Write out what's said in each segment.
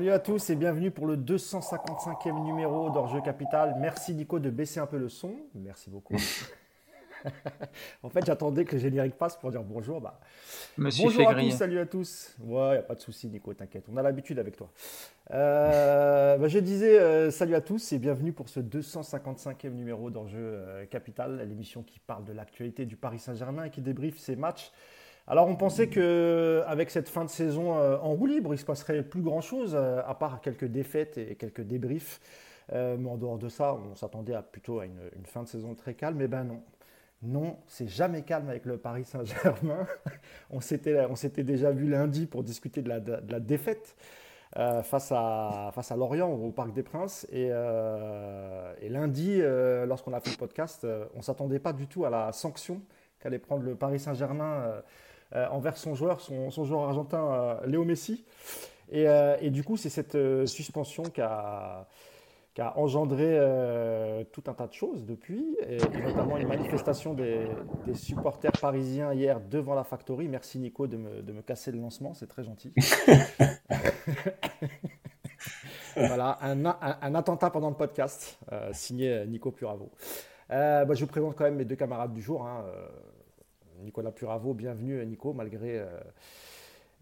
Salut à tous et bienvenue pour le 255e numéro d'Orjeu Capital. Merci Nico de baisser un peu le son. Merci beaucoup. en fait, j'attendais que le générique passe pour dire bonjour. Bah, bonjour à tous, salut à tous. Ouais, y a pas de souci, Nico, t'inquiète, on a l'habitude avec toi. Euh, bah, je disais euh, salut à tous et bienvenue pour ce 255e numéro d'Enjeu euh, Capital, l'émission qui parle de l'actualité du Paris Saint-Germain et qui débriefe ses matchs alors on pensait qu'avec cette fin de saison euh, en roue libre, il se passerait plus grand-chose, euh, à part quelques défaites et quelques débriefs. Euh, mais en dehors de ça, on s'attendait plutôt à une, fin de saison très calme. Mais ben non, non, c'est jamais calme avec le Paris Saint-Germain. on s'était déjà vu lundi pour discuter de la, défaite face à, face à Lorient au Parc des Princes. Et, et lundi, lorsqu'on a fait le podcast, on ne s'attendait pas du tout à la sanction qu'allait prendre le Paris Saint-Germain envers son joueur, son, joueur argentin euh, Léo Messi. Euh, et, du coup, c'est cette suspension qui a, engendré tout un tas de choses depuis, et, notamment une manifestation des, supporters parisiens hier devant la Factory. Merci Nico de me, casser le lancement, c'est très gentil. voilà, un, attentat pendant le podcast, signé Nico Puravo. Bah, je vous présente quand même mes deux camarades du jour. Hein, Nicolas Puravo, bienvenue Nico, malgré euh,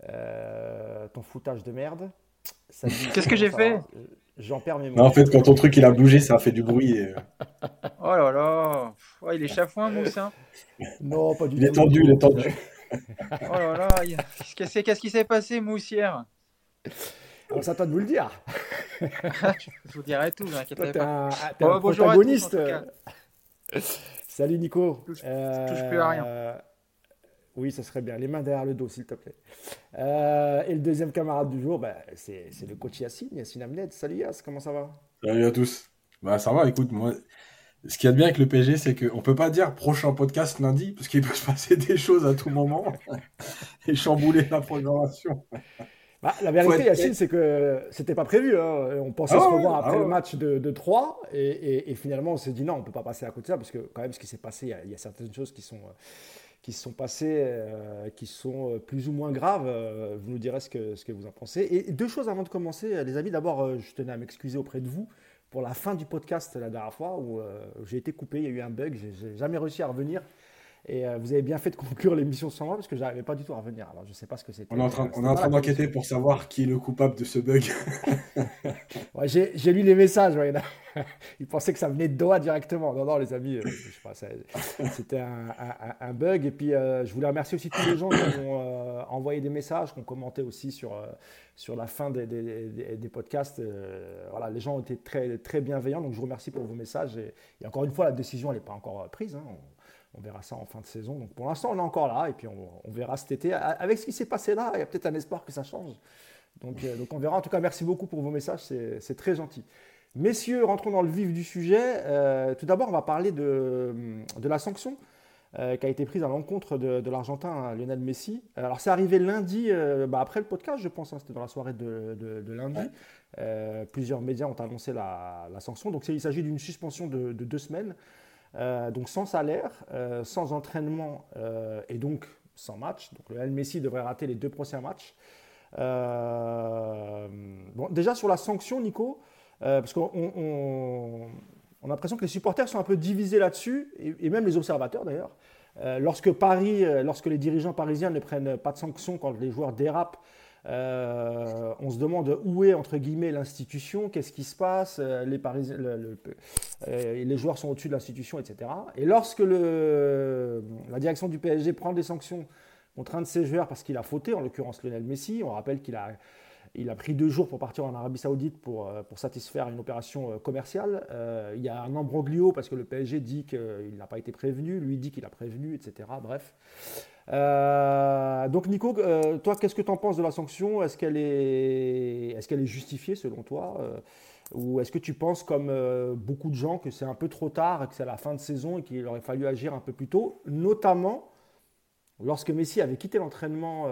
euh, ton foutage de merde. Qu'est-ce que j'ai fait? J'en perds mes mots. en fait, quand ton truc il a bougé, ça a fait du bruit. oh là là Il est chafouin, Mousse. Hein. non, pas du tout. Il est tendu, il est tendu. oh là là Qu'est-ce qui s'est passé, Moussière? C'est à toi de vous le dire. je vous dirai tout, t'es un, oh, protagoniste. Salut Nico. Je touche, touche plus à rien. Oui, ça serait bien. Les mains derrière le dos, s'il te plaît. Euh, et le deuxième camarade du jour, bah, c'est le coach Yassine, Yassine Amned. Salut Yass, comment ça va? Salut à tous. Bah, ça va, écoute, moi, ce qu'il y a de bien avec le PSG, c'est qu'on ne peut pas dire prochain podcast lundi, parce qu'il peut se passer des choses à tout moment et chambouler la programmation. Bah, la vérité, Yacine, c'est que c'était pas prévu. Hein. On pensait ah se revoir après ah le match de, de 3 et, finalement on s'est dit non, on peut pas passer à côté de ça parce que quand même ce qui s'est passé, il y, a certaines choses qui sont euh, qui se sont passées, euh, qui sont euh, plus ou moins graves. vous nous direz ce que, ce que vous en pensez. Et deux choses avant de commencer, les amis. D'abord, je tenais à m'excuser auprès de vous pour la fin du podcast la dernière fois où j'ai été coupé, il y a eu un bug, j'ai jamais réussi à revenir. Et euh, vous avez bien fait de conclure l'émission sans moi parce que j'arrivais pas du tout à revenir. Alors je sais pas ce que c'était. On est en train, on est en train d'enquêter pour savoir qui est le coupable de ce bug. ouais, j'ai lu les messages. Ouais, Ils pensaient que ça venait de Doha directement. Non, non, les amis, euh, c'était un, un, bug. Et puis euh, je voulais remercier aussi tous les gens qui ont envoyé des messages, qui ont commenté aussi sur, sur la fin des, des, des, podcasts. voilà, les gens ont été très, très bienveillants. Donc je vous remercie pour vos messages. Et, et encore une fois, la décision n'est pas encore prise. Hein on verra ça en fin de saison. Donc pour l'instant, on est encore là et puis on, verra cet été. Avec ce qui s'est passé là, il y a peut-être un espoir que ça change. Donc, euh, donc on verra. En tout cas, merci beaucoup pour vos messages, c'est très gentil. Messieurs, rentrons dans le vif du sujet. Euh, tout d'abord, on va parler de, de la sanction euh, qui a été prise à l'encontre de, l'Argentin hein, Lionel Messi. Alors c'est arrivé lundi, bah, après le podcast, je pense, hein, c'était dans la soirée de, de lundi. plusieurs médias ont annoncé la, la sanction. Donc il s'agit d'une suspension de, deux semaines. Euh, donc sans salaire, euh, sans entraînement euh, et donc sans match. Donc le Messi devrait rater les deux prochains matchs. bon, déjà sur la sanction, Nico, parce qu'on on, a l'impression que les supporters sont un peu divisés là-dessus, et, même les observateurs d'ailleurs. lorsque Paris, lorsque les dirigeants parisiens ne prennent pas de sanctions quand les joueurs dérapent, on se demande où est, entre guillemets, l'institution, qu'est-ce qui se passe, les, Parisiens, euh, les joueurs sont au-dessus de l'institution, etc. Et lorsque la direction du PSG prend des sanctions contre un de ses joueurs parce qu'il a fauté, en l'occurrence Lionel Messi, on rappelle qu'il a, pris deux jours pour partir en Arabie Saoudite pour, pour satisfaire une opération commerciale. il y a un embroglio parce que le PSG dit qu'il n'a pas été prévenu, lui dit qu'il a prévenu, etc. Bref. Euh, donc Nico, euh, toi, qu'est-ce que tu en penses de la sanction? Est-ce qu'elle est, justifiée selon toi? Euh, Ou est-ce que tu penses, comme beaucoup de gens, que c'est un peu trop tard, que c'est la fin de saison et qu'il aurait fallu agir un peu plus tôt, notamment lorsque Messi avait quitté l'entraînement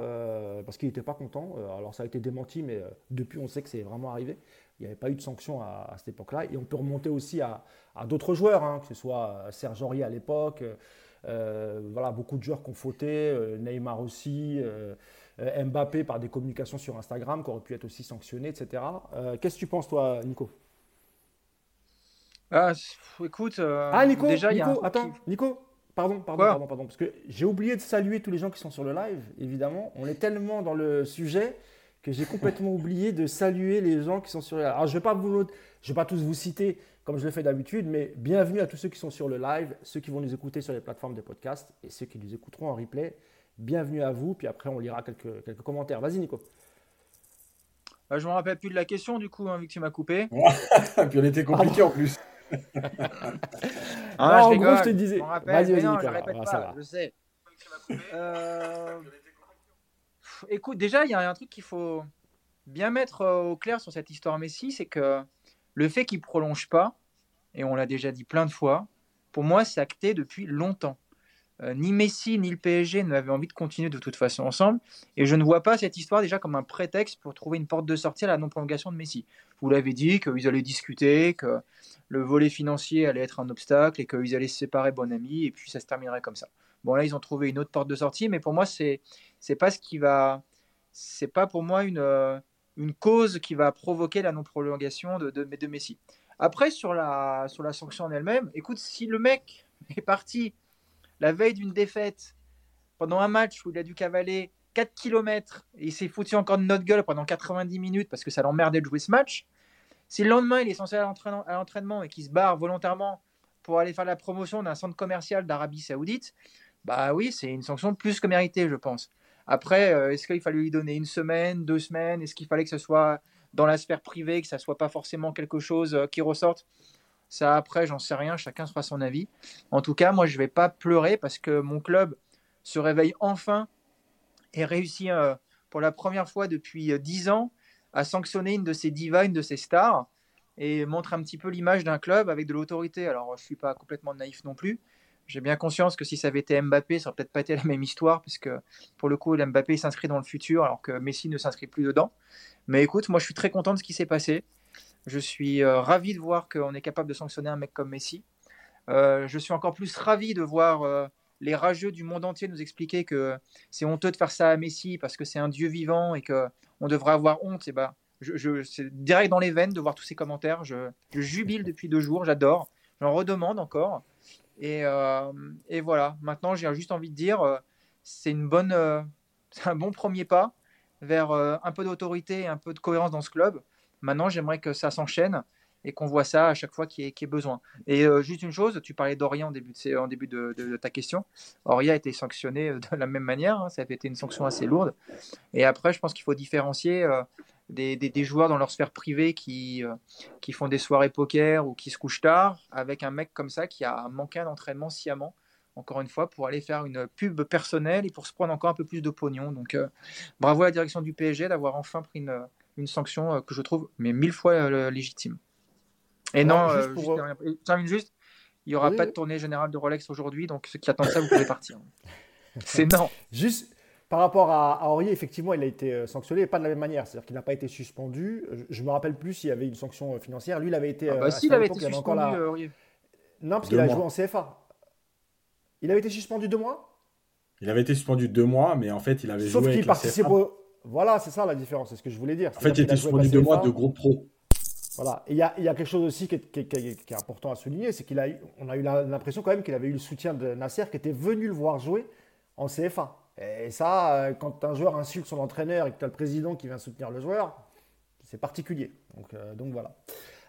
parce qu'il n'était pas content Alors ça a été démenti, mais depuis on sait que c'est vraiment arrivé. Il n'y avait pas eu de sanction à, cette époque-là. Et on peut remonter aussi à, d'autres joueurs, hein, que ce soit Serge Aurier à l'époque. Euh, voilà, beaucoup de joueurs qui ont fauté, euh, Neymar aussi. Euh, Mbappé par des communications sur Instagram qui auraient pu être aussi sanctionnées, etc. Qu'est-ce que tu penses, toi, Nico? Ah, écoute. ah, Nico, déjà, Nico, attends, Nico, pardon, pardon, pardon, pardon, parce que j'ai oublié de saluer tous les gens qui sont sur le live, évidemment. On est tellement dans le sujet que j'ai complètement oublié de saluer les gens qui sont sur le live. Alors, je ne vais, pas vous, je vais pas tous vous citer comme je le fais d'habitude, mais bienvenue à tous ceux qui sont sur le live, ceux qui vont nous écouter sur les plateformes de podcast et ceux qui nous écouteront en replay. Bienvenue à vous, puis après on lira quelques, quelques commentaires. Vas-y Nico. Bah, je ne me rappelle plus de la question du coup, hein, vu que tu m'as coupé. puis on était compliqué en plus. ah, en gros, je te disais. Vas-y, vas-y, Nicolas. Je, je sais. Euh... Écoute, déjà, il y a un truc qu'il faut bien mettre euh, au clair sur cette histoire Messi, c'est que le fait qu'il prolonge pas, et on l'a déjà dit plein de fois, pour moi, c'est acté depuis longtemps. Euh, ni Messi ni le PSG n'avaient envie de continuer de toute façon ensemble. Et je ne vois pas cette histoire déjà comme un prétexte pour trouver une porte de sortie à la non-prolongation de Messi. Vous l'avez dit, qu'ils allaient discuter, que le volet financier allait être un obstacle et qu'ils allaient se séparer bon ami, et puis ça se terminerait comme ça. Bon, là, ils ont trouvé une autre porte de sortie, mais pour moi, c'est c'est pas ce qui va. C'est pas pour moi une, euh, une cause qui va provoquer la non-prolongation de, de, de, Messi. Après, sur la, sur la sanction en elle-même, écoute, si le mec est parti la veille d'une défaite pendant un match où il a dû cavaler 4 km et il s'est foutu encore de notre gueule pendant 90 minutes parce que ça l'emmerdait de jouer ce match, si le lendemain il est censé à l'entraînement et qu'il se barre volontairement pour aller faire la promotion d'un centre commercial d'Arabie Saoudite, bah oui, c'est une sanction plus que méritée, je pense. Après, euh, est-ce qu'il fallait lui donner une semaine, deux semaines? Est-ce qu'il fallait que ce soit dans la sphère privée, que ça soit pas forcément quelque chose euh, qui ressorte? Ça, après, j'en sais rien, chacun se fera son avis. En tout cas, moi, je vais pas pleurer parce que mon club se réveille enfin et réussit euh, pour la première fois depuis dix ans à sanctionner une de ses divas, une de ses stars, et montre un petit peu l'image d'un club avec de l'autorité. Alors, je suis pas complètement naïf non plus, j'ai bien conscience que si ça avait été Mbappé, ça aurait peut-être pas été la même histoire, parce que pour le coup, Mbappé s'inscrit dans le futur, alors que Messi ne s'inscrit plus dedans. Mais écoute, moi je suis très content de ce qui s'est passé. Je suis euh, ravi de voir qu'on est capable de sanctionner un mec comme Messi. Euh, je suis encore plus ravi de voir euh, les rageux du monde entier nous expliquer que c'est honteux de faire ça à Messi parce que c'est un dieu vivant et qu'on devrait avoir honte. Et bah, je, je c'est direct dans les veines de voir tous ces commentaires. Je, je jubile depuis deux jours, j'adore. J'en redemande encore. Euh, et, voilà, maintenant j'ai juste envie de dire, c'est une bonne, euh, c'est un bon premier pas vers un peu d'autorité et un peu de cohérence dans ce club. Maintenant, j'aimerais que ça s'enchaîne et qu'on voit ça à chaque fois qu'il y, ait besoin. Et juste une chose, tu parlais d'Orient en début, de, ta question. Orient a été sanctionné de la même manière, hein. ça a été une sanction assez lourde. Et après, je pense qu'il faut différencier des, joueurs dans leur sphère privée qui, euh, font des soirées poker ou qui se couchent tard, avec un mec comme ça qui a manqué d'entraînement sciemment, encore une fois, pour aller faire une pub personnelle et pour se prendre encore un peu plus de pognon. Donc euh, bravo à la direction du PSG d'avoir enfin pris une, une sanction euh, que je trouve mais mille fois légitime. Et non, juste, pour... juste, il n'y aura pas de tournée générale de Rolex aujourd'hui, donc ceux qui attendent ça, vous pouvez partir. C'est non. Juste, par rapport à, à Aurier, effectivement, il a été euh, sanctionné, pas de la même manière. C'est-à-dire qu'il n'a pas été suspendu. Je ne me rappelle plus s'il y avait une sanction euh, financière. Lui, il avait été. Ah bah, euh, si, il avait été suspendu, Aurier. Non, parce qu'il a joué en CFA. Il avait été suspendu deux mois? Il avait été suspendu deux mois, mais en fait, il avait Sauf joué. Sauf qu'il participe Voilà, c'est ça la différence, c'est ce que je voulais dire. En fait, il était suspendu deux mois de groupe pro. Voilà. Et il y a, y a, quelque chose aussi qui est, qui est, important à souligner, c'est qu'on a, eu, a eu l'impression quand même qu'il avait eu le soutien de Nasser qui était venu le voir jouer en CFA. Et ça, euh, quand un joueur insulte son entraîneur et que tu as le président qui vient soutenir le joueur, c'est particulier. Donc, euh, donc voilà.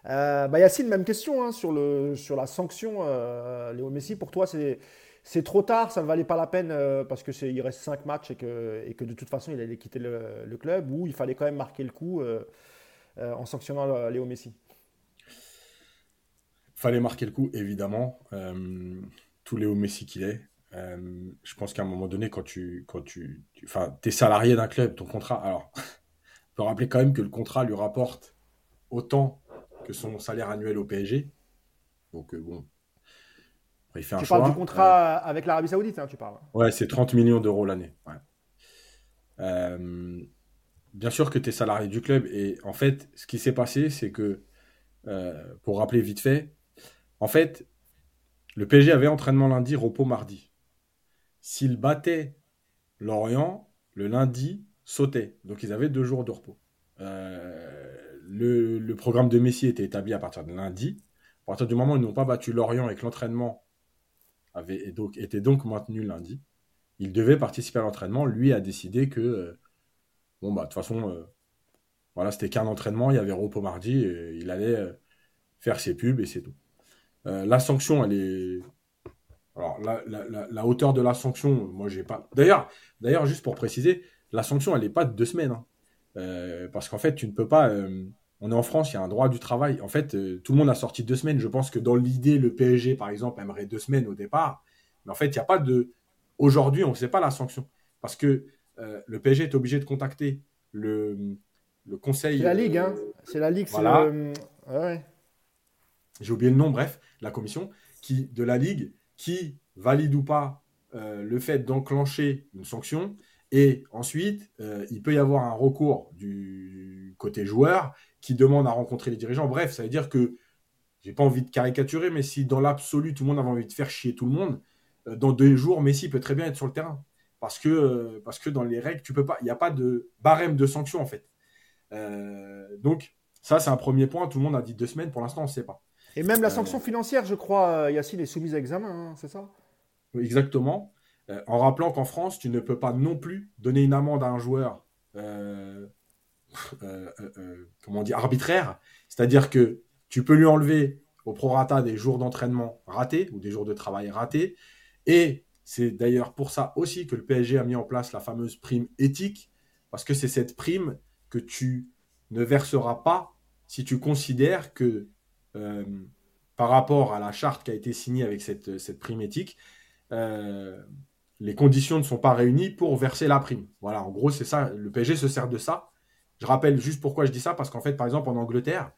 Euh, bah Yacine, même question hein, sur, le, sur la sanction. Euh, Léo Messi, pour toi, c'est, c'est trop tard, ça ne valait pas la peine parce qu'il reste 5 matchs et que, que de toute façon il allait quitter le, club ou il fallait quand même marquer le coup en sanctionnant Léo Messi Fallait marquer le coup, évidemment. tout Léo Messi qu'il est. Euh, je pense qu'à un moment donné, quand tu, quand tu, enfin, es salarié d'un club, ton contrat, alors, on peut rappeler quand même que le contrat lui rapporte autant que son salaire annuel au PSG. Donc euh, bon, il fait un tu parles du contrat euh, avec l'Arabie Saoudite, hein, tu parles. Ouais, c'est 30 millions d'euros l'année. bien sûr que tu es salarié du club et en fait, ce qui s'est passé, c'est que, pour rappeler vite fait, en fait, le PSG avait entraînement lundi, repos mardi. S'il battait Lorient, le lundi, sautait. Donc ils avaient deux jours de repos. le, le, programme de Messi était établi à partir de lundi. À partir du moment où ils n'ont pas battu Lorient et que l'entraînement avait donc, était donc maintenu lundi, il devait participer à l'entraînement. Lui a décidé que, bon, bah, de toute façon, voilà, c'était qu'un entraînement, il y avait repos mardi, et il allait faire ses pubs et c'est tout. la sanction, elle est alors, la, hauteur de la sanction, moi, j'ai pas. D'ailleurs, d'ailleurs, juste pour préciser, la sanction, elle n'est pas de deux semaines. Hein. Euh, parce qu'en fait, tu ne peux pas. Euh, on est en France, il y a un droit du travail. En fait, euh, tout le monde a sorti deux semaines. Je pense que dans l'idée, le PSG, par exemple, aimerait deux semaines au départ. Mais en fait, il n'y a pas de. Aujourd'hui, on ne sait pas la sanction. Parce que le PSG est obligé de contacter le, le conseil. C'est la Ligue, hein C'est la Ligue, voilà. Ouais. J'ai oublié le nom, bref, la commission qui, de la Ligue qui valide ou pas euh, le fait d'enclencher une sanction. Et ensuite, euh, il peut y avoir un recours du côté joueur qui demande à rencontrer les dirigeants. Bref, ça veut dire que j'ai pas envie de caricaturer, mais si dans l'absolu tout le monde avait envie de faire chier tout le monde, euh, dans deux jours, Messi peut très bien être sur le terrain. Parce que, parce que dans les règles, tu peux pas, il n'y a pas de barème de sanction en fait. donc, ça, c'est un premier point. Tout le monde a dit deux semaines. Pour l'instant, on ne sait pas. Et même la euh, sanction financière, je crois, euh, Yacine, est soumise à examen, hein, c'est ça? Exactement. Euh, en rappelant qu'en France, tu ne peux pas non plus donner une amende à un joueur comment on dit, arbitraire. C'est-à-dire que tu peux lui enlever au prorata des jours d'entraînement ratés ou des jours de travail ratés. Et c'est d'ailleurs pour ça aussi que le PSG a mis en place la fameuse prime éthique, parce que c'est cette prime que tu ne verseras pas si tu considères que euh, par rapport à la charte qui a été signée avec cette, cette prime éthique, euh, les conditions ne sont pas réunies pour verser la prime. Voilà, en gros, c'est ça. Le PSG se sert de ça. Je rappelle juste pourquoi je dis ça, parce qu'en fait, par exemple, en Angleterre,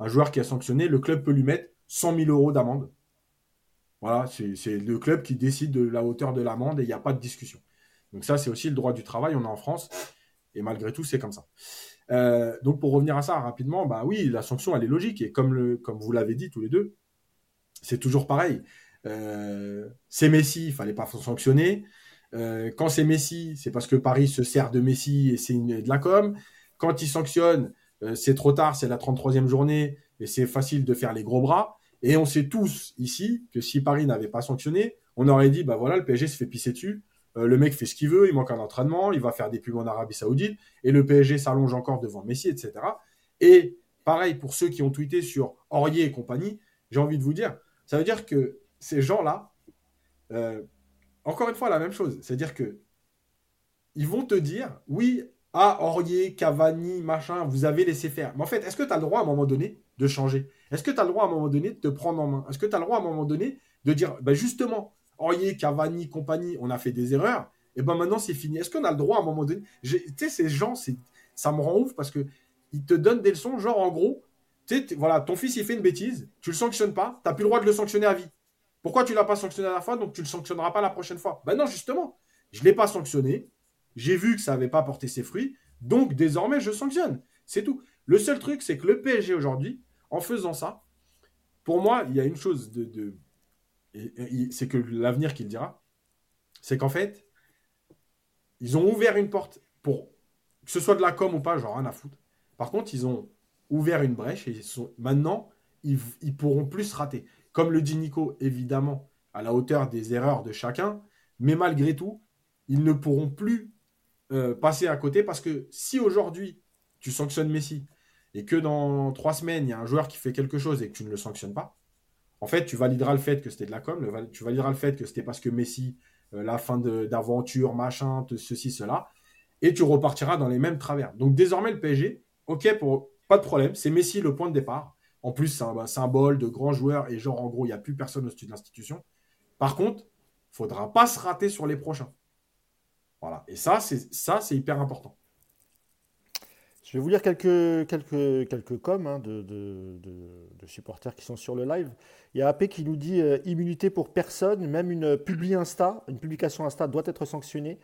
un joueur qui a sanctionné, le club peut lui mettre 100 000 euros d'amende. Voilà, c'est le club qui décide de la hauteur de l'amende et il n'y a pas de discussion. Donc ça, c'est aussi le droit du travail. On est en France et malgré tout, c'est comme ça. Euh, donc pour revenir à ça rapidement, bah oui, la sanction elle est logique et comme vous l'avez dit tous les deux, c'est toujours pareil. Euh, c'est Messi, il fallait pas sanctionner. Euh, quand c'est Messi, c'est parce que Paris se sert de Messi et c'est de la com. Quand il sanctionne, c'est trop tard, c'est la 33e journée et c'est facile de faire les gros bras. Et on sait tous ici que si Paris n'avait pas sanctionné, on aurait dit bah voilà, le PSG se fait pisser dessus. Euh, le mec fait ce qu'il veut, il manque un entraînement, il va faire des pubs en Arabie Saoudite, et le PSG s'allonge encore devant Messi, etc. Et pareil, pour ceux qui ont tweeté sur Aurier et compagnie, j'ai envie de vous dire, ça veut dire que ces gens-là, euh, encore une fois, la même chose. C'est-à-dire que ils vont te dire, oui, à Aurier, Cavani, machin, vous avez laissé faire. Mais en fait, est-ce que tu as le droit à un moment donné de changer? Est-ce que tu as le droit à un moment donné de te prendre en main? Est-ce que tu as le droit à un moment donné de dire, ben justement, Aurier, Cavani, compagnie, on a fait des erreurs, et ben maintenant c'est fini. Est-ce qu'on a le droit à un moment donné? Tu sais, ces gens, ça me rend ouf parce que ils te donnent des leçons, genre en gros, tu sais, voilà, ton fils il fait une bêtise, tu le sanctionnes pas, tu n'as plus le droit de le sanctionner à vie. Pourquoi tu l'as pas sanctionné à la fois, donc tu le sanctionneras pas la prochaine fois? Ben non, justement, je l'ai pas sanctionné, j'ai vu que ça n'avait pas porté ses fruits, donc désormais je sanctionne. C'est tout. Le seul truc, c'est que le PSG aujourd'hui, en faisant ça, pour moi, il y a une chose de c'est que l'avenir qu'il dira, c'est qu'en fait, ils ont ouvert une porte pour que ce soit de la com ou pas, genre rien à foutre. Par contre, ils ont ouvert une brèche et sont, maintenant, ils, ils pourront plus rater. Comme le dit Nico, évidemment, à la hauteur des erreurs de chacun, mais malgré tout, ils ne pourront plus euh, passer à côté parce que si aujourd'hui tu sanctionnes Messi et que dans trois semaines il y a un joueur qui fait quelque chose et que tu ne le sanctionnes pas, en fait, tu valideras le fait que c'était de la com, tu valideras le fait que c'était parce que Messi, euh, la fin d'aventure, machin, ceci, cela, et tu repartiras dans les mêmes travers. Donc désormais, le PSG, ok, pour, pas de problème, c'est Messi le point de départ. En plus, c'est un symbole de grand joueur et genre, en gros, il n'y a plus personne au-dessus de l'institution. Par contre, faudra pas se rater sur les prochains. Et ça, c'est hyper important. Je vais vous lire quelques, quelques, quelques coms hein, de, de, supporters qui sont sur le live. Il y a AP qui nous dit euh, immunité pour personne, même une publi Insta, une publication Insta doit être sanctionnée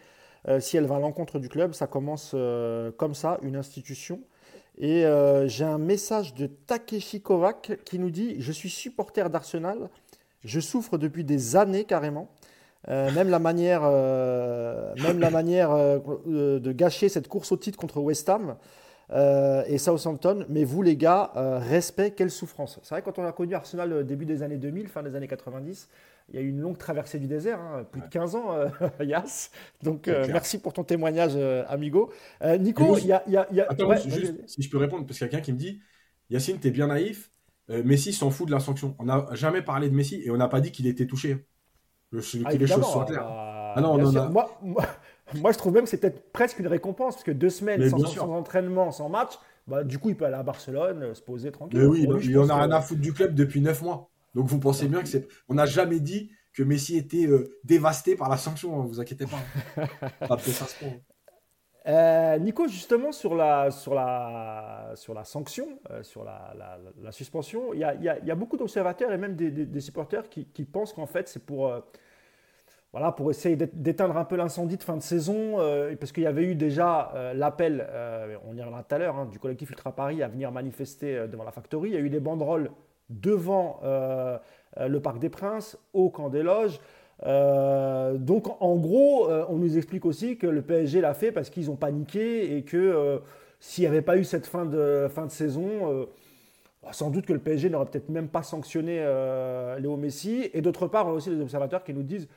euh, si elle va à l'encontre du club. Ça commence euh, comme ça, une institution. Et j'ai un message de Takeshi Kovac qui nous dit Je suis supporter d'Arsenal, je souffre depuis des années carrément. Même la manière, même la manière de gâcher cette course au titre contre West Ham et Southampton. Mais vous, les gars, respect, quelle souffrance. C'est vrai, quand on a connu Arsenal début des années 2000, fin des années 90, il y a eu une longue traversée du désert, hein, plus de 15 ans, euh, Yas. Donc, euh, merci pour ton témoignage, euh, amigo. Nico, il y a. Attends, si je peux répondre, parce qu'il y a quelqu'un qui me dit Yacine, t'es bien naïf. Messi s'en fout de la sanction. On n'a jamais parlé de Messi et on n'a pas dit qu'il était touché. Le, ah, que les choses soient claires. ah non, moi, moi, je trouve même que c'est peut-être presque une récompense, parce que deux semaines sans, entraînement, sans match, bah, du coup, il peut aller à Barcelone, se poser tranquille. Mais oui, il en a rien à foutre du club depuis neuf mois. Donc vous pensez bien que c'est. On n'a jamais dit que Messi était euh, dévasté par la sanction, ne hein, vous inquiétez pas. pas ça se euh, Nico, justement, sur la, sur la, sur la sanction, euh, sur la, la, suspension, il y a, y a, beaucoup d'observateurs et même des, supporters qui, pensent qu'en fait, c'est pour, voilà, pour essayer d'éteindre un peu l'incendie de fin de saison, parce qu'il y avait eu déjà l'appel, on y reviendra tout à l'heure, hein, du collectif Ultra Paris à venir manifester devant la factory. Il y a eu des banderoles devant euh, euh, le Parc des Princes, au camp des loges. Euh, donc en gros, on nous explique aussi que le PSG l'a fait parce qu'ils ont paniqué et que s'il n'y avait pas eu cette fin de, fin de saison, bah, sans doute que le PSG n'aurait peut-être même pas sanctionné Léo Messi. Et d'autre part, on a aussi des observateurs qui nous disent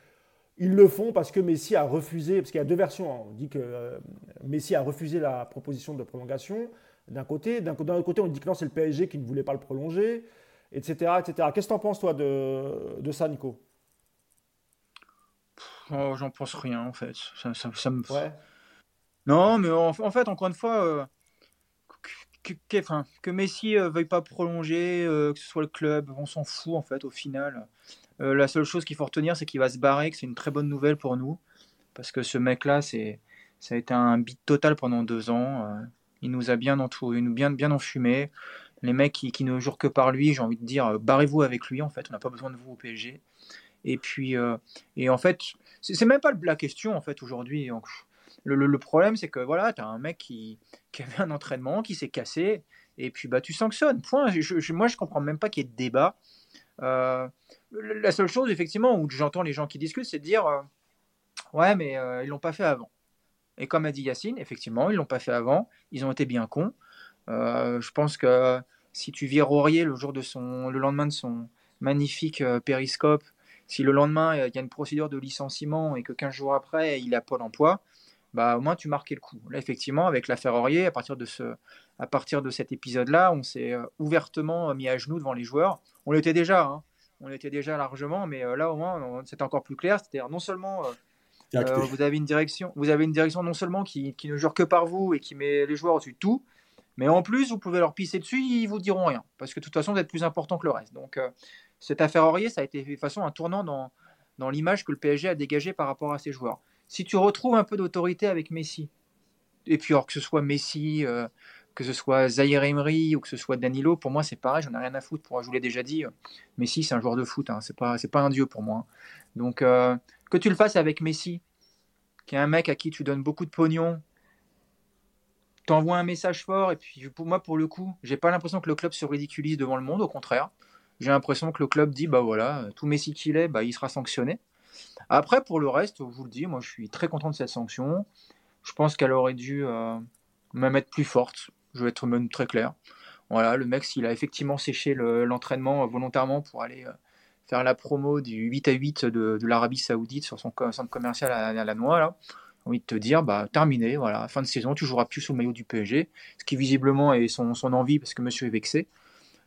ils le font parce que Messi a refusé, parce qu'il y a deux versions. Hein. On dit que Messi a refusé la proposition de prolongation d'un côté. D'un autre côté, on dit que non, c'est le PSG qui ne voulait pas le prolonger etc. etc. Qu'est-ce que tu en penses, toi, de, de ça, Nico? Oh, J'en pense rien, en fait. Ça, me... Non, mais en, fait, encore une fois, euh, que, que, Messi euh, veuille pas prolonger, euh, que ce soit le club, on s'en fout, en fait, au final. la seule chose qu'il faut retenir, c'est qu'il va se barrer, que c'est une très bonne nouvelle pour nous. Parce que ce mec-là, c'est ça a été un beat total pendant deux ans. il nous a bien entouré, bien, bien enfumé les mecs qui, ne jouent que par lui, j'ai envie de dire, euh, barrez-vous avec lui, en fait, on n'a pas besoin de vous au PSG. Et puis, euh, et en fait, c'est même pas la question, en fait, aujourd'hui. Le, problème, c'est que voilà, tu as un mec qui, avait un entraînement, qui s'est cassé, et puis bah, tu sanctionnes. Point. Je, moi, je comprends même pas qu'il y ait de débat. Euh, la seule chose, effectivement, où j'entends les gens qui discutent, c'est de dire Ouais, mais ils l'ont pas fait avant. Et comme a dit Yacine, effectivement, ils l'ont pas fait avant. Ils ont été bien cons. je pense que si tu vis Aurier le jour de son, le lendemain de son magnifique euh, périscope, si le lendemain il y a une procédure de licenciement et que 15 jours après il a Pôle emploi, bah au moins tu marquais le coup. Là effectivement avec l'affaire Aurier, à partir de ce, à partir de cet épisode-là, on s'est euh, ouvertement mis à genoux devant les joueurs. On l'était déjà, hein. on l'était déjà largement, mais euh, là au moins c'est encore plus clair. C'est-à-dire non seulement vous avez une direction, vous avez une direction non seulement qui, qui, ne jure que par vous et qui met les joueurs au-dessus de tout, mais en plus, vous pouvez leur pisser dessus, ils vous diront rien, parce que de toute façon, vous êtes plus important que le reste. Donc, euh, cette affaire Aurier, ça a été de façon un tournant dans, l'image que le PSG a dégagée par rapport à ses joueurs. Si tu retrouves un peu d'autorité avec Messi, et puis alors que ce soit Messi, euh, que ce soit Zahir Emery ou que ce soit Danilo, pour moi c'est pareil, j'en ai rien à foutre. Pour, je vous l'ai déjà dit, euh, Messi c'est un joueur de foot, hein, c'est pas, pas un dieu pour moi. Hein. Donc que tu le fasses avec Messi, qui est un mec à qui tu donnes beaucoup de pognon, t'envoies un message fort et puis pour moi pour le coup j'ai pas l'impression que le club se ridiculise devant le monde au contraire j'ai l'impression que le club dit bah voilà tout Messi qu'il est bah il sera sanctionné. Après pour le reste je vous le dis moi je suis très content de cette sanction. Je pense qu'elle aurait dû euh, même être plus forte. Je vais être même très clair. Voilà le mec s'il a effectivement séché l'entraînement volontairement pour aller euh, faire la promo du 8 à 8 de, l'Arabie Saoudite sur son centre commercial à, la Noix là envie de te dire, bah, terminé, voilà, fin de saison, tu joueras plus sous le maillot du PSG, ce qui visiblement est son envie parce que monsieur est vexé.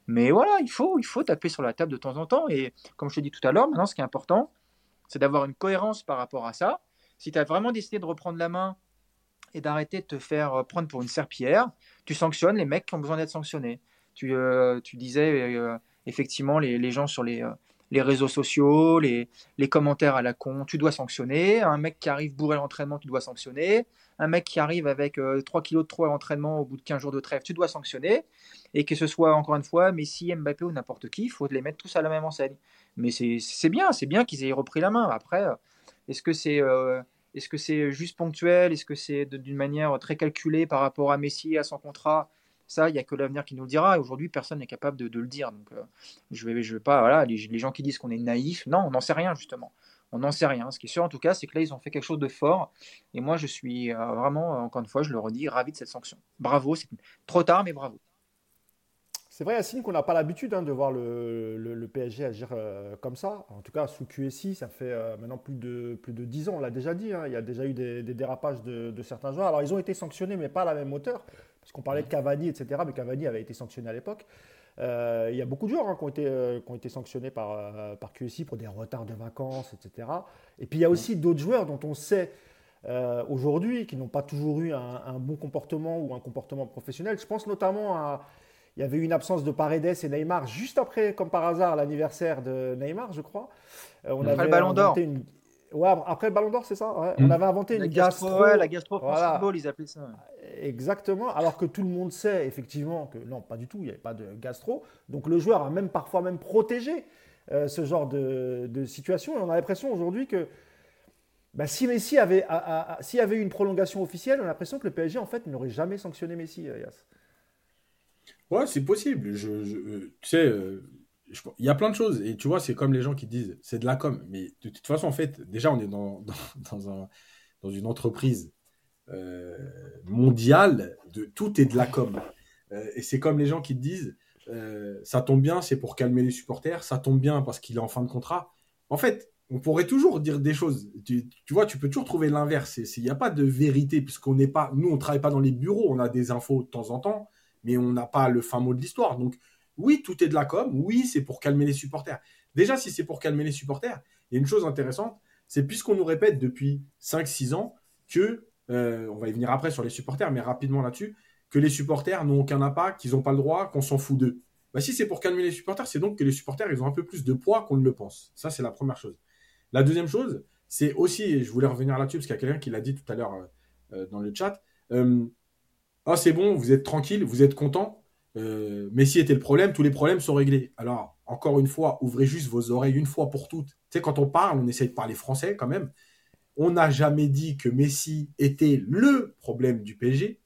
Mais voilà, il faut, il faut taper sur la table de temps en temps. Et comme je te dis tout à l'heure, maintenant, ce qui est important, c'est d'avoir une cohérence par rapport à ça. Si tu as vraiment décidé de reprendre la main et d'arrêter de te faire euh, prendre pour une serpillière, tu sanctionnes les mecs qui ont besoin d'être sanctionnés. Tu, euh, tu disais euh, effectivement les, les, gens sur les, les réseaux sociaux, les, les, commentaires à la con, tu dois sanctionner. Un mec qui arrive bourré à l'entraînement, tu dois sanctionner. Un mec qui arrive avec 3 euh, kilos de trop à l'entraînement au bout de 15 jours de trêve, tu dois sanctionner. Et que ce soit, encore une fois, Messi, Mbappé ou n'importe qui, il faut les mettre tous à la même enseigne. Mais c'est bien, c'est bien qu'ils aient repris la main. Après, euh, est-ce que c'est euh, est-ce juste ponctuel? Est-ce que c'est d'une manière très calculée par rapport à Messi, à son contrat? Ça, il n'y a que l'avenir qui nous le dira. Aujourd'hui, personne n'est capable de, le dire. Donc, euh, je vais, je vais pas. Voilà, les, gens qui disent qu'on est naïf, non, on n'en sait rien, justement. On n'en sait rien. Ce qui est sûr, en tout cas, c'est que là, ils ont fait quelque chose de fort. Et moi, je suis euh, vraiment, encore une fois, je le redis, ravi de cette sanction. Bravo. C'est trop tard, mais bravo. C'est vrai, Yacine, qu'on n'a pas l'habitude hein, de voir le, PSG agir euh, comme ça. En tout cas, sous QSI, ça fait maintenant plus de, plus de 10 ans, on l'a déjà dit. Hein. il y a déjà eu des, dérapages de, certains joueurs. Alors, ils ont été sanctionnés, mais pas à la même hauteur. Parce qu'on parlait de Cavani, etc. Mais Cavani avait été sanctionné à l'époque. Euh, il y a beaucoup de joueurs hein, qui, ont été, qui, ont été, sanctionnés par, par QSI pour des retards de vacances, etc. Et puis, il y a aussi d'autres joueurs dont on sait aujourd'hui qui n'ont pas toujours eu un, un, bon comportement ou un comportement professionnel. Je pense notamment à il y avait eu une absence de Paredes et Neymar juste après, comme par hasard, l'anniversaire de Neymar, je crois. Euh, on après le Ballon d'Or. Ouais, après le Ballon d'Or, c'est ça On mm. avait inventé la une gastro. Ouais, la gastro voilà. ils appelaient ça. Exactement. Alors que tout le monde sait effectivement que non, pas du tout, il n'y avait pas de gastro. Donc le joueur a même parfois même protégé euh, ce genre de, situation. Et on a l'impression aujourd'hui que bah, si Messi avait, s'il y avait eu une prolongation officielle, on a l'impression que le PSG en fait n'aurait jamais sanctionné Messi, euh, Yas. Ouais, c'est possible. Je, euh, tu sais, euh, il y a plein de choses. Et tu vois, c'est comme les gens qui disent, c'est de la com. Mais de toute façon, en fait, déjà, on est dans, dans, un, dans une entreprise euh, mondiale, de, tout est de la com. et c'est comme les gens qui disent, ça tombe bien, c'est pour calmer les supporters, ça tombe bien parce qu'il est en fin de contrat. En fait, on pourrait toujours dire des choses. Tu, tu vois, tu peux toujours trouver l'inverse. Il n'y a pas de vérité, puisqu'on n'est pas, nous, on travaille pas dans les bureaux, on a des infos de temps en temps mais on n'a pas le fin mot de l'histoire. Donc, oui, tout est de la com. Oui, c'est pour calmer les supporters. Déjà, si c'est pour calmer les supporters, il y a une chose intéressante, c'est puisqu'on nous répète depuis 5-6 ans que, euh, on va y venir après sur les supporters, mais rapidement là-dessus, que les supporters n'ont aucun impact, qu'ils n'ont pas le droit, qu'on s'en fout d'eux. Bah, si c'est pour calmer les supporters, c'est donc que les supporters, ils ont un peu plus de poids qu'on ne le pense. Ça, c'est la première chose. La deuxième chose, c'est aussi, je voulais revenir là-dessus, parce qu'il y a quelqu'un qui l'a dit tout à l'heure euh, Messi était le problème, tous les problèmes sont réglés. Alors, encore une fois, ouvrez juste vos oreilles une fois pour toutes. Tu sais, quand on parle, on essaye de parler français quand même. On n'a jamais dit que Messi était le problème du PSG,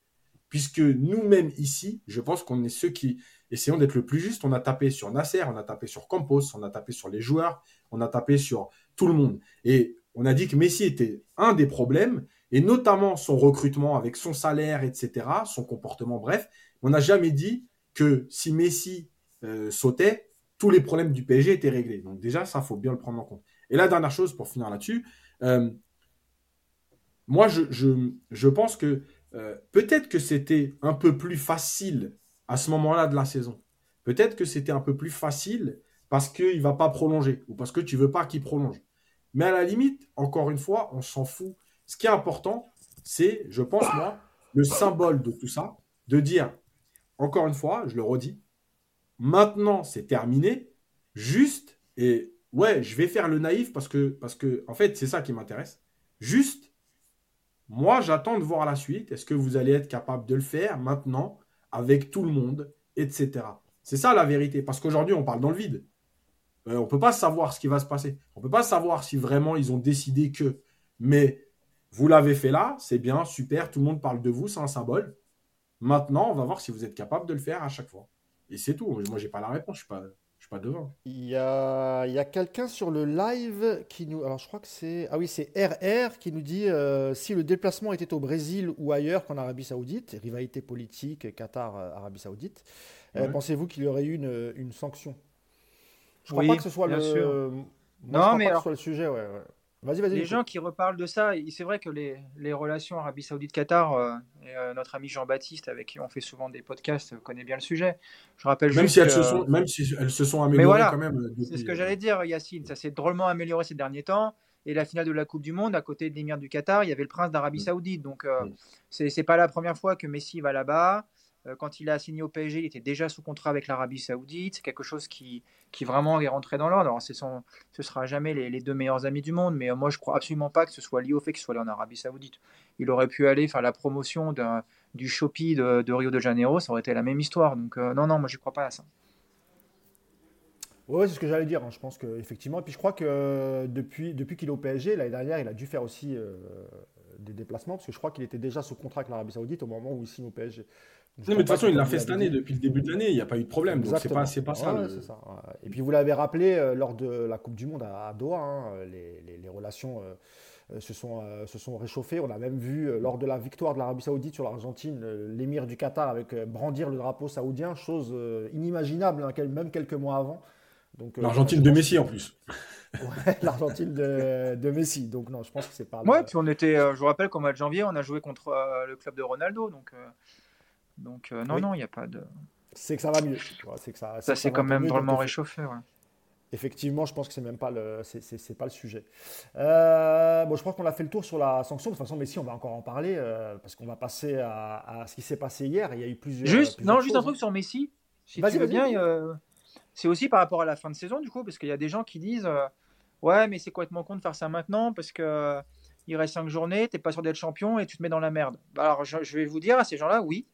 puisque nous-mêmes ici, je pense qu'on est ceux qui essayons d'être le plus juste. On a tapé sur Nasser, on a tapé sur Campos, on a tapé sur les joueurs, on a tapé sur tout le monde. Et on a dit que Messi était un des problèmes et notamment son recrutement avec son salaire, etc., son comportement, bref. On n'a jamais dit que si Messi euh, sautait, tous les problèmes du PSG étaient réglés. Donc déjà, ça, faut bien le prendre en compte. Et la dernière chose, pour finir là-dessus, euh, moi, je, je, pense que euh, peut-être que c'était un peu plus facile à ce moment-là de la saison. Peut-être que c'était un peu plus facile parce qu'il ne va pas prolonger ou parce que tu veux pas qu'il prolonge. Mais à la limite, encore une fois, on s'en fout. Ce qui est important, c'est, je pense moi, le symbole de tout ça, de dire, encore une fois, je le redis, maintenant c'est terminé, juste, et ouais, je vais faire le naïf parce que, en fait, c'est ça qui m'intéresse. Juste, moi, j'attends de voir la suite. Est-ce que vous allez être capable de le faire maintenant avec tout le monde, etc. C'est ça la vérité. Parce qu'aujourd'hui, on parle dans le vide. Euh, on ne peut pas savoir ce qui va se passer. On ne peut pas savoir si vraiment ils ont décidé que. Mais vous l'avez fait là, c'est bien, super, tout le monde parle de vous, c'est un symbole. Maintenant, on va voir si vous êtes capable de le faire à chaque fois. Et c'est tout. Moi, je n'ai pas la réponse, je ne suis, pas, devant. Il y a, il y a quelqu'un sur le live qui nous. Alors, je crois que c'est. Ah oui, c'est RR qui nous dit euh, si le déplacement était au Brésil ou ailleurs qu'en Arabie Saoudite, rivalité politique, Qatar-Arabie Saoudite, euh, pensez-vous qu'il y aurait eu une, une sanction? Je ne crois pas que ce soit le. non, mais le sujet, ouais. Les gens qui reparlent de ça, c'est vrai que les, les relations Arabie Saoudite-Qatar, euh, euh, notre ami Jean-Baptiste, avec qui on fait souvent des podcasts, connaît bien le sujet. Je rappelle même si elles se sont, même si elles se sont améliorées quand même. Euh, c'est ce que j'allais dire, Yacine. Ça s'est drôlement amélioré ces derniers temps. Et la finale de la Coupe du Monde, à côté de l'émir du Qatar, il y avait le prince d'Arabie mm. Saoudite. Donc, mm. ce c'est pas la première fois que Messi va là-bas. Euh, quand il a signé au PSG, il était déjà sous contrat avec l'Arabie Saoudite. C'est quelque chose qui, qui vraiment est rentré dans l'ordre. Alors, ce ne sera jamais les, deux meilleurs amis du monde, mais euh, moi, je crois absolument pas que ce soit lié au fait qu'il soit allé en Arabie Saoudite. Il aurait pu aller faire la promotion du Shopee de, Rio de Janeiro, ça aurait été la même histoire. Donc, euh, non, non, moi, je crois pas à ça. Oui, c'est ce que j'allais dire. Hein. Je pense qu'effectivement. Et puis, je crois que depuis, depuis qu'il est au PSG, l'année dernière, il a dû faire aussi des déplacements, parce que je crois qu'il était déjà sous contrat avec l'Arabie Saoudite au moment où il signe au PSG. Non, mais de toute façon, il l'a fait cette année, depuis le début de l'année, il n'y a pas eu de problème. Donc, c'est pas, pas ça, ça. Et puis, vous l'avez rappelé euh, lors de la Coupe du Monde à, Doha, hein, les, les, relations euh, se, sont, euh, se sont réchauffées. On a même vu, lors de la victoire de l'Arabie Saoudite sur l'Argentine, l'émir du Qatar avec brandir le drapeau saoudien, chose inimaginable, hein, même quelques mois avant. L'Argentine de Messi en plus. Ouais, l'Argentine de, de, Messi. Donc non, je pense que c'est pas. Ouais, puis on était, je vous rappelle qu'au mois de janvier, on a joué contre le club de Ronaldo, donc donc euh, non, non, il n'y a pas de. C'est que ça va mieux. C'est que ça. Ça s'est quand même vraiment réchauffé. Effectivement, je pense que c'est même pas le, c'est, pas le sujet. Euh, bon, je pense qu'on a fait le tour sur la sanction. De toute façon, mais si, on va encore en parler euh, parce qu'on va passer à, ce qui s'est passé hier. Il y a eu plusieurs. Juste, non, juste un truc sur Messi. Si tu veux bien, c'est aussi par rapport à la fin de saison du coup, parce qu'il y a des gens qui disent, ouais, mais c'est complètement con de faire ça maintenant parce que il reste cinq journées, t'es pas sûr d'être champion et tu te mets dans la merde. Alors, je vais vous dire à ces gens-là, oui,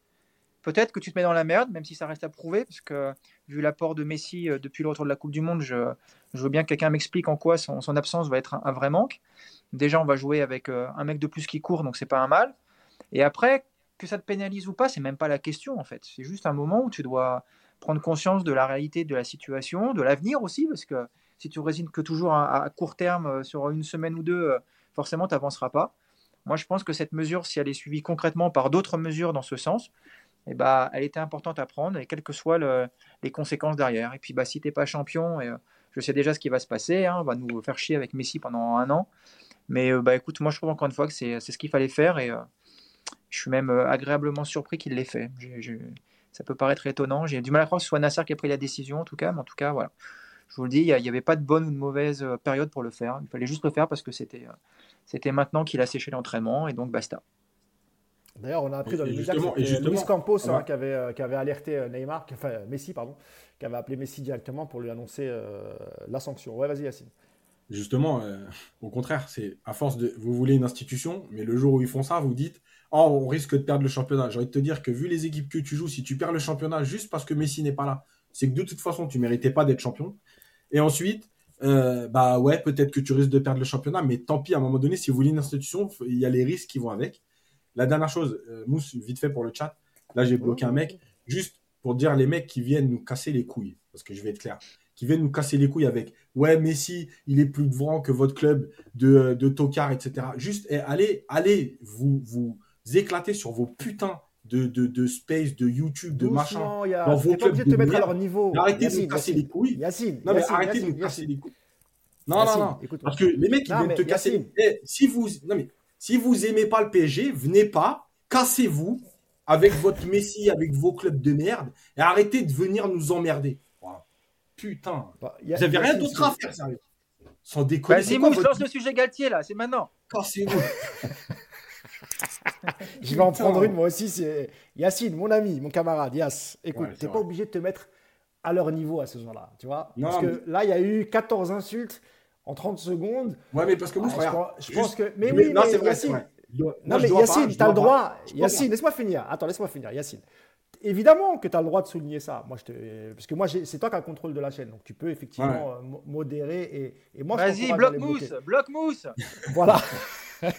Peut-être que tu te mets dans la merde, même si ça reste à prouver, parce que vu l'apport de Messi euh, depuis le retour de la Coupe du Monde, je, veux bien que quelqu'un m'explique en quoi son, absence va être un, vrai manque. Déjà, on va jouer avec euh, un mec de plus qui court, donc c'est pas un mal. Et après, que ça te pénalise ou pas, c'est même pas la question en fait. C'est juste un moment où tu dois prendre conscience de la réalité de la situation, de l'avenir aussi, parce que si tu résines que toujours à, court terme, euh, sur une semaine ou deux, forcément, tu n'avanceras pas. Moi, je pense que cette mesure, si elle est suivie concrètement par d'autres mesures dans ce sens, eh bah, elle était importante à prendre, et quelles que soient les conséquences derrière. Et puis, bah, si tu n'es pas champion, euh, je sais déjà ce qui va se passer, hein, on va nous faire chier avec Messi pendant un an. Mais euh, bah, écoute, moi, je trouve encore une fois que c'est ce qu'il fallait faire, et euh, je suis même agréablement surpris qu'il l'ait fait. ça peut paraître étonnant. J'ai du mal à croire que ce soit Nasser qui a pris la décision, en tout cas, mais en tout cas, voilà. Je vous le dis, il n'y avait pas de bonne ou de mauvaise période pour le faire. Il fallait juste le faire parce que c'était maintenant qu'il a séché l'entraînement, et donc basta. D'ailleurs, on a appris dans les médias que Luis Campos hein, qui, avait, euh, qui, avait, alerté euh, Neymar, enfin Messi, pardon, qui avait appelé Messi directement pour lui annoncer euh, la sanction. Ouais, vas-y, Yacine. Justement, au contraire, c'est à force de. Vous voulez une institution, mais le jour où ils font ça, vous dites Oh, on risque de perdre le championnat. J'ai envie de te dire que vu les équipes que tu joues, si tu perds le championnat juste parce que Messi n'est pas là, c'est que de toute façon, tu méritais pas d'être champion. Et ensuite, bah ouais, peut-être que tu risques de perdre le championnat, mais tant pis, à un moment donné, si vous voulez une institution, il y a les risques qui vont avec. La dernière chose, euh, Mousse, vite fait pour le chat. Là, j'ai bloqué un mec. Juste pour dire les mecs qui viennent nous casser les couilles. Parce que je vais être clair. Qui viennent nous casser les couilles avec Ouais, Messi, il est plus devant que votre club de, euh, de tocard, etc. Juste, eh, allez, allez vous, vous éclater sur vos putains de, de, space, de YouTube, de machin. Y a... Dans vos clubs de te mettre à leur niveau. Arrêtez de nous casser les couilles. Yacine, non, mais arrêtez de nous casser les couilles. Non, non, non. Parce que les mecs qui viennent te casser. Eh, si vous. Non, mais si vous aimez pas le PSG, venez pas, cassez-vous avec votre Messi, avec vos clubs de merde, et arrêtez de venir nous emmerder. Putain, bah, vous avez rien d'autre à faire, sérieux. Sans déconner. Vas-y, vous, lance le sujet Galtier là, c'est maintenant. Cassez-vous. Je vais en prendre une, moi aussi. C'est Yacine, mon ami, mon camarade. Yas, écoute, tu n'es pas obligé de te mettre à leur niveau à ce genre-là, tu vois Parce que là, il y a eu 14 insultes en 30 secondes. Ouais, mais parce que moi, ah, je, pense que. Mais oui, non, c'est vrai. Yacine, non, mais Yacine, tu as le droit. Yacine, laisse-moi finir. Attends, laisse-moi finir. Yacine. Évidemment que tu as le droit de souligner ça. Moi, je te... Parce que moi, c'est toi qui as le contrôle de la chaîne. Donc, tu peux effectivement euh, modérer. Et, et moi, Vas-y, bloc mousse, bloc mousse. Voilà.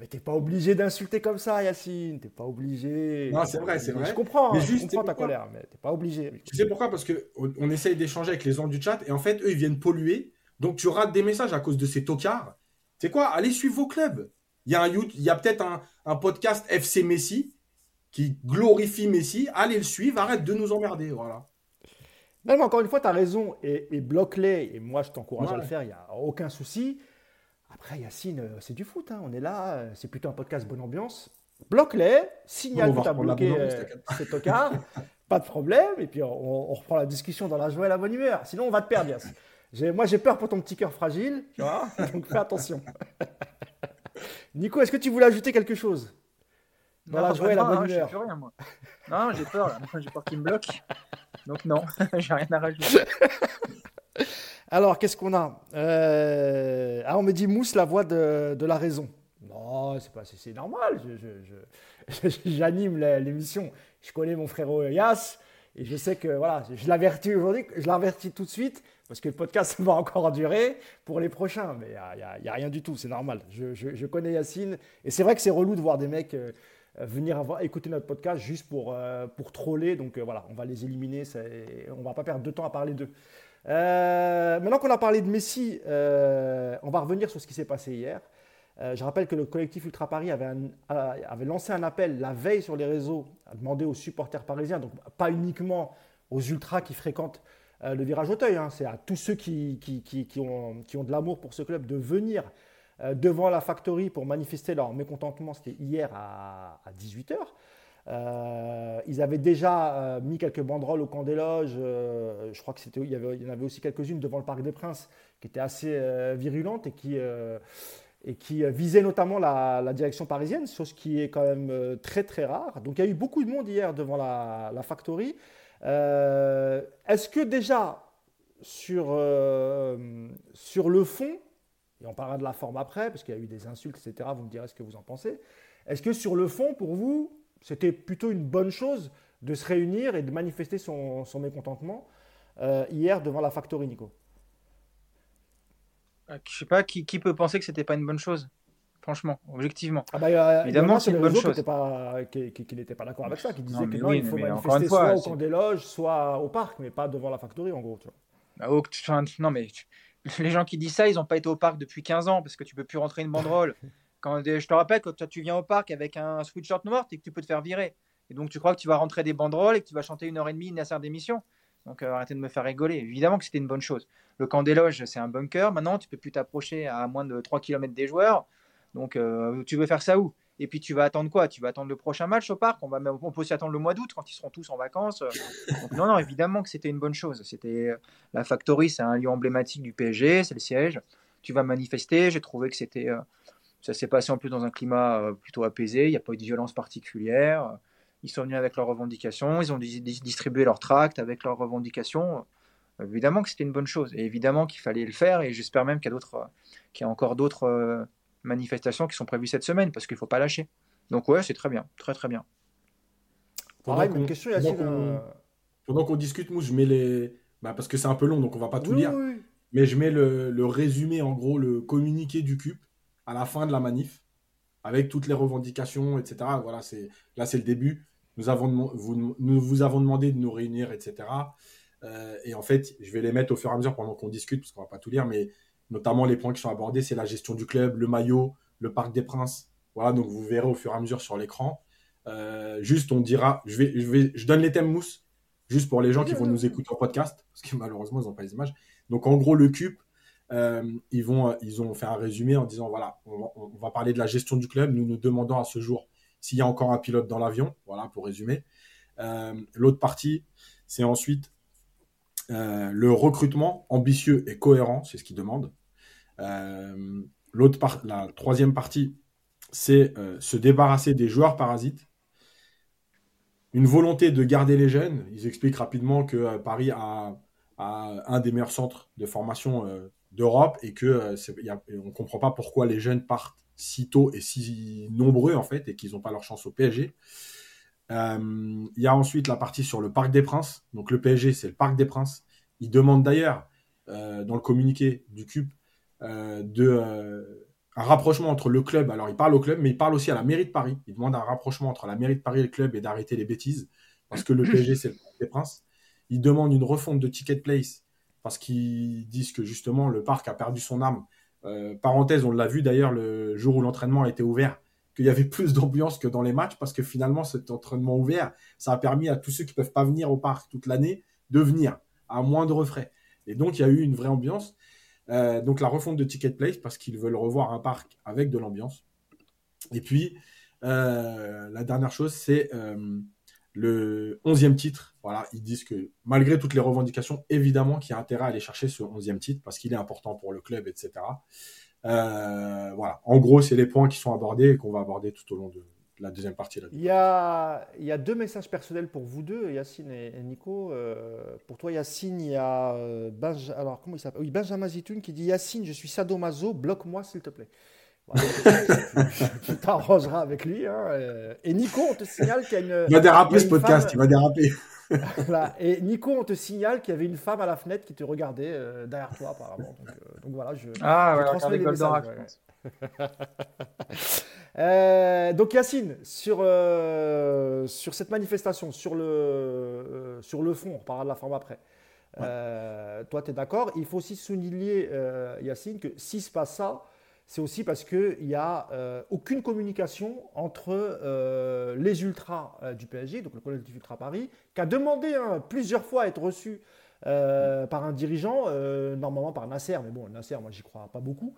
Mais t'es pas obligé d'insulter comme ça, Yacine. T'es pas obligé. Non, c'est vrai, c'est vrai. Je comprends, mais juste, je comprends ta colère, mais t'es pas obligé. Tu sais pourquoi? Parce qu'on on essaye d'échanger avec les gens du chat et en fait, eux, ils viennent polluer donc tu rates des messages à cause de ces tocards. C'est quoi? Allez suivre vos clubs. Il y a, un, il y a peut-être un, podcast FC Messi qui glorifie Messi. Allez le suivre, arrête de nous emmerder. Voilà. mais encore une fois, tu as raison. Et, et bloque-les. Et moi, je t'encourage à le faire. Il n'y a aucun souci. Après, Yacine, euh, c'est du foot. Hein. On est là. Euh, c'est plutôt un podcast bonne ambiance. Bloque-les. Signale que tu as bloqué euh, ces tocards. pas de problème. Et puis, on, on, reprend la discussion dans la joie et la bonne humeur. Sinon, on va te perdre, Yacine. Moi, j'ai peur pour ton petit cœur fragile, tu vois, donc fais attention. Nico, est-ce que tu voulais ajouter quelque chose? Dans la joie et la bonne humeur. rien, moi. Non, j'ai peur, j'ai peur qu'il me bloque. Donc non, j'ai rien à rajouter. Alors, qu'est-ce qu'on a? Euh... ah, on me dit Mousse, la voix de, la raison. Non, c'est pas, c'est normal. J'anime l'émission. Je connais mon frère Yas et je sais que voilà, je l'avertis aujourd'hui, je l'avertis tout de suite parce que le podcast va encore durer pour les prochains, mais il n'y a, rien du tout, c'est normal. Je, connais Yacine, et c'est vrai que c'est relou de voir des mecs euh, venir écouter notre podcast juste pour, pour troller. Donc voilà, on va les éliminer. On va pas perdre de temps à parler d'eux. maintenant qu'on a parlé de Messi, on va revenir sur ce qui s'est passé hier. je rappelle que le collectif Ultra Paris avait, avait, lancé un appel la veille sur les réseaux à demander aux supporters parisiens, donc pas uniquement aux ultras qui fréquentent euh, le virage Auteuil. Hein. C'est à tous ceux qui, ont, de l'amour pour ce club de venir euh, devant la factory pour manifester leur mécontentement. C'était hier à, 18h. Euh, ils avaient déjà mis quelques banderoles au camp des loges. je crois que c'était, il, y y en avait aussi quelques-unes devant le Parc des Princes qui étaient assez virulentes et qui, et qui visaient notamment la, direction parisienne, chose qui est quand même très très rare. Donc il y a eu beaucoup de monde hier devant la, la factory. Euh, est-ce que déjà, sur, euh, sur le fond, et on parlera de la forme après, parce qu'il y a eu des insultes, etc., vous me direz ce que vous en pensez, est-ce que sur le fond, pour vous, c'était plutôt une bonne chose de se réunir et de manifester son, mécontentement euh, hier devant la Factory, Nico? Je sais pas, qui, qui peut penser que c'était pas une bonne chose? Franchement, objectivement. Ah bah, Évidemment, c'est une bonne chose. Qui n'était pas, d'accord avec ça, qui disait qu'il faut manifester soit au camp des loges, soit au parc, mais pas devant la factory, en gros. Tu vois. Bah, non, mais les gens qui disent ça, ils n'ont pas été au parc depuis 15 ans, parce que tu peux plus rentrer une banderole. quand, je te rappelle, quand tu viens au parc avec un sweatshirt noir, et que tu peux te faire virer. Et donc, tu crois que tu vas rentrer des banderoles et que tu vas chanter une heure et demie une série d'émission. Donc, euh, arrêtez de me faire rigoler. Évidemment que c'était une bonne chose. Le camp des loges, c'est un bunker. Maintenant, tu peux plus t'approcher à moins de 3 km des joueurs. Donc, euh, tu veux faire ça où? Et puis, tu vas attendre quoi? Tu vas attendre le prochain match au parc? On, va, on peut aussi attendre le mois d'août quand ils seront tous en vacances. non, non, évidemment que c'était une bonne chose. C'était euh, La Factory, c'est un lieu emblématique du PSG, c'est le siège. Tu vas manifester. J'ai trouvé que c'était. Euh, ça s'est passé en plus dans un climat plutôt apaisé. Il n'y a pas eu de violence particulière. Ils sont venus avec leurs revendications. Ils ont distribué leurs tracts avec leurs revendications évidemment que c'était une bonne chose et évidemment qu'il fallait le faire et j'espère même qu'il y a d'autres qu'il y a encore d'autres manifestations qui sont prévues cette semaine parce qu'il ne faut pas lâcher. Donc ouais, c'est très bien, très très bien. Pendant qu'on question, pendant qu'on discute, moi, je mets les... Bah, parce que c'est un peu long, donc on va pas tout lire. Mais je mets le, résumé, en gros, le communiqué du CUP à la fin de la manif, avec toutes les revendications, etc. Voilà, c'est là, c'est le début. Nous, avons, vous, nous vous avons demandé de nous réunir, etc. Euh, et en fait, je vais les mettre au fur et à mesure pendant qu'on discute, parce qu'on va pas tout lire, mais Notamment, les points qui sont abordés, c'est la gestion du club, le maillot, le Parc des Princes. Voilà, donc vous verrez au fur et à mesure sur l'écran. Euh, juste, on dira, je, vais, je, vais, je donne les thèmes mousse, juste pour les gens qui vont nous écouter en podcast, parce que malheureusement, ils n'ont pas les images. Donc, en gros, le CUP, euh, ils, vont, ils ont fait un résumé en disant voilà, on va, parler de la gestion du club. Nous nous demandons à ce jour s'il y a encore un pilote dans l'avion. Voilà, pour résumer. Euh, l'autre partie, c'est ensuite le recrutement ambitieux et cohérent, c'est ce qu'ils demandent. Euh, l'autre la troisième partie, c'est euh, se débarrasser des joueurs parasites. Une volonté de garder les jeunes. Ils expliquent rapidement que euh, Paris a, un des meilleurs centres de formation d'Europe et que ne comprend pas pourquoi les jeunes partent si tôt et si nombreux en fait et qu'ils n'ont pas leur chance au PSG. Il y a ensuite la partie sur le Parc des Princes. Donc le PSG, c'est le Parc des Princes. Ils demandent d'ailleurs, dans le communiqué du CUP, de euh, un rapprochement entre le club, alors il parle au club, mais il parle aussi à la mairie de Paris. Il demande un rapprochement entre la mairie de Paris et le club et d'arrêter les bêtises, parce que le PSG, c'est le des princes. Il demande une refonte de Ticket Place, parce qu'ils disent que justement le parc a perdu son âme. Euh, parenthèse, on l'a vu d'ailleurs le jour où l'entraînement a été ouvert, qu'il y avait plus d'ambiance que dans les matchs, parce que finalement cet entraînement ouvert, ça a permis à tous ceux qui peuvent pas venir au parc toute l'année de venir à moindre frais. Et donc il y a eu une vraie ambiance. Euh, donc la refonte de Ticket Place parce qu'ils veulent revoir un parc avec de l'ambiance. Et puis euh, la dernière chose, c'est euh, le 11e titre. Voilà, ils disent que malgré toutes les revendications, évidemment qu'il y a intérêt à aller chercher ce 11e titre parce qu'il est important pour le club, etc. voilà, en gros, c'est les points qui sont abordés et qu'on va aborder tout au long de, la deuxième partie. il, y a, il y a deux messages personnels pour vous deux, Yacine et, Nico. Euh, pour toi, Yacine, il y a euh, Alors, comment il s'appelle? Oui, Benjamin Zitoun qui dit Yacine, je suis sadomaso, bloque-moi s'il te plaît. tu t'arrangeras avec lui. Hein, euh. Et Nico, on te signale qu'il y a une. Il va déraper ce podcast, il va déraper. Et Nico, on te signale qu'il y avait une femme à la fenêtre qui te regardait derrière toi, apparemment. Donc, voilà, je, ah, je transmets les messages. Euh, donc Yacine, sur, euh, sur cette manifestation, sur le, euh, sur le fond, on parlera de la forme après. toi, tu es d'accord Il faut aussi souligner, Yacine, que si se passe ça, c'est aussi parce qu'il n'y a aucune communication entre les ultras du PSG, donc le collectif Ultra Paris, qui a demandé hein, plusieurs fois à être reçu par un dirigeant, normalement par Nasser, mais bon, Nasser, moi j'y crois pas beaucoup.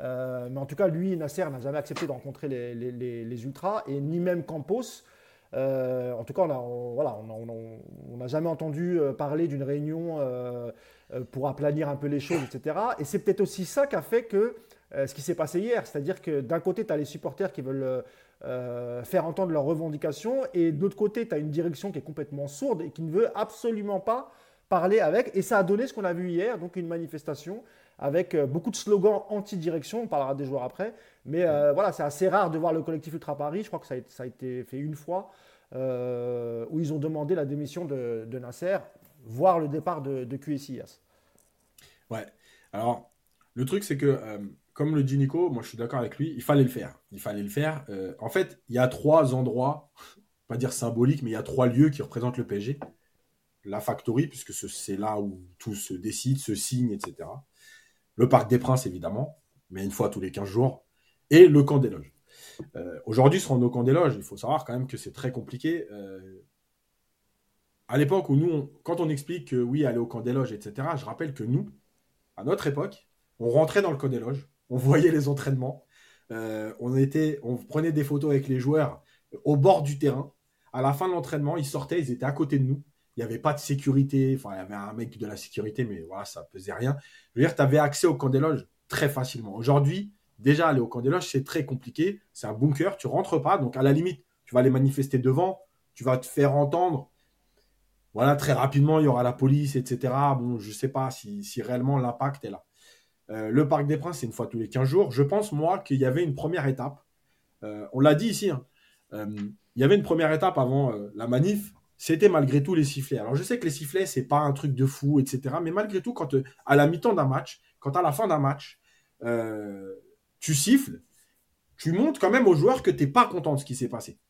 Euh, mais en tout cas, lui, Nasser n'a jamais accepté de rencontrer les, ultras, et ni même Campos. Euh, en tout cas, on n'a voilà, on, jamais entendu euh, parler d'une réunion pour aplanir un peu les choses, etc. Et c'est peut-être aussi ça qui a fait que ce qui s'est passé hier, c'est-à-dire que d'un côté, tu as les supporters qui veulent faire entendre leurs revendications, et de l'autre côté, tu as une direction qui est complètement sourde et qui ne veut absolument pas parler avec. Et ça a donné ce qu'on a vu hier, donc une manifestation avec euh, beaucoup de slogans anti-direction. On parlera des joueurs après. Mais euh, voilà, c'est assez rare de voir le collectif Ultra Paris. Je crois que ça a, été fait une fois euh, où ils ont demandé la démission de, Nasser, voire le départ de, de QSIS. Ouais. Alors, le truc, c'est que, comme le dit Nico, moi je suis d'accord avec lui, il fallait le faire. Il fallait le faire. en fait, il y a trois endroits, pas dire symboliques, mais il y a trois lieux qui représentent le PSG. La factory, puisque c'est là où tout se décide, se signe, etc le Parc des Princes, évidemment, mais une fois tous les 15 jours, et le camp des loges. Euh, aujourd'hui, se rendre au camp des loges, il faut savoir quand même que c'est très compliqué. Euh, à l'époque où nous, quand on explique que oui, aller au camp des loges, etc., je rappelle que nous, à notre époque, on rentrait dans le camp des loges, on voyait les entraînements, euh, on, était, on prenait des photos avec les joueurs au bord du terrain. À la fin de l'entraînement, ils sortaient, ils étaient à côté de nous il n'y avait pas de sécurité. Enfin, il y avait un mec de la sécurité, mais voilà, ça pesait rien. Je veux dire, tu avais accès au camp des loges très facilement. Aujourd'hui, déjà, aller au camp des loges, c'est très compliqué. C'est un bunker, tu rentres pas. Donc, à la limite, tu vas aller manifester devant, tu vas te faire entendre. Voilà, très rapidement, il y aura la police, etc. Bon, je ne sais pas si, réellement l'impact est là. Euh, le Parc des Princes, c'est une fois tous les 15 jours. Je pense, moi, qu'il y avait une première étape. Euh, on l'a dit ici. Hein. Euh, il y avait une première étape avant la manif c'était malgré tout les sifflets. Alors je sais que les sifflets, c'est pas un truc de fou, etc. Mais malgré tout, quand à la mi-temps d'un match, quand à la fin d'un match, tu siffles, tu montres quand même aux joueurs que tu n'es pas content de ce qui s'est passé.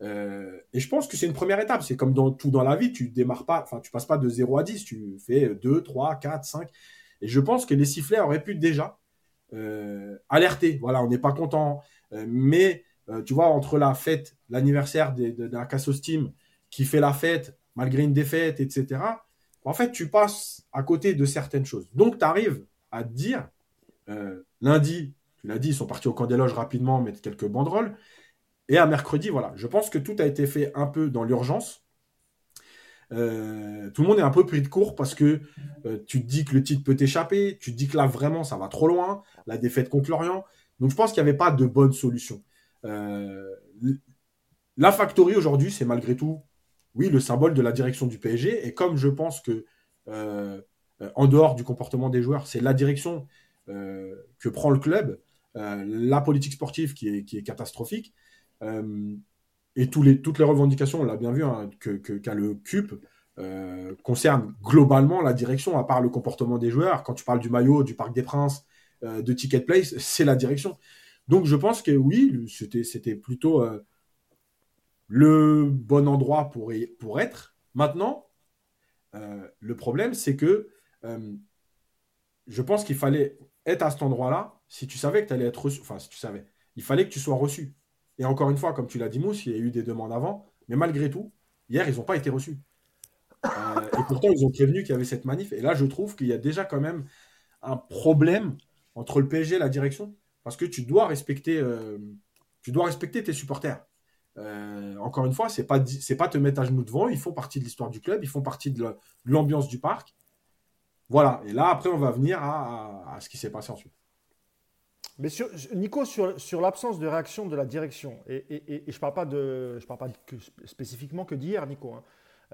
Et je pense que c'est une première étape. C'est comme dans tout dans la vie, tu démarres pas, enfin tu passes pas de 0 à 10, tu fais 2, 3, 4, 5. Et je pense que les sifflets auraient pu déjà alerter. Voilà, on n'est pas content. mais tu vois, entre la fête, l'anniversaire de, de, la qui fait la fête malgré une défaite, etc., en fait, tu passes à côté de certaines choses. Donc, tu arrives à te dire, euh, lundi, tu l'as dit, ils sont partis au camp des loges rapidement, mettre quelques banderoles. Et à mercredi, voilà, je pense que tout a été fait un peu dans l'urgence. Euh, tout le monde est un peu pris de court parce que euh, tu te dis que le titre peut t'échapper, tu te dis que là vraiment ça va trop loin, la défaite contre l'Orient. Donc je pense qu'il n'y avait pas de bonne solution. la factory aujourd'hui, c'est malgré tout oui, le symbole de la direction du PSG. Et comme je pense que, euh, en dehors du comportement des joueurs, c'est la direction euh, que prend le club, euh, la politique sportive qui est catastrophique, et toutes les revendications, on l'a bien vu, hein, qu'a le CUP, concernent globalement la direction, à part le comportement des joueurs. Quand tu parles du maillot, du Parc des Princes, de Ticket Place, c'est la direction. Donc je pense que oui, c'était plutôt le bon endroit pour, être. Maintenant, euh, le problème, c'est que euh, je pense qu'il fallait être à cet endroit-là si tu savais que tu allais être reçu. Enfin, si tu savais. Il fallait que tu sois reçu. Et encore une fois, comme tu l'as dit, Mousse, il y a eu des demandes avant. Mais malgré tout, hier, ils n'ont pas été reçus. Euh, et pourtant, ils ont prévenu qu'il y avait cette manif. Et là, je trouve qu'il y a déjà quand même un problème entre le PSG et la direction. Parce que tu dois respecter, tu dois respecter tes supporters. Euh, encore une fois, c'est pas pas te mettre à genoux devant. Ils font partie de l'histoire du club, ils font partie de l'ambiance du parc. Voilà. Et là, après, on va venir à, ce qui s'est passé ensuite. Mais Nico, sur, l'absence de réaction de la direction, et, je parle pas de, je parle pas spécifiquement que d'hier, Nico. Hein.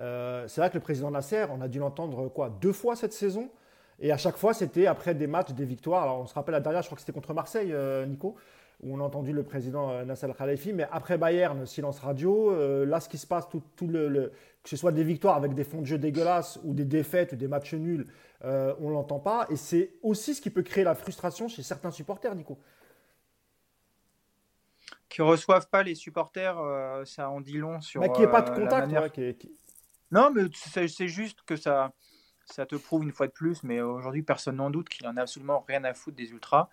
Euh, c'est vrai que le président Nasser, on a dû l'entendre quoi deux fois cette saison, et à chaque fois c'était après des matchs, des victoires. Alors on se rappelle la dernière, je crois que c'était contre Marseille, euh, Nico où on a entendu le président euh, Nasser Khalifi, mais après Bayern, silence radio. Là, ce qui se passe, tout, le, que ce soit des victoires avec des fonds de jeu dégueulasses ou des défaites ou des matchs nuls, euh, on ne l'entend pas. Et c'est aussi ce qui peut créer la frustration chez certains supporters, Nico. qui reçoivent pas les supporters, euh, ça en dit long sur. Mais bah, qui n'y pas de contact, Non, mais c'est juste que ça, ça te prouve une fois de plus, mais aujourd'hui personne n'en doute qu'il en a absolument rien à foutre des ultras.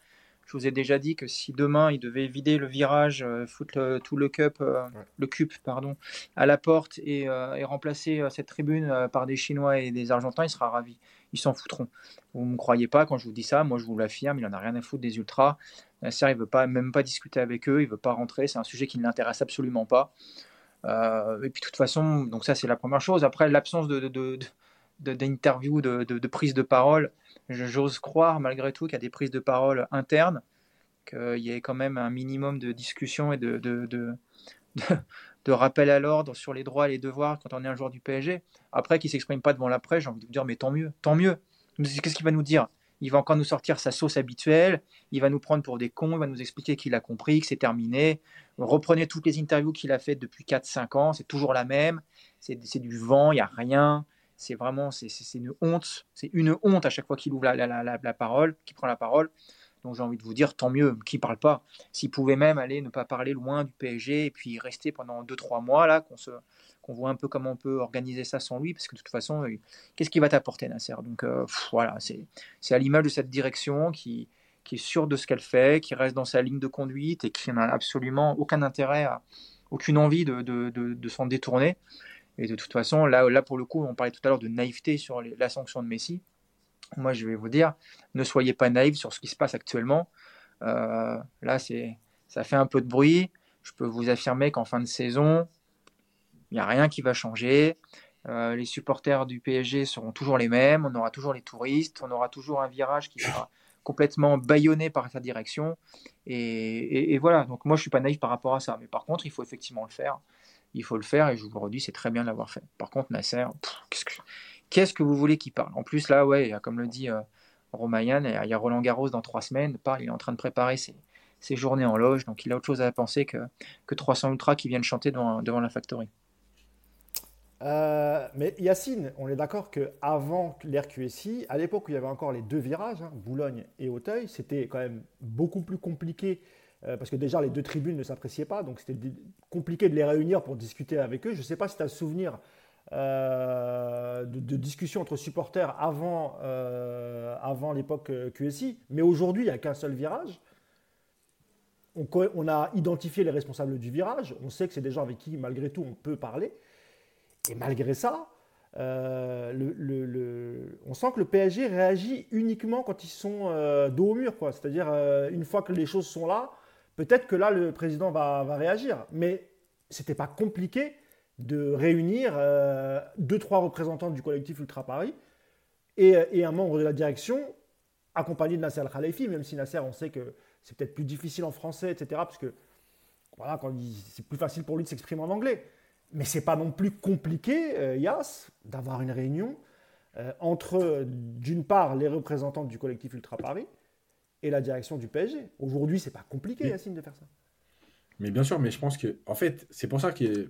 Je vous ai déjà dit que si demain il devait vider le virage, euh, foutre tout le cup, euh, le cup pardon, à la porte et, euh, remplacer cette tribune par des Chinois et des Argentins, il sera ravi. Ils s'en foutront. Vous ne me croyez pas quand je vous dis ça, moi je vous l'affirme, il en a rien à foutre des ultras. Nasser, il veut pas même pas discuter avec eux, il veut pas rentrer, c'est un sujet qui ne l'intéresse absolument pas. et puis de toute façon, donc ça c'est la première chose. Après l'absence de, d'interviews, de, de, de, prise de parole, j'ose croire malgré tout qu'il y a des prises de parole internes, qu'il y ait quand même un minimum de discussion et de, de, de rappel à l'ordre sur les droits et les devoirs quand on est un joueur du PSG. Après, qu'il ne s'exprime pas devant la presse, j'ai envie de vous dire, mais tant mieux, tant mieux. Qu'est-ce qu'il va nous dire? Il va encore nous sortir sa sauce habituelle, il va nous prendre pour des cons, il va nous expliquer qu'il a compris, que c'est terminé. Reprenez toutes les interviews qu'il a faites depuis 4-5 ans, c'est toujours la même, c'est du vent, il n'y a rien c'est vraiment c'est une honte. C'est une honte à chaque fois qu'il ouvre la, parole, qu'il prend la parole. Donc j'ai envie de vous dire, tant mieux, qui parle pas. S'il pouvait même aller ne pas parler loin du PSG et puis rester pendant 2-3 mois là, qu'on se voit un peu comment on peut organiser ça sans lui, parce que de toute façon, euh, qu'est-ce qu'il va t'apporter Nasser? Donc euh, voilà, c'est à l'image de cette direction qui, qui est sûre de ce qu'elle fait, qui reste dans sa ligne de conduite et qui n'a absolument aucun intérêt, aucune envie de, de, de s'en détourner. Et de toute façon, là, là pour le coup, on parlait tout à l'heure de naïveté sur la sanction de Messi. Moi, je vais vous dire, ne soyez pas naïfs sur ce qui se passe actuellement. Euh, là, c'est, ça fait un peu de bruit. Je peux vous affirmer qu'en fin de saison, il n'y a rien qui va changer. Euh, les supporters du PSG seront toujours les mêmes. On aura toujours les touristes. On aura toujours un virage qui sera complètement bâillonné par sa direction. Et, et voilà. Donc moi, je suis pas naïf par rapport à ça. Mais par contre, il faut effectivement le faire il faut le faire et je vous le redis, c'est très bien de l'avoir fait. Par contre, Nasser, qu'est-ce que, vous voulez qu'il parle? En plus, là, ouais, comme le dit euh, Romayan, il y a Roland Garros dans trois semaines, parle, il est en train de préparer ses, journées en loge, donc il a autre chose à penser que, que 300 Ultras qui viennent chanter devant, la factory. Euh, mais Yacine, on est d'accord qu'avant l'RQSI, à l'époque où il y avait encore les deux virages, hein, Boulogne et Auteuil, c'était quand même beaucoup plus compliqué euh, parce que déjà les deux tribunes ne s'appréciaient pas, donc c'était compliqué de les réunir pour discuter avec eux. Je ne sais pas si tu as souvenir euh, de, discussions entre supporters avant, euh, avant l'époque QSI, mais aujourd'hui il n'y a qu'un seul virage. On, a identifié les responsables du virage, on sait que c'est des gens avec qui malgré tout on peut parler, et malgré ça, on sent que le PSG réagit uniquement quand ils sont dos au mur. C'est-à-dire, une fois que les choses sont là, peut-être que là, le président va, réagir. Mais ce n'était pas compliqué de réunir euh, deux, trois représentants du collectif Ultra Paris et, un membre de la direction accompagné de Nasser Al-Khalifi, même si Nasser, on sait que c'est peut-être plus difficile en français, etc. Parce que voilà, quand c'est plus facile pour lui de s'exprimer en anglais. Mais c'est pas non plus compliqué, euh, Yas, d'avoir une réunion euh, entre, d'une part, les représentants du collectif Ultra Paris et la direction du PSG. Aujourd'hui, c'est pas compliqué, Yacine, de faire ça. Mais bien sûr, mais je pense que, en fait, c'est pour ça qu'il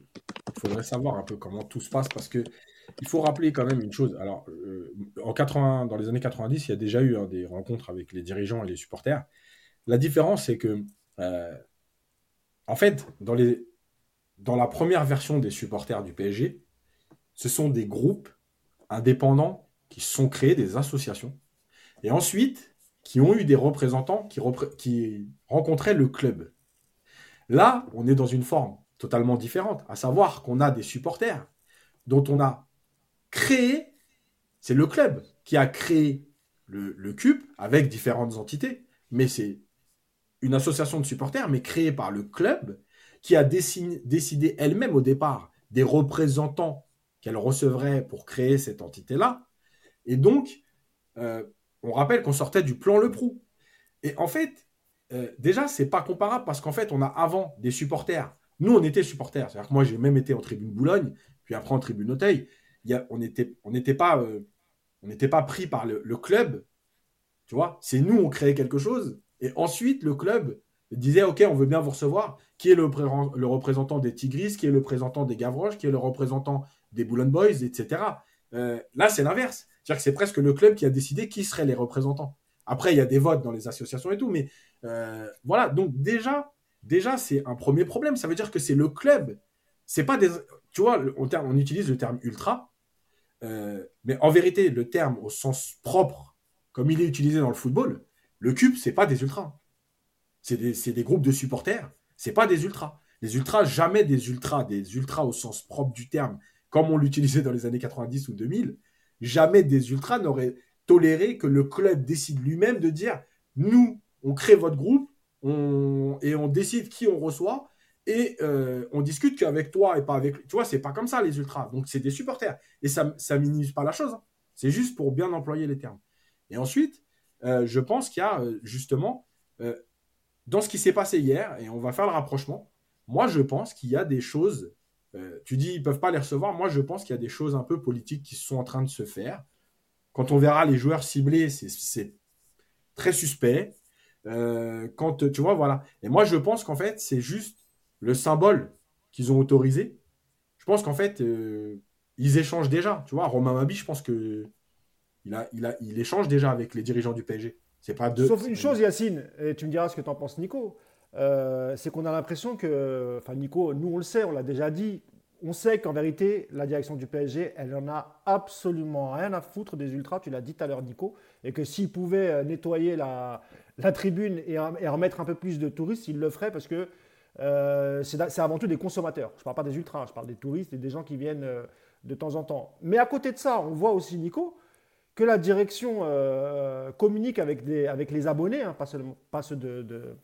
faudrait savoir un peu comment tout se passe, parce que il faut rappeler quand même une chose. Alors, euh, en 80, dans les années 90, il y a déjà eu hein, des rencontres avec les dirigeants et les supporters. La différence, c'est que, euh, en fait, dans, les, dans la première version des supporters du PSG, ce sont des groupes indépendants qui sont créés, des associations. Et ensuite, qui ont eu des représentants qui, qui rencontraient le club. Là, on est dans une forme totalement différente, à savoir qu'on a des supporters dont on a créé, c'est le club qui a créé le, le CUP avec différentes entités, mais c'est une association de supporters, mais créée par le club, qui a décidé elle-même au départ des représentants qu'elle recevrait pour créer cette entité-là. Et donc, euh, on rappelle qu'on sortait du plan Le Prou. Et en fait, euh, déjà, c'est pas comparable parce qu'en fait, on a avant des supporters. Nous, on était supporters. C'est-à-dire que moi, j'ai même été en tribune Boulogne, puis après en tribune Auteuil. Il on n'était on pas, euh, pas pris par le, club. Tu vois, c'est nous, on créait quelque chose. Et ensuite, le club disait OK, on veut bien vous recevoir. Qui est le, le représentant des Tigris Qui est le représentant des Gavroches? Qui est le représentant des Boulogne Boys, etc. Euh, là, c'est l'inverse. C'est-à-dire que c'est presque le club qui a décidé qui seraient les représentants. Après, il y a des votes dans les associations et tout, mais euh, voilà. Donc déjà, déjà, c'est un premier problème. Ça veut dire que c'est le club. C'est pas des. Tu vois, on, utilise le terme ultra, euh, mais en vérité, le terme au sens propre, comme il est utilisé dans le football, le cube, c'est pas des ultras. C'est des, des, groupes de supporters, c'est pas des ultras. Les ultras, jamais des ultras, des ultras au sens propre du terme, comme on l'utilisait dans les années 90 ou 2000, jamais des ultras n'auraient toléré que le club décide lui-même de dire nous, on crée votre groupe et on décide qui on reçoit et euh, on discute qu'avec toi et pas avec. Tu vois, c'est pas comme ça les ultras. Donc c'est des supporters et ça ça minimise pas la chose. Hein. C'est juste pour bien employer les termes. Et ensuite, euh, je pense qu'il y a euh, justement dans ce qui s'est passé hier et on va faire le rapprochement. Moi, je pense qu'il y a des choses euh, tu dis ils peuvent pas les recevoir. Moi, je pense qu'il y a des choses un peu politiques qui sont en train de se faire. Quand on verra les joueurs ciblés, c'est très suspect. Euh, quand tu vois, voilà. Et moi, je pense qu'en fait, c'est juste le symbole qu'ils ont autorisé. Je pense qu'en fait, euh, ils échangent déjà. Tu vois, Romain Mabi, je pense que il, a, il, a, il échange déjà avec les dirigeants du PSG. C'est pas deux. Sauf une chose, Yacine, et tu me diras ce que tu en penses, Nico. Euh, c'est qu'on a l'impression que, enfin Nico, nous on le sait, on l'a déjà dit, on sait qu'en vérité, la direction du PSG, elle en a absolument rien à foutre des ultras, tu l'as dit tout à l'heure Nico, et que s'ils pouvaient euh, nettoyer la, tribune et, remettre un peu plus de touristes, ils le feraient parce que euh, c'est avant tout des consommateurs. Je ne parle pas des ultras, je parle des touristes et des gens qui viennent de temps en temps. Mais à côté de ça, on voit aussi Nico, que la direction communique avec, les abonnés, hein, pas, seulement, ceux de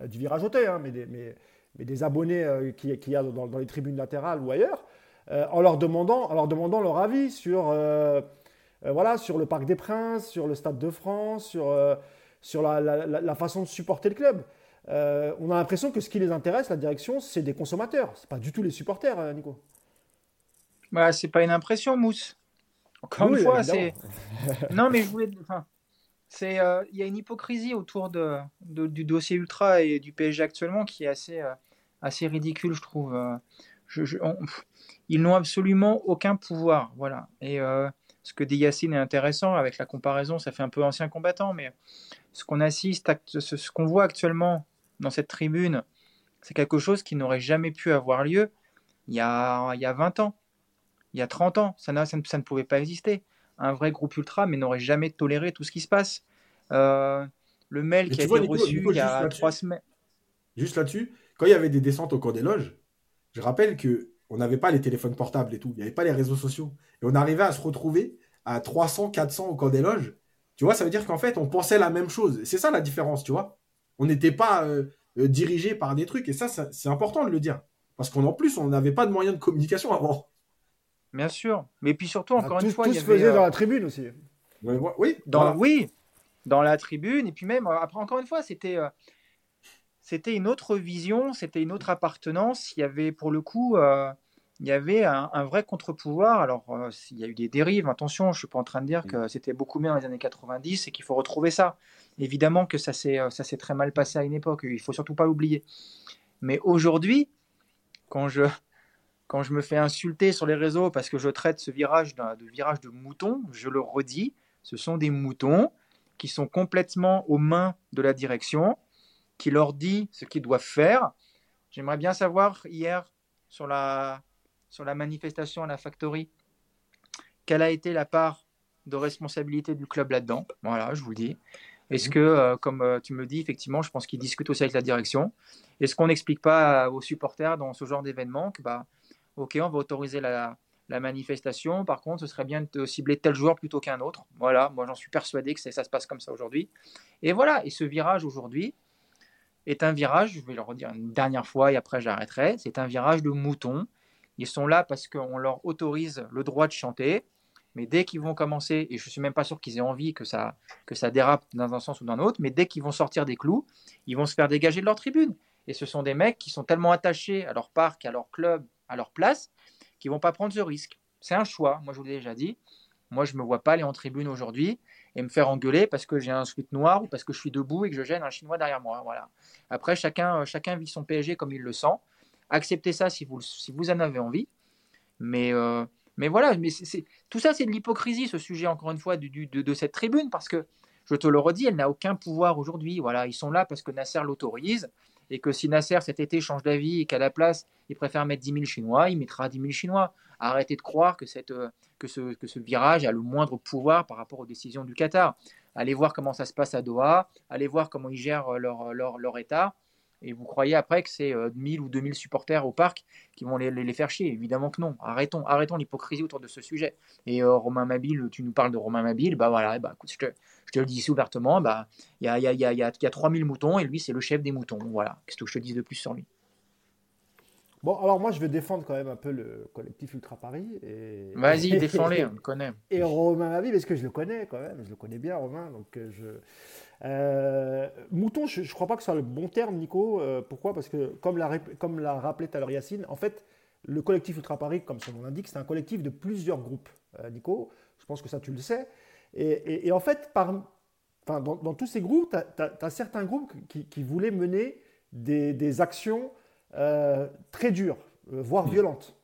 du virage hauteur, hein, mais, des, mais, des abonnés euh, qu'il qui y a dans, les tribunes latérales ou ailleurs, euh, en, leur demandant, en leur demandant leur avis sur, voilà, sur le Parc des Princes, sur le Stade de France, sur, sur la, façon de supporter le club. on a l'impression que ce qui les intéresse, la direction, c'est des consommateurs. Ce pas du tout les supporters, Nico. Bah, c'est pas une impression, Mousse. Encore une fois, c'est. non, mais je voulais. Enfin, euh, il y a une hypocrisie autour du dossier ultra et du PSG actuellement qui est assez euh, ridicule, je trouve. Euh, ils n'ont absolument aucun pouvoir, voilà. Et ce que dit Yacine est intéressant avec la comparaison, ça fait un peu ancien combattant, mais ce qu'on assiste, ce, qu'on voit actuellement dans cette tribune, c'est quelque chose qui n'aurait jamais pu avoir lieu il y a, il y a 20 ans, il y a 30 ans. Ça ne pouvait pas exister un vrai groupe ultra, mais n'aurait jamais toléré tout ce qui se passe. Euh, le mail qui a été reçu il y a trois semaines. Juste là-dessus, quand il y avait des descentes au cours des loges, je rappelle que on n'avait pas les téléphones portables et tout, il n'y avait pas les réseaux sociaux. Et on arrivait à se retrouver à 300, 400 au cours des loges. Tu vois, ça veut dire qu'en fait, on pensait la même chose. C'est ça la différence, tu vois. On n'était pas euh, euh, dirigé par des trucs. Et ça, c'est important de le dire. Parce qu'en plus, on n'avait pas de moyens de communication avant. Bien sûr. Mais puis surtout, encore une fois. Tout se faisait dans la tribune aussi. Oui, dans, oui, dans la tribune. Et puis même, après, encore une fois, c'était euh, c'était une autre vision, c'était une autre appartenance. Il y avait, pour le coup, euh, il y avait un, vrai contre-pouvoir. Alors, euh, il y a eu des dérives, attention, je ne suis pas en train de dire que c'était beaucoup mieux dans les années 90 et qu'il faut retrouver ça. Évidemment que ça s'est très mal passé à une époque, il faut surtout pas l'oublier. Mais aujourd'hui, quand je, quand je me fais insulter sur les réseaux parce que je traite ce virage de virage de mouton, je le redis, ce sont des moutons qui sont complètement aux mains de la direction, qui leur dit ce qu'ils doivent faire. J'aimerais bien savoir hier sur la, sur la manifestation à la factory, quelle a été la part de responsabilité du club là-dedans? Voilà, je vous le dis. Est-ce mhm. que, euh, comme euh, tu me dis, effectivement, je pense qu'ils discutent aussi avec la direction. Est-ce qu'on n'explique pas aux supporters dans ce genre d'événement que bah, ok, on va autoriser la, manifestation. Par contre, ce serait bien de cibler tel joueur plutôt qu'un autre. Voilà, moi j'en suis persuadé que ça se passe comme ça aujourd'hui. Et voilà, et ce virage aujourd'hui est un virage, je vais le redire une dernière fois et après j'arrêterai, c'est un virage de moutons. Ils sont là parce qu'on leur autorise le droit de chanter, mais dès qu'ils vont commencer, et je ne suis même pas sûr qu'ils aient envie que ça, que ça dérape dans un sens ou dans l'autre, mais dès qu'ils vont sortir des clous, ils vont se faire dégager de leur tribune. Et ce sont des mecs qui sont tellement attachés à leur parc, à leur club, à leur place, qui vont pas prendre ce risque. C'est un choix, moi je vous l'ai déjà dit. Moi je me vois pas aller en tribune aujourd'hui et me faire engueuler parce que j'ai un sweat noir ou parce que je suis debout et que je gêne un chinois derrière moi. Voilà. Après chacun, euh, chacun vit son PSG comme il le sent. Acceptez ça si vous, si vous en avez envie. Mais, euh, mais voilà, mais c'est, tout ça c'est de l'hypocrisie ce sujet encore une fois de, de cette tribune parce que je te le redis, elle n'a aucun pouvoir aujourd'hui. Voilà, ils sont là parce que Nasser l'autorise et que si Nasser cet été change d'avis et qu'à la place, il préfère mettre 10 000 Chinois, il mettra 10 000 Chinois. Arrêtez de croire euh, que, ce, virage a le moindre pouvoir par rapport aux décisions du Qatar. Allez voir comment ça se passe à Doha, allez voir comment ils gèrent leur État. Et vous croyez après que c'est 1000 euh, ou 2000 supporters au parc qui vont les, les, faire chier? Évidemment que non. Arrêtons, arrêtons l'hypocrisie autour de ce sujet. Et euh, Romain Mabille, tu nous parles de Romain Mabille, bah voilà, bah, écoute, je, te, je te le dis ici ouvertement, bah, il y, a, y, a, y, a, y a 3000 moutons et lui, c'est le chef des moutons. Voilà, qu'est-ce que je te dis de plus sur lui? Bon, alors moi, je vais défendre quand même un peu le collectif Ultra Paris. Et... Vas-y, défends-les, on le connaît. Et Romain Mabille, parce que je le connais quand même, je le connais bien, Romain, donc euh, je... Euh, mouton, je ne crois pas que ce soit le bon terme, Nico. Euh, pourquoi? Parce que, comme l'a, comme l'a rappelé tout à l'heure Yacine, en fait, le collectif Ultra Paris, comme son nom l'indique, c'est un collectif de plusieurs groupes. Euh, Nico, je pense que ça, tu le sais. Et, et, en fait, par, dans, dans, tous ces groupes, tu as, certains groupes qui, qui voulaient mener des, des actions très dures, voire violentes.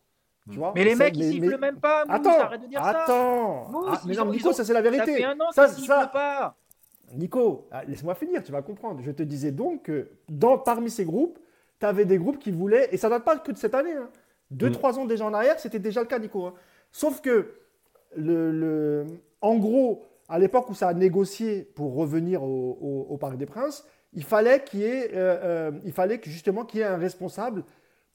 Tu vois? Mais les mecs, ils sifflent même pas. Mousse, attends, arrête de dire attends. Ça. Mousse, ah, mais non, Nico, ça c'est la vérité. Ça fait un an ça, qu'ils ça... pas. Nico, ah, laisse-moi finir, tu vas comprendre. Je te disais donc que dans, parmi ces groupes, tu avais des groupes qui voulaient, et ça ne date pas que de cette année, hein. deux, mm. trois ans déjà en arrière, c'était déjà le cas, Nico. Hein. Sauf que, le, le, en gros, à l'époque où ça a négocié pour revenir au, au, Parc des Princes, il fallait qu'il y ait, euh, euh, il fallait que justement qu'il y ait un responsable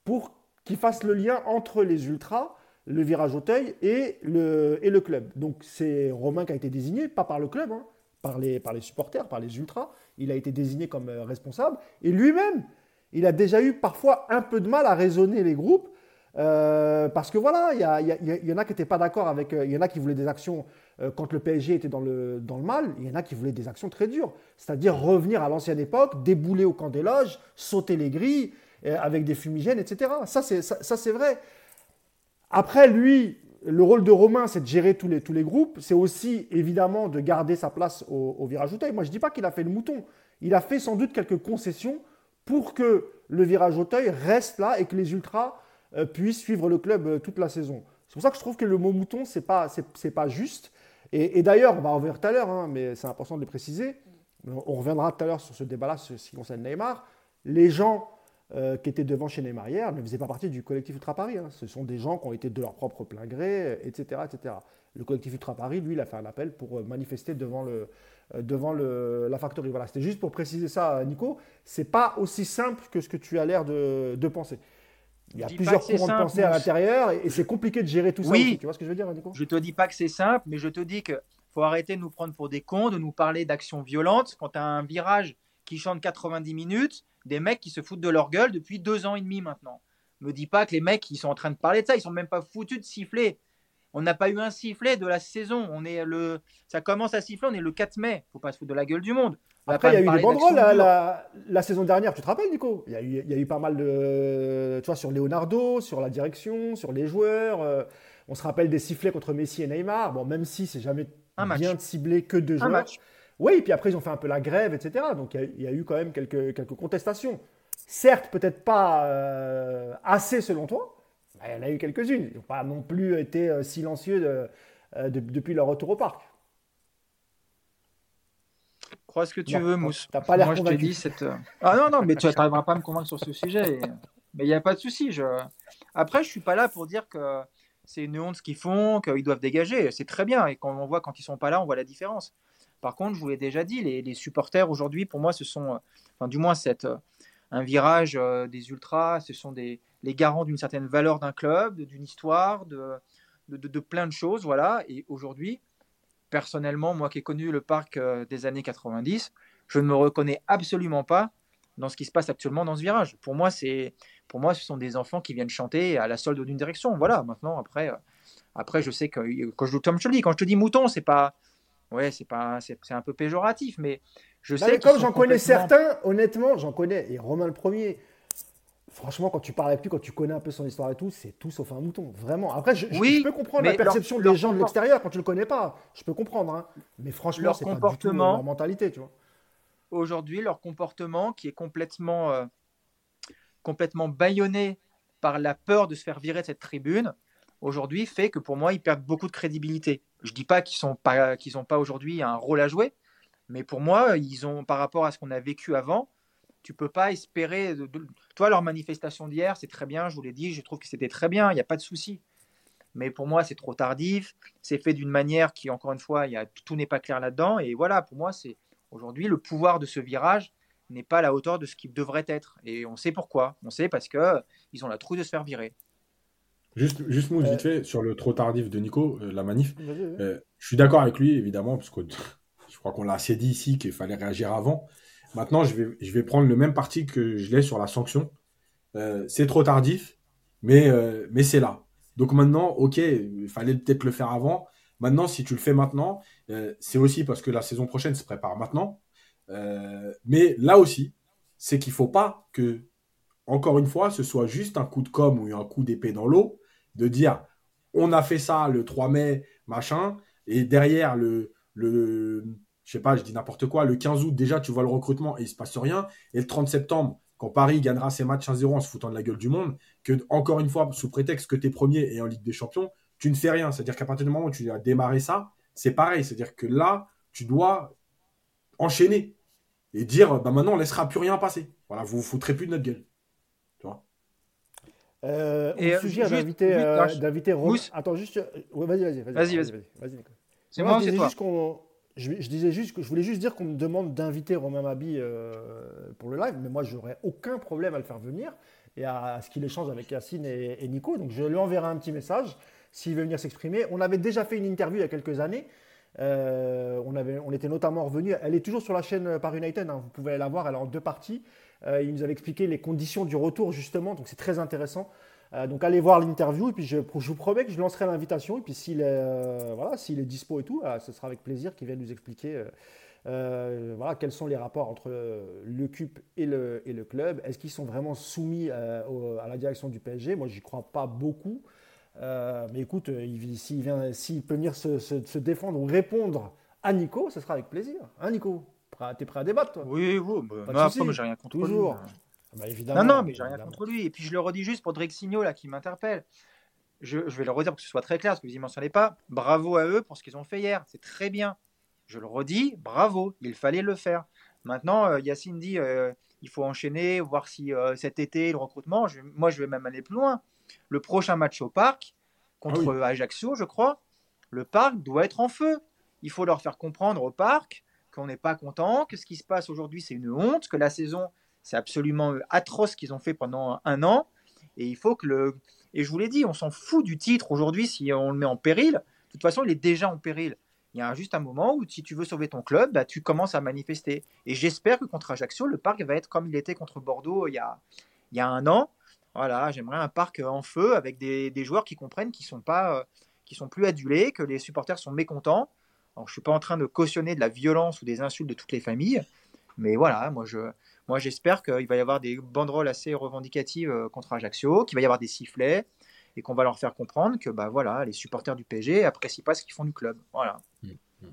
pour qu'il fasse le lien entre les ultras, le virage Auteuil et le, et le club. Donc c'est Romain qui a été désigné, pas par le club, hein, par les, par les supporters, par les ultras. Il a été désigné comme euh, responsable. Et lui-même, il a déjà eu parfois un peu de mal à raisonner les groupes. Euh, parce que voilà, il y, en a qui n'étaient pas d'accord avec. Euh, il y en a qui voulaient des actions quand le PSG était dans le, dans le mal. Il y en a qui voulaient des actions très dures. C'est-à-dire revenir à l'ancienne époque, débouler au camp des loges, sauter les grilles avec des fumigènes, etc. Ça, c'est ça, ça vrai. Après, lui, le rôle de Romain, c'est de gérer tous les, tous les groupes. C'est aussi, évidemment, de garder sa place au, virage Auteuil. Moi, je ne dis pas qu'il a fait le mouton. Il a fait sans doute quelques concessions pour que le virage Auteuil reste là et que les ultras euh, puissent suivre le club euh, toute la saison. C'est pour ça que je trouve que le mot mouton, ce n'est pas, c'est, pas juste. Et, d'ailleurs, on va en revenir tout à l'heure, hein, mais c'est important de le préciser. On reviendra tout à l'heure sur ce débat-là, ce qui concerne Neymar. Les gens euh, qui étaient devant chez Neymar hier ne faisaient pas partie du collectif Ultra Paris. Hein. Ce sont des gens qui ont été de leur propre plein gré, etc., etc. Le collectif Ultra Paris, lui, il a fait un appel pour euh, manifester devant, le, euh, devant le, la factory. Voilà, c'était juste pour préciser ça, Nico. C'est pas aussi simple que ce que tu as l'air de, de penser. Il y a plusieurs courants de pensée à l'intérieur et, c'est compliqué de gérer tout ça. Oui, Tu vois ce que je veux dire, Nico? Je te dis pas que c'est simple, mais je te dis que faut arrêter de nous prendre pour des cons, de nous parler d'actions violentes. Quand tu as un virage qui chante 90 minutes, des mecs qui se foutent de leur gueule depuis deux ans et demi maintenant. Me dis pas que les mecs ils sont en train de parler de ça, ils sont même pas foutus de siffler. On n'a pas eu un sifflet de la saison. On est le, ça commence à siffler. On est le 4 mai. Faut pas se foutre de la gueule du monde. Après, il y a eu des banderoles la, la, saison dernière. Tu te rappelles, Nico? Il y, a eu, il y, a eu, pas mal de, tu vois, sur Leonardo, sur la direction, sur les joueurs. Euh, on se rappelle des sifflets contre Messi et Neymar. Bon, même si c'est jamais bien de cibler que deux joueurs. Match. Oui, puis après, ils ont fait un peu la grève, etc. Donc, il y, a eu quand même quelques, quelques contestations. Certes, peut-être pas euh, assez selon toi, mais il y en a eu quelques-unes. Ils n'ont pas non plus été euh, silencieux euh, depuis leur retour au parc. Crois ce que tu veux, Mousse. T'as pas l'air convaincu. Dit cette... Ah non, non, mais tu n'arriveras pas à me convaincre sur ce sujet. Mais il n'y a pas de souci. Je... Après, je suis pas là pour dire que c'est une honte ce qu'ils font, qu'ils doivent dégager. C'est très bien. Et quand on voit quand ils sont pas là, on voit la différence. Par contre, je vous l'ai déjà dit, les, supporters aujourd'hui, pour moi, ce sont, euh, enfin, du moins, c'est euh, un virage euh, des ultras, ce sont les garants d'une certaine valeur d'un club, d'une histoire, de, de, plein de choses. Voilà. Et aujourd'hui, personnellement, moi qui ai connu le parc des années 90, je ne me reconnais absolument pas dans ce qui se passe actuellement dans ce virage. Pour moi, c'est, pour moi, ce sont des enfants qui viennent chanter à la solde d'une direction. Voilà. Maintenant, après, après, je sais que quand je, comme je te dis, quand je te dis mouton, c'est pas, ouais, c'est pas, c'est un peu péjoratif, mais je sais. comme j'en connais certains, honnêtement, j'en connais. Et Romain le premier. Franchement, quand tu parles avec lui, quand tu connais un peu son histoire et tout, c'est tout sauf un mouton. Vraiment. Après, je, peux comprendre la perception des gens de l'extérieur quand tu le connais pas. Je peux comprendre. Hein. Mais franchement, c'est pas du tout leur mentalité, tu vois. Aujourd'hui, leur comportement qui est complètement, euh, complètement bâillonné par la peur de se faire virer de cette tribune, aujourd'hui fait que pour moi, ils perdent beaucoup de crédibilité. Je dis pas qu'ils n'ont pas, qu'ils pas aujourd'hui un rôle à jouer, mais pour moi, ils ont, par rapport à ce qu'on a vécu avant, tu peux pas espérer. Toi, leur manifestation d'hier, c'est très bien, je vous l'ai dit, je trouve que c'était très bien, il n'y a pas de souci. Mais pour moi, c'est trop tardif. C'est fait d'une manière qui, encore une fois, tout n'est pas clair là-dedans. Et voilà, pour moi, c'est aujourd'hui le pouvoir de ce virage n'est pas à la hauteur de ce qu'il devrait être. Et on sait pourquoi. On sait parce que ils ont la trouille de se faire virer. Juste, juste vite euh, fait, sur le trop tardif de Nico, euh, la manif, euh, je suis d'accord avec lui, évidemment, parce que je crois qu'on l'a assez dit ici qu'il fallait réagir avant. Maintenant, je vais, je vais prendre le même parti que je l'ai sur la sanction. c'est trop tardif, mais, mais c'est là. Donc maintenant, ok, il fallait peut-être le faire avant. Maintenant, si tu le fais maintenant, c'est aussi parce que la saison prochaine se prépare maintenant. mais là aussi, c'est qu'il ne faut pas que, encore une fois, ce soit juste un coup de com ou un coup d'épée dans l'eau, de dire on a fait ça le 3 mai, machin, et derrière le, le je sais pas, je dis n'importe quoi, le 15 août, déjà, tu vois le recrutement et il se passe rien. Et le 30 septembre, quand Paris gagnera ses matchs 1-0 en se foutant de la gueule du monde, que, encore une fois, sous prétexte que tu es premier et en Ligue des Champions, tu ne fais rien. C'est-à-dire qu'à partir du moment où tu as démarré ça, c'est pareil. C'est-à-dire que là, tu dois enchaîner et dire, bah maintenant, on laissera plus rien passer. Voilà, vous vous foutrez plus de notre gueule. Euh, et sujet d'inviter euh, d'inviter Attends, juste. vas-y, vas-y. Vas-y, vas-y. Vas-y, C'est moi, c'est toi. qu'on je, disais juste que je voulais juste dire qu'on me demande d'inviter Romain Mabi euh, pour le live, mais moi j'aurais aucun problème à le faire venir et à, ce qu'il échange avec Yacine et, Nico. Donc je lui enverrai un petit message s'il veut venir s'exprimer. On avait déjà fait une interview il y a quelques années. Euh, on, avait, on était notamment revenu. Elle est toujours sur la chaîne Par United. Hein, vous pouvez la voir. Elle est en deux parties. Euh, il nous avait expliqué les conditions du retour justement. Donc c'est très intéressant. Euh, donc allez voir l'interview et puis je, vous promets que je lancerai l'invitation et puis s'il est, euh, dispo et tout, euh, ce sera avec plaisir qu'il vienne nous expliquer voilà, quels sont les rapports entre le CUP et le, club. Est-ce qu'ils sont vraiment soumis à la direction du PSG Moi, j'y crois pas beaucoup. mais écoute, s'il peut venir se, se, défendre ou répondre à Nico, ce sera avec plaisir. Hein, Nico? T'es prêt à débattre, toi? Oui, oui. Bah, après, j'ai rien contre Toujours. Ah bah, non, non, mais j'ai rien contre lui. Et puis je le redis juste pour Drexigno là qui m'interpelle. Je, vais le redire pour que ce soit très clair, parce que vous n'y mentionnez pas. Bravo à eux pour ce qu'ils ont fait hier. C'est très bien. Je le redis, bravo. Il fallait le faire. Maintenant, euh, Yacine dit euh, il faut enchaîner, voir si euh, cet été, le recrutement. moi, je vais même aller plus loin. Le prochain match au parc, contre ah Ajaccio, je crois, le parc doit être en feu. Il faut leur faire comprendre au parc qu'on n'est pas content, que ce qui se passe aujourd'hui, c'est une honte, que la saison c'est absolument atroce ce qu'ils ont fait pendant un an. Et il faut que le. Et je vous l'ai dit, on s'en fout du titre aujourd'hui si on le met en péril. De toute façon, il est déjà en péril. Il y a juste un moment où, si tu veux sauver ton club, bah, tu commences à manifester. Et j'espère que contre Ajaccio, le parc va être comme il était contre Bordeaux il y a, il y a un an. Voilà, j'aimerais un parc en feu avec des, des joueurs qui comprennent qu'ils sont pas, euh, qui sont plus adulés, que les supporters sont mécontents. Alors, je suis pas en train de cautionner de la violence ou des insultes de toutes les familles, mais voilà, moi je, moi, j'espère qu'il va y avoir des banderoles assez revendicatives euh, contre Ajaccio, qu'il va y avoir des sifflets et qu'on va leur faire comprendre que bah, voilà, les supporters du PSG n'apprécient pas ce qu'ils font du club. Voilà. Mm, mm.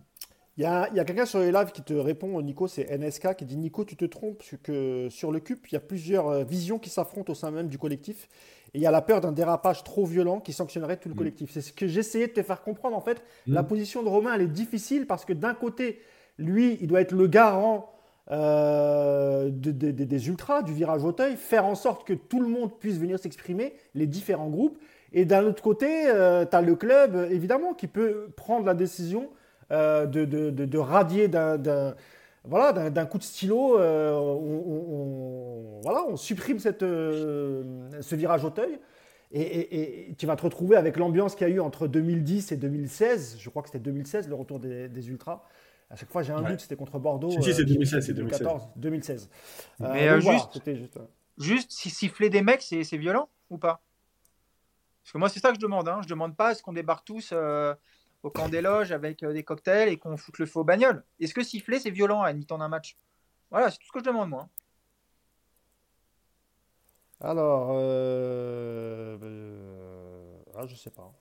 Il y a, a quelqu'un sur les lives qui te répond, Nico, c'est NSK, qui dit Nico, tu te trompes, que sur le CUP, il y a plusieurs euh, visions qui s'affrontent au sein même du collectif. Et il y a la peur d'un dérapage trop violent qui sanctionnerait tout le mm. collectif. C'est ce que j'essayais de te faire comprendre. En fait, la position de Romain, elle est difficile parce que d'un côté, lui, il doit être le garant euh, des ultras, du virage Auteuil, faire en sorte que tout le monde puisse venir s'exprimer, les différents groupes. Et d'un autre côté, euh, tu as le club, évidemment, qui peut prendre la décision euh, de, de, radier d'un voilà, d'un coup de stylo, on, voilà, on supprime cette, ce virage Auteuil. Et, et, tu vas te retrouver avec l'ambiance qu'il y a eu entre 2010 et 2016. Je crois que c'était 2016, le retour des, des Ultras. À chaque fois, j'ai un doute, c'était contre Bordeaux. Si, c'est 2016, c'est 2014, 2016. Mais euh, juste, juste, juste, si siffler des mecs, c'est violent ou pas? Parce que moi, c'est ça que je demande. Hein. Je demande pas est-ce qu'on débarque tous euh, au camp des loges avec euh, des cocktails et qu'on foute le feu aux bagnoles. Est-ce que siffler, c'est violent à mi-temps d'un match? Voilà, c'est tout ce que je demande, moi. Alors, euh... ah, je sais pas.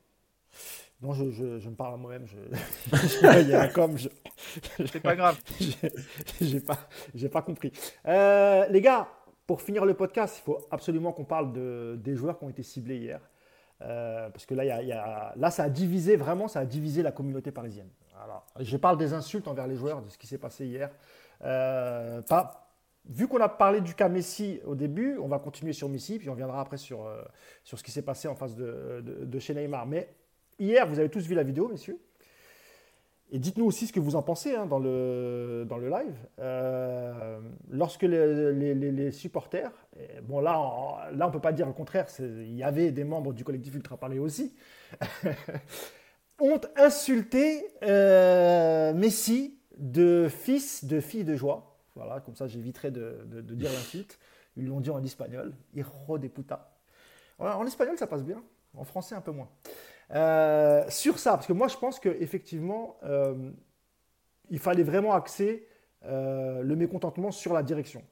Non, je, je, me parle à moi-même. Je, il y a comme. C'est pas grave. J'ai pas, pas compris. Euh, les gars, pour finir le podcast, il faut absolument qu'on parle de, des joueurs qui ont été ciblés hier. Euh, parce que là, ça a divisé, vraiment, ça a divisé la communauté parisienne. Alors, je parle des insultes envers les joueurs, de ce qui s'est passé hier. Euh, vu qu'on a parlé du cas Messi au début, on va continuer sur Messi, puis on viendra après sur, sur ce qui s'est passé en face de, de, chez Neymar. Mais hier, vous avez tous vu la vidéo, messieurs. Et dites-nous aussi ce que vous en pensez hein, dans, le, dans le live. Euh, lorsque les, supporters, bon là, on, là on peut pas dire le contraire, il y avait des membres du collectif Ultra Parler aussi, ont insulté euh, Messi de fils de fille de joie. Voilà, comme ça j'éviterai de, de, dire l'insulte. Ils l'ont dit en espagnol, hijo de puta. En espagnol ça passe bien, en français un peu moins. Euh, sur ça, parce que moi je pense qu'effectivement, euh, il fallait vraiment axer euh, le mécontentement sur la direction.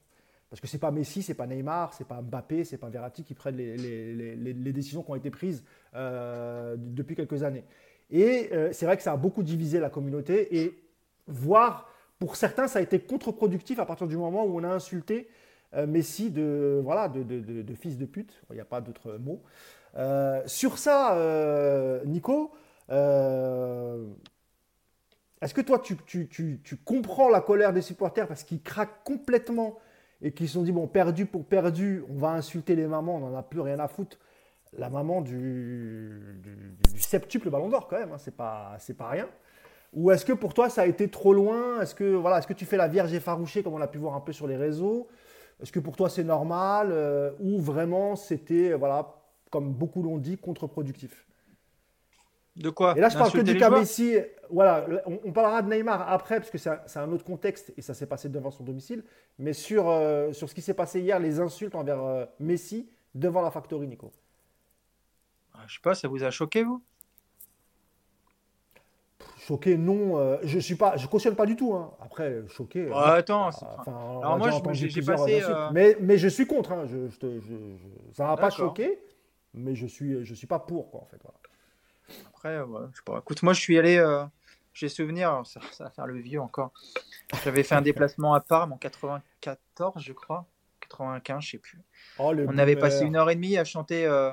Parce que c'est pas Messi, c'est pas Neymar, c'est pas Mbappé, c'est pas Verratti qui prennent les, les, les, décisions qui ont été prises depuis quelques années. Et c'est vrai que ça a beaucoup divisé la communauté et voire pour certains ça a été contre-productif à partir du moment où on a insulté Messi de voilà de, de, de, de, fils de pute. Il n'y a pas d'autre mot. Euh, sur ça, euh, Nico, euh, est-ce que toi, tu, comprends la colère des supporters parce qu'ils craquent complètement et qu'ils se sont dit, bon, perdu pour perdu, on va insulter les mamans, on n'en a plus rien à foutre. La maman du, du, septuple ballon d'or, quand même, hein, c'est pas, pas rien. Ou est-ce que pour toi, ça a été trop loin? Est-ce que, voilà, est que tu fais la vierge effarouchée, comme on a pu voir un peu sur les réseaux? Est-ce que pour toi, c'est normal? Ou vraiment, c'était voilà, comme beaucoup l'ont dit, contre-productif. De quoi Et là, je parle que du cas Messi. Voilà, on, parlera de Neymar après, parce que c'est un, autre contexte et ça s'est passé devant son domicile. Mais sur, euh, sur ce qui s'est passé hier, les insultes envers euh, Messi devant la Factory, Nico. Ah, je sais pas, ça vous a choqué, vous? Choqué, non. Euh, je suis pas, je cautionne pas du tout. Hein. Après, choqué. attends. alors moi, j'ai passé. Mais, mais je suis contre. Hein. Je, je, ça m'a pas choqué mais je suis, je suis pas pour, quoi, en fait. Après, je sais pas. Écoute, moi, je suis allé, euh, j'ai souvenir, ça, va faire le vieux encore. J'avais fait un déplacement à Parme en 94, je crois. 95, je sais plus. Oh, on avait passé une heure et demie à chanter euh,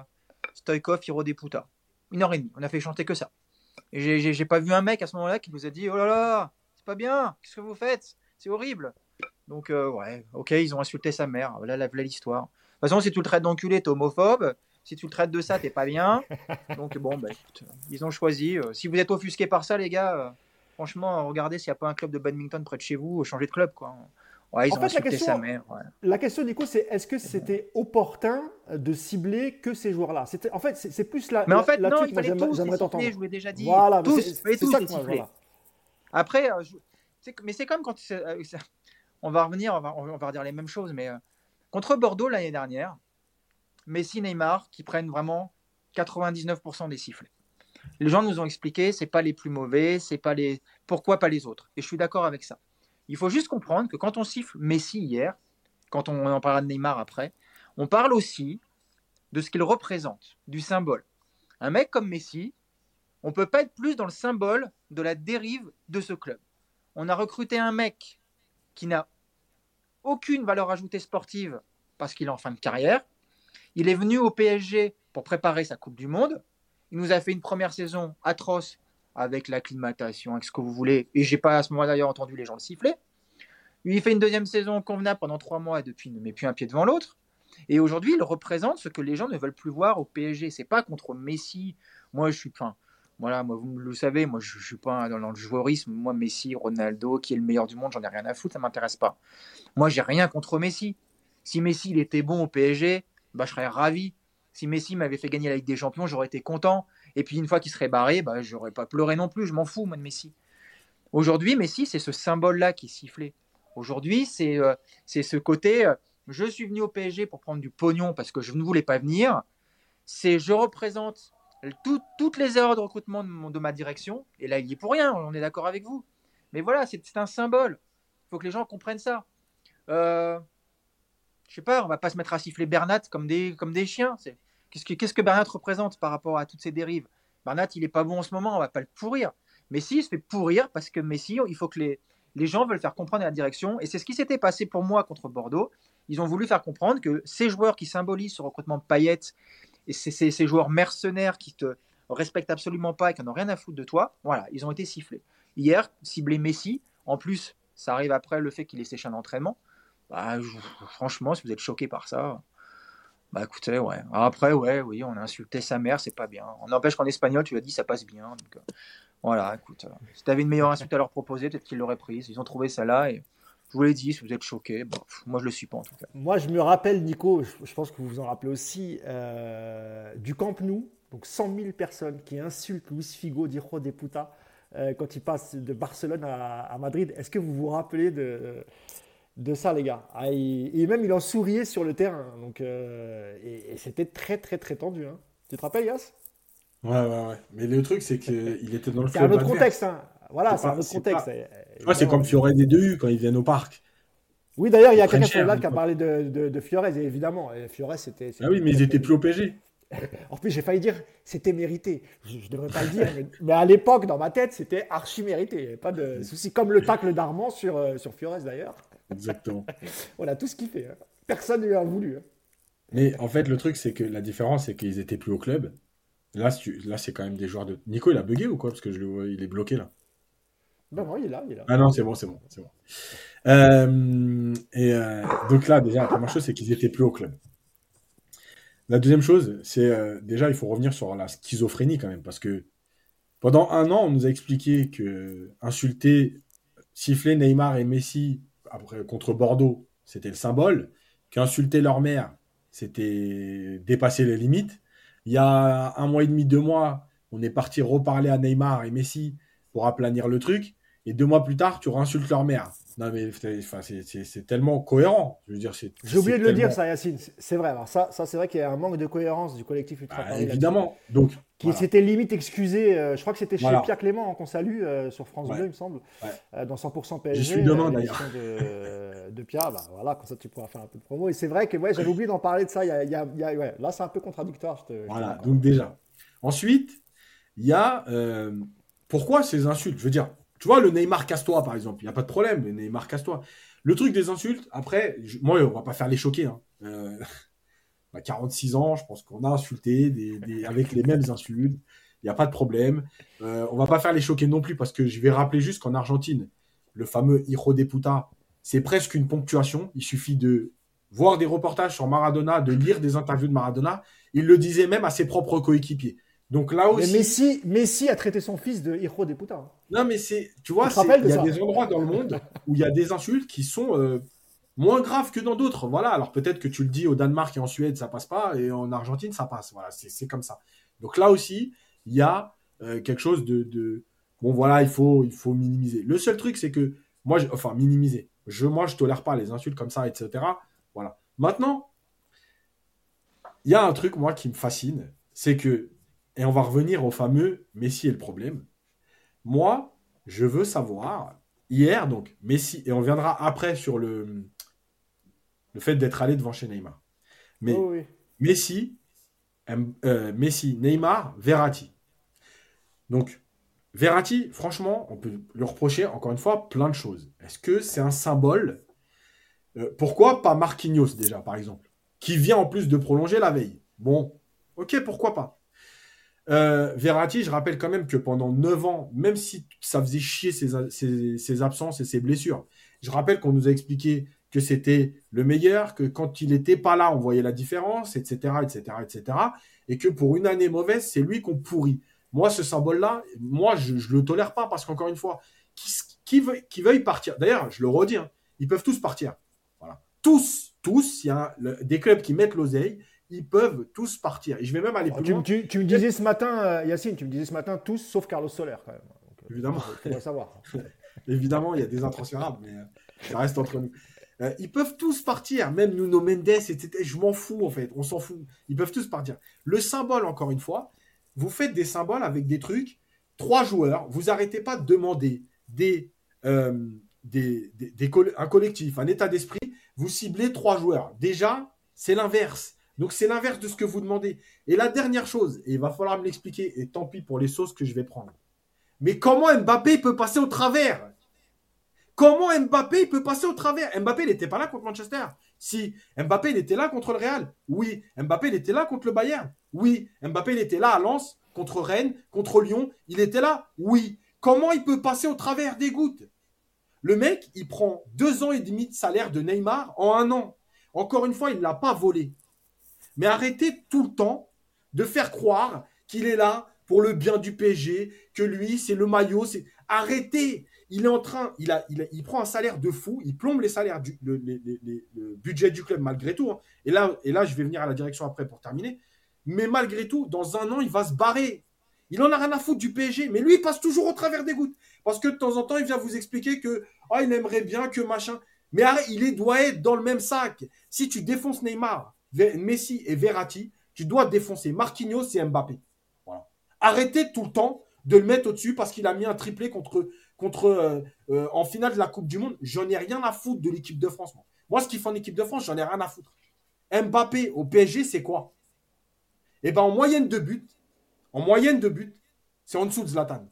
Stoikov, Hiro des Puta. Une heure et demie. On a fait chanter que ça. Et j'ai pas vu un mec à ce moment-là qui nous a dit Oh là là, c'est pas bien, qu'est-ce que vous faites? C'est horrible. Donc, euh, ouais, ok, ils ont insulté sa mère. Voilà, l'histoire. De toute façon, si tu le traites d'enculé, t'es homophobe. Si tu le traites de ça, t'es pas bien. Donc bon, bah, ils ont choisi. Euh, si vous êtes offusqué par ça, les gars, euh, franchement, regardez s'il n'y a pas un club de badminton près de chez vous, changez de club, quoi. Ouais, ils ont fait, la question, sa mère. La question, Nico, c'est est-ce que c'était opportun de cibler que ces joueurs-là? C'était, en fait, c'est plus la. Mais en fait, non, il fallait tous les Je vous ai déjà dit. Voilà, tous, c'est tous les siffler. Après, euh, mais c'est comme quand on va revenir, on va, on va redire les mêmes choses, mais contre Bordeaux l'année dernière, Messi, Neymar qui prennent vraiment 99% des sifflets. Les gens nous ont expliqué, c'est pas les plus mauvais, c'est pas les pourquoi pas les autres. Et je suis d'accord avec ça. Il faut juste comprendre que quand on siffle Messi hier, quand on en parlera de Neymar après, on parle aussi de ce qu'il représente, du symbole. Un mec comme Messi, on peut pas être plus dans le symbole de la dérive de ce club. On a recruté un mec qui n'a aucune valeur ajoutée sportive parce qu'il est en fin de carrière, il est venu au PSG pour préparer sa Coupe du Monde. Il nous a fait une première saison atroce avec l'acclimatation, avec ce que vous voulez. Et j'ai pas à ce moment-là d'ailleurs entendu les gens le siffler. il fait une deuxième saison convenable pendant trois mois et depuis il ne met plus un pied devant l'autre. Et aujourd'hui, il représente ce que les gens ne veulent plus voir au PSG. C'est pas contre Messi. Moi, je suis, enfin, voilà, moi vous le savez, moi je, ne suis pas dans, le joueurisme. Moi, Messi, Ronaldo, qui est le meilleur du monde, j'en ai rien à foutre, ça m'intéresse pas. Moi, j'ai rien contre Messi. Si Messi il était bon au PSG, bah, je serais ravi. Si Messi m'avait fait gagner la Ligue des Champions, j'aurais été content. Et puis une fois qu'il serait barré, bah, j'aurais pas pleuré non plus. Je m'en fous, moi, de Messi. Aujourd'hui, Messi, c'est ce symbole-là qui sifflé. Aujourd'hui, c'est euh, ce côté euh, je suis venu au PSG pour prendre du pognon parce que je ne voulais pas venir. C'est je représente toutes les erreurs de recrutement de, de, ma direction. Et là, il y est pour rien, on est d'accord avec vous. Mais voilà, c'est un symbole. Il faut que les gens comprennent ça. Euh, je sais pas, on va pas se mettre à siffler Bernat comme des, comme des chiens. Qu'est-ce que, qu'est-ce que Bernat représente par rapport à toutes ces dérives? Bernat, il est pas bon en ce moment, on va pas le pourrir. Messi, il se fait pourrir parce que Messi, il faut que les, les gens veulent faire comprendre la direction. Et c'est ce qui s'était passé pour moi contre Bordeaux. Ils ont voulu faire comprendre que ces joueurs qui symbolisent ce recrutement de paillettes et ces, ces, joueurs mercenaires qui te respectent absolument pas et qui n'ont rien à foutre de toi, voilà, ils ont été sifflés. Hier, cibler Messi, en plus, ça arrive après le fait qu'il ait séché un entraînement. Bah, franchement, si vous êtes choqué par ça, bah écoutez, ouais. Après, ouais, oui, on a insulté sa mère, c'est pas bien. On n'empêche qu'en espagnol, tu l'as dit, ça passe bien. Donc, euh, voilà, écoute. si tu avais une meilleure insulte à leur proposer, peut-être qu'ils l'auraient prise. Ils ont trouvé ça là et je vous l'ai dit, si vous êtes choqué, bon, moi je le suis pas en tout cas. Moi je me rappelle, Nico, je, pense que vous vous en rappelez aussi, euh, du Camp Nou, donc 100 000 personnes qui insultent Luis Figo d'Hijo de Puta euh, quand il passe de Barcelone à, Madrid. Est-ce que vous vous rappelez de, de ça, les gars ah, et, même il en souriait sur le terrain. Donc, euh, et, c'était très, très, très tendu. Hein. Tu te rappelles, Yass Ouais, ouais, ouais. Mais le truc, c'est qu'il était dans le C'est un autre contexte. Hein. Voilà, c'est un autre contexte. c'est comme Fiorez des deux U quand ils viennent au parc. Oui, d'ailleurs, il y a quelqu'un sur le qui a parlé de, de, de Fiorez, évidemment. Et Fiorez, c'était. Ah oui, mais ils étaient plus au PG. En plus, j'ai failli dire c'était mérité. Je ne devrais pas le dire, mais, à l'époque, dans ma tête, c'était archi mérité. Pas de souci. Comme le tacle d'Armand sur, euh, sur Fiorez d'ailleurs. Exactement. tout ce qu'il fait. Hein. Personne ne lui a voulu. Hein. Mais en fait, le truc, c'est que la différence, c'est qu'ils étaient plus au club. Là, là c'est quand même des joueurs de. Nico, il a bugué ou quoi? Parce que je le vois, il est bloqué là. Non, non, il est là. Il est là. Ah non, c'est bon, c'est bon. c'est bon. Euh, et euh, donc là, déjà, la première chose, c'est qu'ils étaient plus au club. La deuxième chose, c'est euh, déjà, il faut revenir sur la schizophrénie quand même, parce que pendant un an, on nous a expliqué que insulter, siffler Neymar et Messi après, contre Bordeaux, c'était le symbole, qu'insulter leur mère, c'était dépasser les limites. Il y a un mois et demi, deux mois, on est parti reparler à Neymar et Messi pour aplanir le truc, et deux mois plus tard, tu insultes leur mère. Non, mais c'est tellement cohérent. Je veux dire, J'ai oublié de le dire, ça, Yacine. C'est vrai. Alors, ça, ça c'est vrai qu'il y a un manque de cohérence du collectif Ultra ah, Évidemment. Donc, qui s'était limite excusé. Euh, je crois que c'était chez Pierre Clément qu'on salue euh, sur France 2, il me semble, euh, dans 100% PSG. J'y suis demain d'ailleurs. De, de, Pierre, bah, voilà, comme ça tu pourras faire un peu de promo. Et c'est vrai que ouais, j'avais oublié d'en parler de ça. Y a, y a, ouais, là, c'est un peu contradictoire. voilà, donc déjà. Ensuite, il y a pourquoi ces insultes? Je veux dire, tu vois, le Neymar casse-toi, par exemple, il n'y a pas de problème, le Neymar casse-toi. Le truc des insultes, après, moi, on va pas faire les choquer. Hein. Euh, 46 bah, ans, je pense qu'on a insulté des, avec les mêmes insultes. Il n'y a pas de problème. Euh, on va pas faire les choquer non plus, parce que je vais rappeler juste qu'en Argentine, le fameux Hijo de puta, c'est presque une ponctuation. Il suffit de voir des reportages sur Maradona, de lire des interviews de Maradona. Il le disait même à ses propres coéquipiers. Donc là aussi. Mais Messi, Messi a traité son fils de hijo de puta. Non, mais c'est. Tu vois, il y a des endroits dans le monde où il y a des insultes qui sont euh, moins graves que dans d'autres. Voilà. Alors peut-être que tu le dis au Danemark et en Suède, ça passe pas, et en Argentine, ça passe. Voilà, c'est comme ça. Donc là aussi, il y a euh, quelque chose de, Bon, voilà, il faut, il faut minimiser. Le seul truc, c'est que. Moi, enfin, minimiser. Je, moi, je tolère pas les insultes comme ça, etc. Voilà. Maintenant, il y a un truc, moi, qui me fascine. C'est que et on va revenir au fameux Messi et le problème. Moi, je veux savoir, hier, donc, Messi, et on viendra après sur le, le fait d'être allé devant chez Neymar. Mais oh Messi, euh, Messi, Neymar, Verratti. Donc, Verratti, franchement, on peut lui reprocher, encore une fois, plein de choses. Est-ce que c'est un symbole euh, Pourquoi pas Marquinhos, déjà, par exemple Qui vient en plus de prolonger la veille? Bon, ok, pourquoi pas euh, Verratti, je rappelle quand même que pendant 9 ans, même si ça faisait chier ses, absences et ses blessures, je rappelle qu'on nous a expliqué que c'était le meilleur, que quand il n'était pas là, on voyait la différence, etc., etc., etc., et que pour une année mauvaise, c'est lui qu'on pourrit. Moi, ce symbole-là, moi, je ne le tolère pas parce qu'encore une fois, qui, qui, veut, qui veuille partir, d'ailleurs, je le redis, hein, ils peuvent tous partir. Voilà. Tous, tous, il y a des clubs qui mettent l'oseille, ils peuvent tous partir. Et je vais même aller plus tu, loin. Tu, me disais ce matin, euh, Yacine, tu me disais ce matin tous sauf Carlos Soler quand même. Euh, Évidemment. Il faut savoir. Évidemment, il y a des intransférables, mais euh, ça reste entre nous. Ils peuvent tous partir, même Nuno Mendes, etc. Je m'en fous en fait, on s'en fout. Ils peuvent tous partir. Le symbole, encore une fois, vous faites des symboles avec des trucs. Trois joueurs, vous arrêtez pas de demander des, des, des un collectif, un état d'esprit. Vous ciblez trois joueurs. Déjà, c'est l'inverse donc c'est l'inverse de ce que vous demandez. Et la dernière chose, et il va falloir me l'expliquer, et tant pis pour les sauces que je vais prendre. Mais comment Mbappé peut passer au travers? Comment Mbappé peut passer au travers? Mbappé, il n'était pas là contre Manchester. Si Mbappé, il était là contre le Real. Oui. Mbappé, il était là contre le Bayern. Oui. Mbappé, il était là à Lens, contre Rennes, contre Lyon. Il était là. Oui. Comment il peut passer au travers des gouttes? Le mec, il prend deux ans et demi de salaire de Neymar en un an. Encore une fois, il ne l'a pas volé. Mais arrêtez tout le temps de faire croire qu'il est là pour le bien du PSG, que lui, c'est le maillot. C'est Arrêtez Il est en train, il, prend un salaire de fou, il plombe les salaires, le, budget du club malgré tout. Hein. Et, là, je vais venir à la direction après pour terminer. Mais malgré tout, dans un an, il va se barrer. Il en a rien à foutre du PSG, mais lui, il passe toujours au travers des gouttes. Parce que de temps en temps, il vient vous expliquer que oh, il aimerait bien que machin. Mais il doit être dans le même sac. Si tu défonces Neymar, Messi et Verratti, tu dois défoncer Marquinhos et Mbappé. Arrêtez tout le temps de le mettre au-dessus parce qu'il a mis un triplé contre, contre euh, euh, en finale de la Coupe du Monde. J'en ai rien à foutre de l'équipe de France. Moi, ce qu'il fait en équipe de France, j'en ai rien à foutre. Mbappé au PSG, c'est quoi? Eh bien, en moyenne de but, en moyenne de but, c'est en dessous de Zlatan.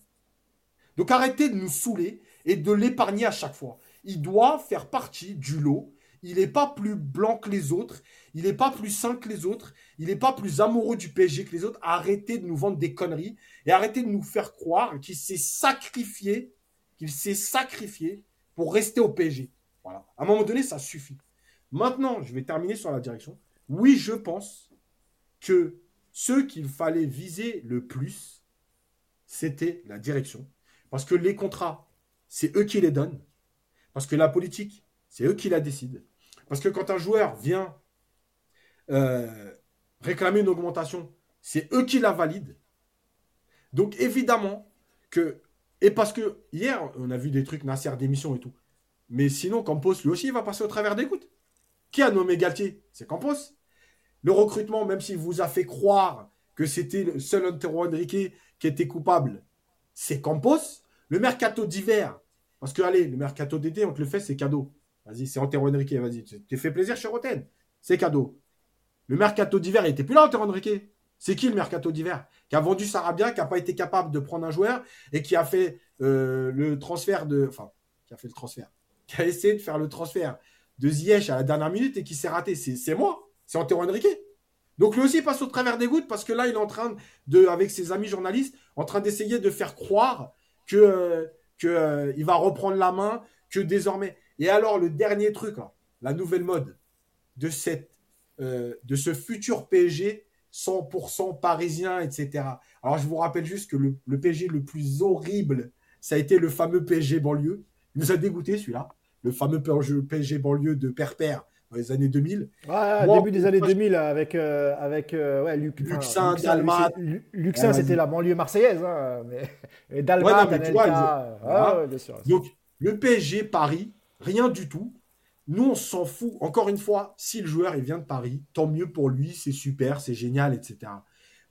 Donc arrêtez de nous saouler et de l'épargner à chaque fois. Il doit faire partie du lot. Il n'est pas plus blanc que les autres. Il n'est pas plus sain que les autres. Il n'est pas plus amoureux du PSG que les autres. Arrêtez de nous vendre des conneries et arrêtez de nous faire croire qu'il s'est sacrifié, qu'il s'est sacrifié pour rester au PSG. Voilà. À un moment donné, ça suffit. Maintenant, je vais terminer sur la direction. Oui, je pense que ceux qu'il fallait viser le plus, c'était la direction. Parce que les contrats, c'est eux qui les donnent. Parce que la politique, c'est eux qui la décident. Parce que quand un joueur vient euh, réclamer une augmentation, c'est eux qui la valident. Donc évidemment que... Et parce que hier, on a vu des trucs Nasser d'émission et tout. Mais sinon, Campos, lui aussi, il va passer au travers des gouttes. Qui a nommé Galtier? C'est Campos. Le recrutement, même s'il vous a fait croire que c'était le seul Antero Henrique qui était coupable, c'est Campos. Le mercato d'hiver, parce que allez, le mercato d'été, on te le fait, c'est cadeau. Vas-y, c'est Antero Henrique, vas-y. T'es fait plaisir chez Roten. C'est cadeau. Le mercato d'hiver, il n'était plus là, Antero Henrique. C'est qui le mercato d'hiver Qui a vendu Sarabia, qui n'a pas été capable de prendre un joueur et qui a fait euh, le transfert de. Enfin, qui a fait le transfert. Qui a essayé de faire le transfert de Ziyech à la dernière minute et qui s'est raté. C'est moi. C'est Antero Henrique. Donc lui aussi passe au travers des gouttes parce que là, il est en train de, avec ses amis journalistes, en train d'essayer de faire croire que euh, qu'il euh, va reprendre la main, que désormais. Et alors, le dernier truc, la nouvelle mode de, cette, de ce futur PSG 100% parisien, etc. Alors, je vous rappelle juste que le, le PSG le plus horrible, ça a été le fameux PSG banlieue. Il nous a dégoûté celui-là. Le fameux PSG banlieue de Perpère dans les années 2000. Ouais, début des années 2000 avec, euh, avec euh, ouais, Luc, Luxin, Dalmat. Luxin, c'était la banlieue marseillaise. Hein, mais... Et Dalmat, ouais, ah, Donc, le PSG Paris, rien du tout. Nous, on s'en fout. Encore une fois, si le joueur il vient de Paris, tant mieux pour lui, c'est super, c'est génial, etc.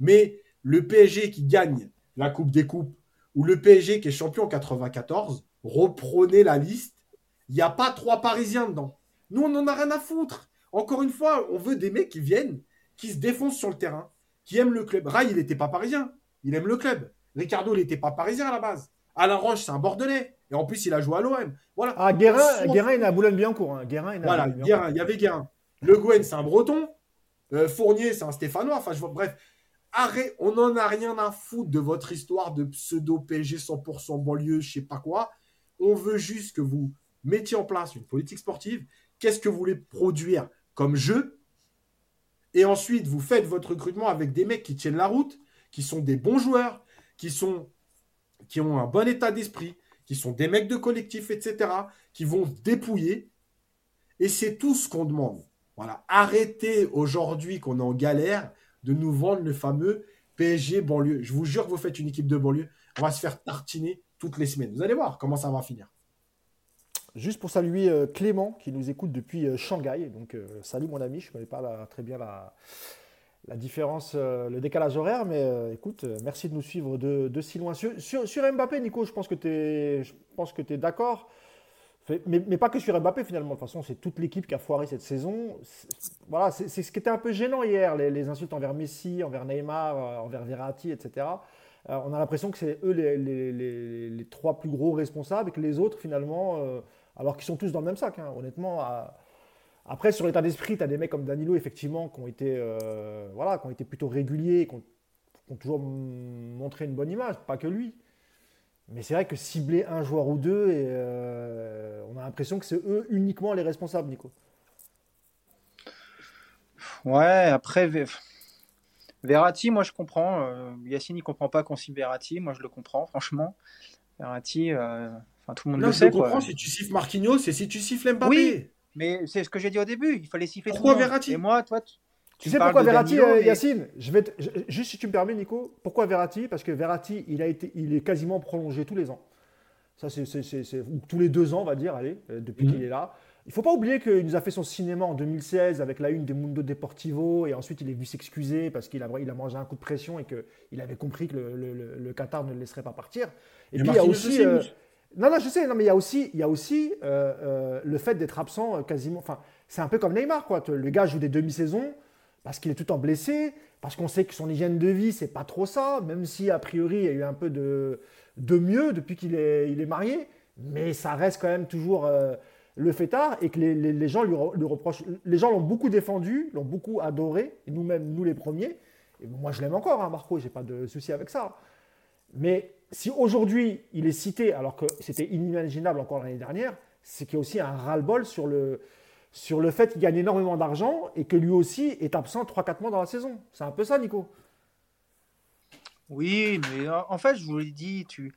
Mais le PSG qui gagne la Coupe des Coupes ou le PSG qui est champion en 94, reprenez la liste. Il n'y a pas trois Parisiens dedans. Nous, on n'en a rien à foutre. Encore une fois, on veut des mecs qui viennent, qui se défoncent sur le terrain, qui aiment le club. Rai, il n'était pas parisien. Il aime le club. Ricardo, il n'était pas parisien à la base. Alain Roche, c'est un Bordelais. Et en plus, il a joué à l'OM. Voilà. Ah, Guérin, Guérin, il a Boulogne-Billancourt. Hein. Guérin, il a voilà, Guérin, il y avait Guérin. Le Gwen, c'est un Breton. Euh, Fournier, c'est un Stéphanois. Enfin, je vois, bref. Arrête, on n'en a rien à foutre de votre histoire de pseudo PSG 100% banlieue, je sais pas quoi. On veut juste que vous mettiez en place une politique sportive qu'est-ce que vous voulez produire comme jeu? Et ensuite, vous faites votre recrutement avec des mecs qui tiennent la route, qui sont des bons joueurs, qui, sont, qui ont un bon état d'esprit, qui sont des mecs de collectif, etc., qui vont dépouiller. Et c'est tout ce qu'on demande. Voilà. Arrêtez aujourd'hui qu'on est en galère de nous vendre le fameux PSG banlieue. Je vous jure que vous faites une équipe de banlieue. On va se faire tartiner toutes les semaines. Vous allez voir comment ça va finir. Juste pour saluer euh, Clément qui nous écoute depuis euh, Shanghai. Donc, euh, salut mon ami, je ne connais pas très bien la, différence, le décalage horaire, mais écoute, merci de nous suivre de, si loin. Sur, Mbappé, Nico, je pense que tu es, d'accord. Mais, pas que sur Mbappé finalement. De toute façon, c'est toute l'équipe qui a foiré cette saison. Voilà, c'est ce qui était un peu gênant hier, les, insultes envers Messi, envers Neymar, envers Verratti, etc. on a l'impression que c'est eux les, trois plus gros responsables et que les autres finalement alors qu'ils sont tous dans le même sac, hein, honnêtement. Après, sur l'état d'esprit, tu as des mecs comme Danilo, effectivement, qui ont été, euh, voilà, qui ont été plutôt réguliers, qui ont, toujours montré une bonne image, pas que lui. Mais c'est vrai que cibler un joueur ou deux, et, euh, a l'impression que c'est eux uniquement les responsables, Nico. Ouais, après, Verratti, moi je comprends. Euh, Yacine, il comprend pas qu'on signe Verratti. Moi je le comprends, franchement. Verratti, euh, enfin tout le monde non, le je sait. le comprends si tu siffles Marquinhos et si tu siffles Mbappé. Oui, mais c'est ce que j'ai dit au début. Il fallait siffler Pourquoi tout le monde. Verratti Et moi, toi, tu, tu sais pourquoi Verratti, Danilo, euh, Yacine? Je vais te, je, Juste si tu me permets, Nico. Pourquoi Verratti? Parce que Verratti, il, a été, il est quasiment prolongé tous les ans. Ça, c'est tous les deux ans, on va dire, allez, depuis mmh. qu'il est là. Il ne faut pas oublier qu'il nous a fait son cinéma en 2016 avec la une des Mundo Deportivo et ensuite il est vu s'excuser parce qu'il a, il a mangé un coup de pression et qu'il avait compris que le, le, le, Qatar ne le laisserait pas partir. Et, puis il y a aussi. Euh, non, non, je sais, non, mais il y a aussi, y a aussi euh, euh, le fait d'être absent euh, quasiment. Enfin, c'est un peu comme Neymar, quoi. Le gars joue des demi-saisons parce qu'il est tout en blessé, parce qu'on sait que son hygiène de vie, c'est pas trop ça, même si a priori il y a eu un peu de, de mieux depuis qu'il est, il est marié, mais ça reste quand même toujours le fêtard et que les, gens lui, reprochent. Les gens l'ont beaucoup défendu, l'ont beaucoup adoré, nous-mêmes, nous les premiers. Et moi, je l'aime encore, hein, Marco, j'ai pas de souci avec ça. Mais si aujourd'hui il est cité, alors que c'était inimaginable encore l'année dernière, c'est qu'il y a aussi un ras-le-bol sur le, sur le fait qu'il gagne énormément d'argent et que lui aussi est absent 3-4 mois dans la saison. C'est un peu ça, Nico. Oui, mais en fait, je vous l'ai dit, tu...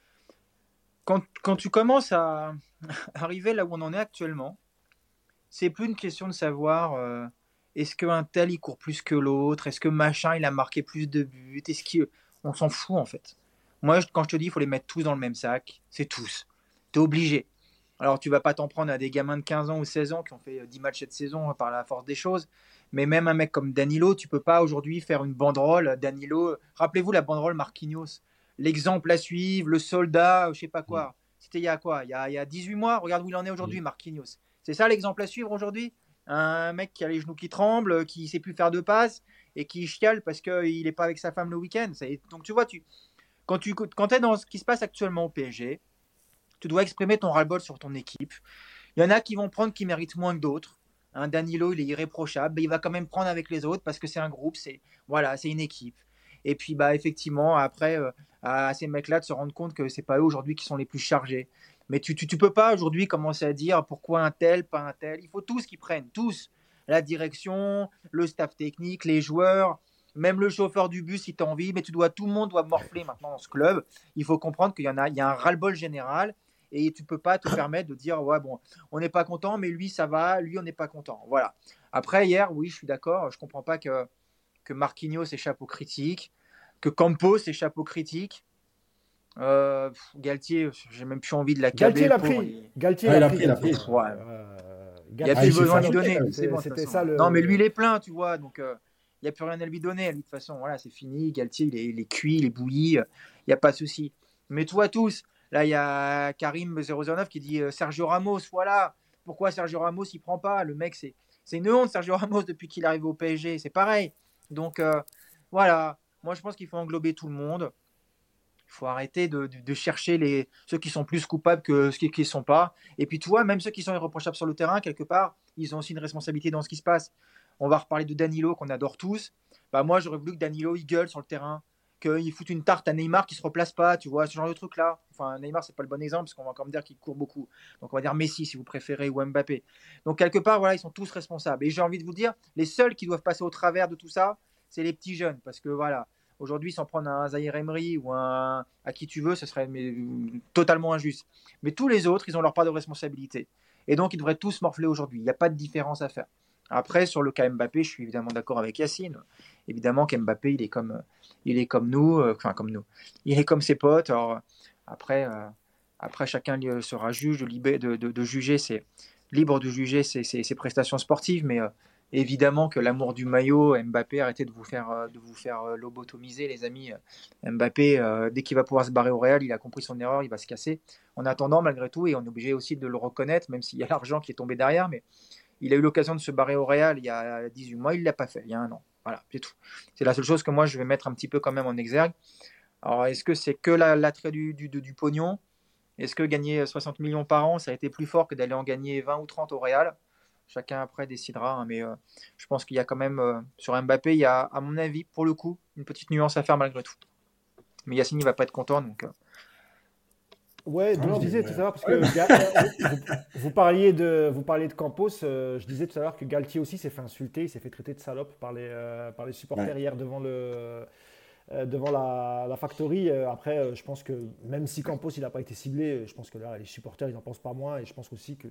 quand, quand tu commences à, arriver là où on en est actuellement, c'est plus une question de savoir euh, est-ce qu'un tel il court plus que l'autre, est-ce que machin il a marqué plus de buts, est-ce qu'on s'en fout en fait. Moi, quand je te dis il faut les mettre tous dans le même sac, c'est tous. Tu es obligé. Alors, tu vas pas t'en prendre à des gamins de 15 ans ou 16 ans qui ont fait 10 matchs cette saison par la force des choses. Mais même un mec comme Danilo, tu peux pas aujourd'hui faire une banderole. Danilo, rappelez-vous la banderole Marquinhos, l'exemple à suivre, le soldat, je sais pas quoi. C'était il y a quoi? Il y a, il y a, 18 mois? Regarde où il en est aujourd'hui, Marquinhos. C'est ça l'exemple à suivre aujourd'hui? Un mec qui a les genoux qui tremblent, qui ne sait plus faire de passes et qui chiale parce qu'il n'est pas avec sa femme le week-end. Donc tu vois, tu, quand tu quand es dans ce qui se passe actuellement au PSG, tu dois exprimer ton ras-le-bol sur ton équipe. Il y en a qui vont prendre qui méritent moins que d'autres. Un Danilo, il est irréprochable, mais il va quand même prendre avec les autres parce que c'est un groupe, c'est voilà, c'est une équipe. Et puis bah effectivement, après, euh, à ces mecs-là de se rendre compte que c'est pas eux aujourd'hui qui sont les plus chargés. Mais tu, tu, peux pas aujourd'hui commencer à dire pourquoi un tel, pas un tel. Il faut tous qu'ils prennent, tous. La direction, le staff technique, les joueurs, même le chauffeur du bus si tu as envie, mais tu dois, tout le monde doit morfler maintenant dans ce club. Il faut comprendre qu'il y en a, il y a un ras-le-bol général et tu peux pas te permettre de dire ouais bon, on n'est pas content, mais lui ça va, lui on n'est pas content. Voilà. Après hier, oui, je suis d'accord, je comprends pas que que Marquinhos échappe aux critiques, que Campos échappe aux critiques. Euh, Galtier, j'ai même plus envie de la Galtier l'a pris. Galtier l'a pris, l'a pris. Ouais. Euh, il n'y a plus besoin de lui donner. C'était ça le... Non, mais lui, il est plein, tu vois. Donc, euh, n'y a plus rien à lui donner. De toute façon, voilà, c'est fini. Galtier, il est, il est, cuit, il est bouilli. Il n'y a pas de souci. Mais toi, tous, là, il y a Karim009 qui dit euh, Sergio Ramos, voilà. Pourquoi Sergio Ramos, il prend pas? Le mec, c'est une honte, Sergio Ramos, depuis qu'il arrive au PSG. C'est pareil. Donc, euh, voilà. Moi, je pense qu'il faut englober tout le monde. Il faut arrêter de, chercher les, ceux qui sont plus coupables que ceux qui ne sont pas. Et puis, toi, même ceux qui sont irréprochables sur le terrain, quelque part, ils ont aussi une responsabilité dans ce qui se passe. On va reparler de Danilo qu'on adore tous. Bah moi j'aurais voulu que Danilo il gueule sur le terrain, qu'il foute une tarte à Neymar qui se replace pas, tu vois, ce genre de truc là. Enfin Neymar c'est pas le bon exemple parce qu'on va encore me dire qu'il court beaucoup. Donc on va dire Messi si vous préférez ou Mbappé. Donc quelque part voilà ils sont tous responsables. Et j'ai envie de vous dire les seuls qui doivent passer au travers de tout ça, c'est les petits jeunes parce que voilà. Aujourd'hui, s'en prendre un Zahir Emery ou un à qui tu veux, ce serait mais, totalement injuste. Mais tous les autres, ils ont leur part de responsabilité. Et donc, ils devraient tous morfler aujourd'hui. Il n'y a pas de différence à faire. Après, sur le cas Mbappé, je suis évidemment d'accord avec Yacine. Évidemment qu'Mbappé, il est comme, il est comme nous, euh, enfin comme nous. Il est comme ses potes. Après, euh, après, chacun sera juge de, juger, c'est libre de juger ses, ses, prestations sportives, mais euh, évidemment que l'amour du maillot, Mbappé, arrêtez de vous faire, de vous faire lobotomiser, les amis. Mbappé, dès qu'il va pouvoir se barrer au Real, il a compris son erreur, il va se casser. En attendant, malgré tout, et on est obligé aussi de le reconnaître, même s'il y a l'argent qui est tombé derrière, mais il a eu l'occasion de se barrer au Real il y a 18 mois, il ne l'a pas fait, il y a un an. Voilà, c'est tout. C'est la seule chose que moi je vais mettre un petit peu quand même en exergue. Alors, est-ce que c'est que l'attrait du, du, du, pognon? Est-ce que gagner 60 millions par an, ça a été plus fort que d'aller en gagner 20 ou 30 au Real? Chacun après décidera, hein, mais euh, je pense qu'il y a quand même, euh, sur Mbappé, il y a, à mon avis, pour le coup, une petite nuance à faire malgré tout. Mais Yacine, il va pas être content, donc. Euh, Ouais, donc je disais tout à l'heure, parce que euh, vous, parliez de, vous parliez de Campos, je disais tout à l'heure que Galtier aussi s'est fait insulter, il s'est fait traiter de salope par les, par les supporters hier devant le, devant la, la factory. après, je pense que même si Campos il n'a pas été ciblé, je pense que là, les supporters, ils n'en pensent pas moins, et je pense aussi que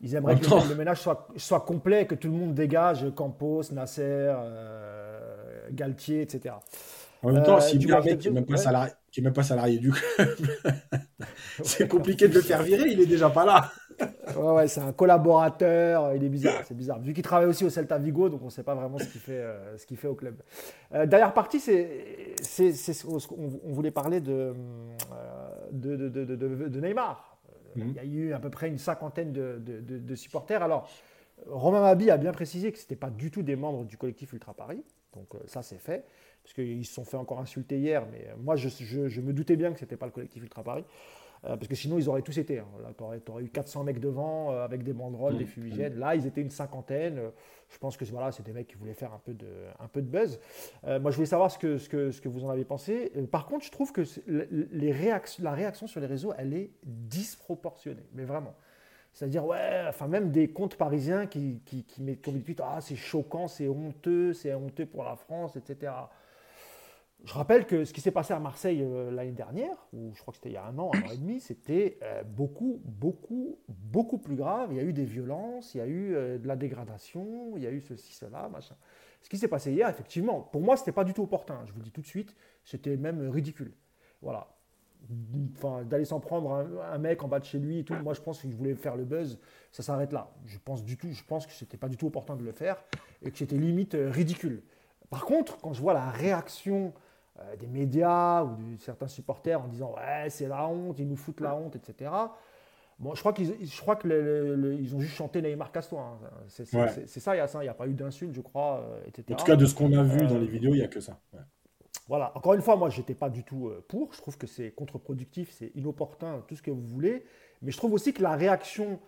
ils aimeraient que le ménage soit, soit, complet, que tout le monde dégage Campos, Nasser, euh, Galtier, etc. En même temps, euh, si un mec qui n'est même, pas salarié, même pas salarié du club, c'est compliqué de le faire virer, il est déjà pas là. ouais, ouais, c'est un collaborateur, il est bizarre, c'est bizarre. Vu qu'il travaille aussi au Celta Vigo, donc on ne sait pas vraiment ce qu'il fait, euh, ce qu'il fait au club. Euh, dernière partie, c'est, c'est, on, voulait parler de, de, de, de, de Neymar. Il y a eu à peu près une cinquantaine de, supporters. Alors, Romain Mabi a bien précisé que ce n'était pas du tout des membres du collectif Ultra Paris. Donc euh, ça, c'est fait. Parce qu'ils se sont fait encore insulter hier. Mais euh, moi, je, je me doutais bien que ce n'était pas le collectif Ultra Paris. Euh, parce que sinon, ils auraient tous été. Hein. tu aurais, eu 400 mecs devant euh, avec des banderoles, mmh. des fumigènes. Là, ils étaient une cinquantaine. Je pense que voilà, c'est des mecs qui voulaient faire un peu de, un peu de buzz. moi, je voulais savoir ce que, ce, que, ce que vous en avez pensé. par contre, je trouve que les la réaction sur les réseaux, elle est disproportionnée. Mais vraiment. C'est-à-dire, ouais, enfin, même des comptes parisiens qui, qui, qui mettent Ah, c'est choquant, c'est honteux, c'est honteux pour la France, etc. Je rappelle que ce qui s'est passé à Marseille euh, l'année dernière, ou je crois que c'était il y a un an, un an et demi, c'était euh, beaucoup, beaucoup, beaucoup plus grave. Il y a eu des violences, il y a eu euh, de la dégradation, il y a eu ceci, cela, machin. Ce qui s'est passé hier, effectivement, pour moi, ce n'était pas du tout opportun. Je vous le dis tout de suite, c'était même ridicule. Voilà. Enfin, d'aller s'en prendre un, mec en bas de chez lui et tout, moi je pense qu'il voulait faire le buzz, ça s'arrête là. Je pense du tout, je pense que c'était pas du tout opportun de le faire et que c'était limite ridicule. Par contre, quand je vois la réaction euh, des médias ou de certains supporters en disant ouais c'est la honte, ils nous foutent la honte, etc. Bon, je crois qu'ils, je crois que ils ont juste chanté Neymar casse-toi. Hein. C'est, ça, il y a ça, il n'y a pas eu d'insulte, je crois, euh, etc. En tout cas, de ce qu'on a vu dans les euh, vidéos, il n'y a que ça. Voilà. Encore une fois, moi, j'étais pas du tout pour. Je trouve que c'est contre-productif, c'est inopportun, tout ce que vous voulez. Mais je trouve aussi que la réaction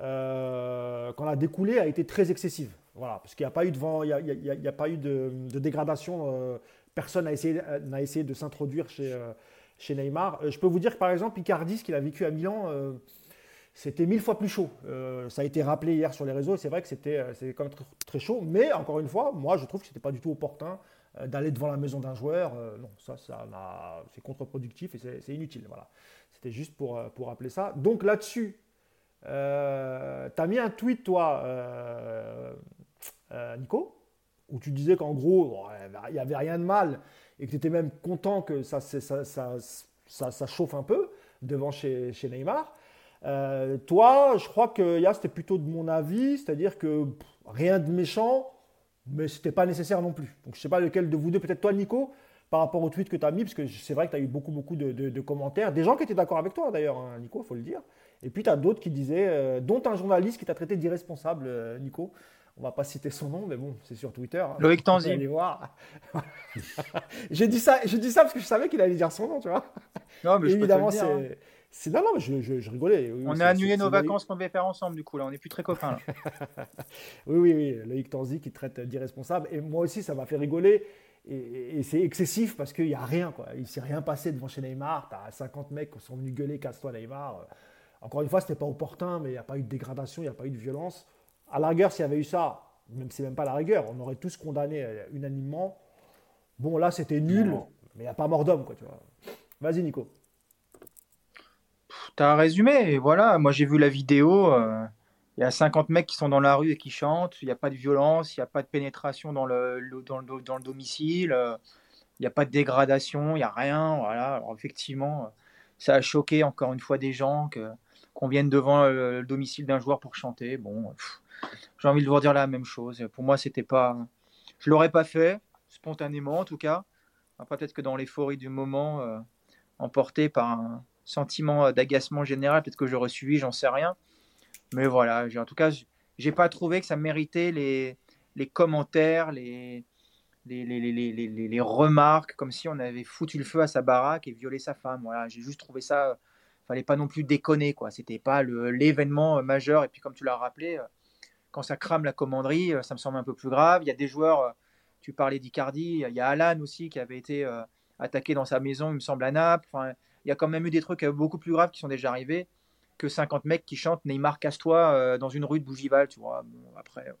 euh, quand a découlé a été très excessive. Voilà, parce qu'il n'y a pas eu de vent, il n'y a, pas eu de, dégradation personne n'a essayé, n'a essayé de s'introduire chez, euh, Neymar. Euh, je peux vous dire que par exemple, Icardi, ce qu'il a vécu à Milan, euh, c'était mille fois plus chaud. ça a été rappelé hier sur les réseaux, c'est vrai que c'était, quand même très, chaud, mais encore une fois, moi je trouve que ce n'était pas du tout opportun d'aller devant la maison d'un joueur. non, ça, ça c'est contre-productif et c'est, inutile. Voilà. C'était juste pour, pour rappeler ça. Donc là-dessus, tu as mis un tweet, toi, Nico? Où tu disais qu'en gros, il n'y avait rien de mal et que tu étais même content que ça, ça, ça, ça, chauffe un peu devant chez, chez Neymar. Euh, toi, je crois que c'était plutôt de mon avis, c'est-à-dire que rien de méchant, mais ce n'était pas nécessaire non plus. Donc je sais pas lequel de vous deux, peut-être toi Nico, par rapport au tweet que tu as mis, parce que c'est vrai que tu as eu beaucoup, beaucoup de, de, commentaires, des gens qui étaient d'accord avec toi d'ailleurs, hein, Nico, il faut le dire. Et puis tu as d'autres qui disaient, euh, dont un journaliste qui t'a traité d'irresponsable, euh, Nico, on va pas citer son nom, mais bon, c'est sur Twitter. Hein. Loïc Tanzi. Allez voir. j'ai dit ça, j'ai dit ça parce que je savais qu'il allait dire son nom, tu vois. Non, mais évidemment, hein. c'est. Non, non, mais je, rigolais. on a annulé nos vacances qu'on devait faire ensemble, du coup, là, on n'est plus très copains. oui, oui, oui, Loïc Tanzi qui traite d'irresponsable. Et moi aussi, ça m'a fait rigoler. Et, c'est excessif parce qu'il n'y a rien, quoi. Il ne s'est rien passé devant chez Neymar. Tu as 50 mecs qui sont venus gueuler, casse-toi Neymar. Encore une fois, ce n'était pas opportun, mais il n'y a pas eu de dégradation, il n'y a pas eu de violence. À la rigueur, s'il y avait eu ça, même si c'est même pas la rigueur, on aurait tous condamné euh, unanimement. Bon, là, c'était nul, mais il n'y a pas mort d'homme, quoi, tu vois. Vas-y, Nico. Tu as résumé, voilà. Moi, j'ai vu la vidéo. Euh, il y a 50 mecs qui sont dans la rue et qui chantent. Il n'y a pas de violence, il n'y a pas de pénétration dans le, dans le, domicile. Euh, il n'y a pas de dégradation, il n'y a rien. Voilà. Alors, effectivement, ça a choqué encore une fois des gens qu'on vienne devant le, domicile d'un joueur pour chanter. Bon, j'ai envie de vous dire la même chose. Pour moi, c'était pas. Je l'aurais pas fait, spontanément en tout cas. Peut-être que dans l'euphorie du moment, euh, emporté par un sentiment d'agacement général, peut-être que j'aurais suivi, j'en sais rien. Mais voilà, en tout cas, j'ai pas trouvé que ça méritait les, commentaires, les, les, remarques, comme si on avait foutu le feu à sa baraque et violé sa femme. Voilà, j'ai juste trouvé ça. Fallait pas non plus déconner, quoi. C'était pas l'événement majeur. Et puis, comme tu l'as rappelé, euh, quand ça crame la commanderie, euh, ça me semble un peu plus grave. Il y a des joueurs, euh, tu parlais d'Icardi, il y a Alan aussi qui avait été euh, attaqué dans sa maison, il me semble, à Naples. Il y a quand même eu des trucs beaucoup plus graves qui sont déjà arrivés que 50 mecs qui chantent Neymar casse-toi dans une rue de Bougival, tu vois. après,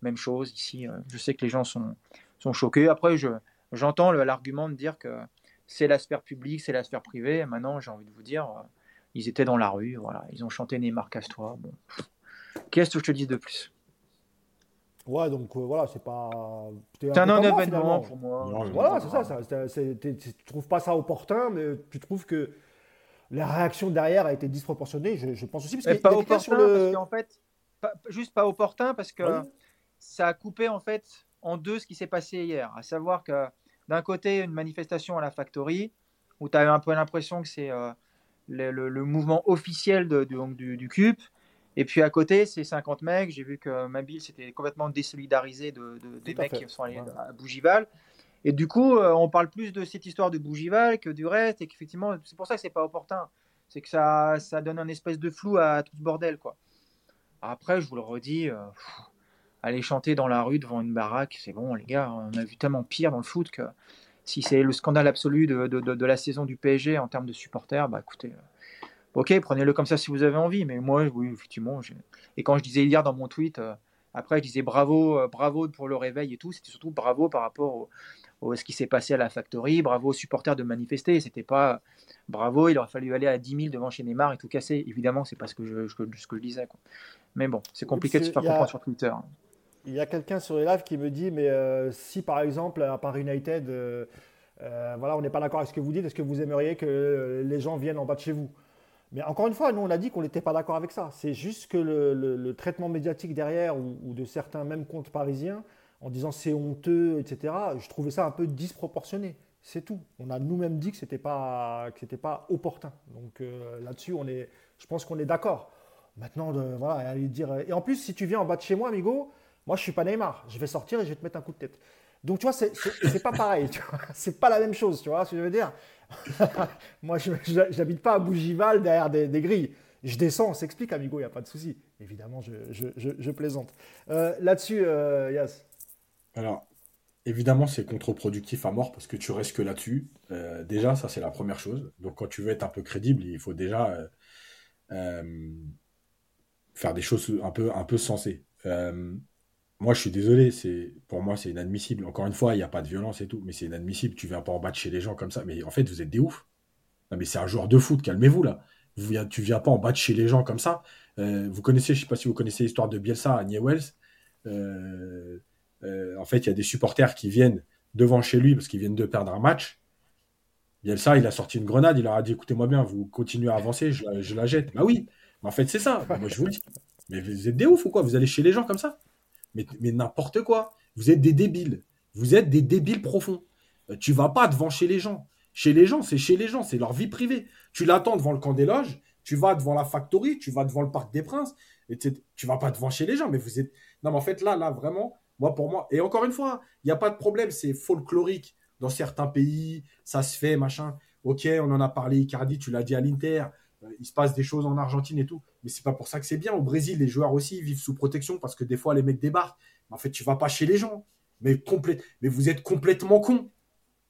même chose ici. je sais que les gens sont, choqués. Après, je, j'entends l'argument de dire que c'est la sphère publique, c'est la sphère privée. Maintenant, j'ai envie de vous dire, ils étaient dans la rue, voilà, ils ont chanté Neymar casse-toi. Bon. Qu'est-ce que je te dis de plus? Ouais, donc euh, voilà, c'est pas. C'est un, un événement pour moi. voilà, c'est ça. ça tu trouves pas ça opportun, mais tu trouves que la réaction derrière a été disproportionnée. Je, pense aussi parce que pas opportun sur le... parce fait, juste pas opportun parce que ça a coupé en fait en deux ce qui s'est passé hier, à savoir que d'un côté, une manifestation à la Factory, où tu as un peu l'impression que c'est euh, le, mouvement officiel de, du, du, CUP. Et puis à côté, c'est 50 mecs. J'ai vu que Mabil s'était complètement désolidarisé de, des mecs qui sont allés à Bougival. Et du coup, euh, on parle plus de cette histoire de Bougival que du reste. Et qu'effectivement, c'est pour ça que c'est pas opportun. C'est que ça, ça donne un espèce de flou à tout ce bordel. quoi. Après, je vous le redis, euh, aller chanter dans la rue devant une baraque, c'est bon, les gars, on a vu tellement pire dans le foot que si c'est le scandale absolu de, de, de, la saison du PSG en termes de supporters, bah écoutez, ok, prenez-le comme ça si vous avez envie, mais moi, oui, effectivement, et quand je disais hier dans mon tweet, euh, après, je disais bravo, euh, bravo pour le réveil et tout, c'était surtout bravo par rapport au, ce qui s'est passé à la Factory, bravo aux supporters de manifester, c'était pas bravo, il aurait fallu aller à 10 000 devant chez Neymar et tout casser, évidemment, c'est pas ce que je, ce que je disais, quoi. mais bon, c'est compliqué de se faire comprendre sur Twitter. Hein. Il y a quelqu'un sur les lives qui me dit, mais euh, si par exemple, à part United, euh, voilà, on n'est pas d'accord avec ce que vous dites, est-ce que vous aimeriez que les gens viennent en bas de chez vous? Mais encore une fois, nous, on a dit qu'on n'était pas d'accord avec ça. C'est juste que le, traitement médiatique derrière, ou, de certains même comptes parisiens, en disant c'est honteux, etc., je trouvais ça un peu disproportionné. C'est tout. On a nous-mêmes dit que ce n'était pas, pas opportun. Donc là-dessus, on est, je pense qu'on est d'accord. Maintenant, voilà, aller dire. Et en plus, si tu viens en bas de chez moi, amigo, moi, je suis pas Neymar. Je vais sortir et je vais te mettre un coup de tête. Donc, tu vois, c'est pas pareil. C'est pas la même chose, tu vois ce que je veux dire? Moi, je n'habite pas à Bougival derrière des, grilles. Je descends, on s'explique, amigo, il n'y a pas de souci. Évidemment, je, plaisante. Euh, là-dessus, euh, Yas. Alors, évidemment, c'est contre-productif à mort parce que tu restes que là-dessus. Euh, déjà, ça, c'est la première chose. Donc, quand tu veux être un peu crédible, il faut déjà faire des choses un peu, un peu sensées moi, je suis désolé, pour moi, c'est inadmissible. Encore une fois, il n'y a pas de violence et tout, mais c'est inadmissible. Tu viens pas en battre chez les gens comme ça. Mais en fait, vous êtes des oufs. Non, mais c'est un joueur de foot, calmez-vous là. Vous, tu viens pas en battre chez les gens comme ça. Euh, vous connaissez, je sais pas si vous connaissez l'histoire de Bielsa à Newells. Euh, euh, en fait, il y a des supporters qui viennent devant chez lui parce qu'ils viennent de perdre un match. Bielsa, il a sorti une grenade, il leur a dit écoutez-moi bien, vous continuez à avancer, je la, jette. Bah oui, en fait, c'est ça. moi, je vous le dis. Mais vous êtes des oufs ou quoi? Vous allez chez les gens comme ça? Mais, n'importe quoi. Vous êtes des débiles. Vous êtes des débiles profonds. Euh, tu vas pas devant chez les gens. Chez les gens, c'est chez les gens, c'est leur vie privée. Tu l'attends devant le camp des loges, tu vas devant la factory, tu vas devant le parc des princes, et tu vas pas devant chez les gens. Mais vous êtes. Non, mais en fait, là, là, vraiment, moi, pour moi, et encore une fois, il n'y a pas de problème, c'est folklorique. Dans certains pays, ça se fait, machin. Ok, on en a parlé, Icardi, tu l'as dit à l'Inter. Euh, il se passe des choses en Argentine et tout. Mais c'est pas pour ça que c'est bien. Au Brésil, les joueurs aussi vivent sous protection parce que des fois, les mecs débarquent. Mais en fait, tu vas pas chez les gens. Mais, mais vous êtes complètement con.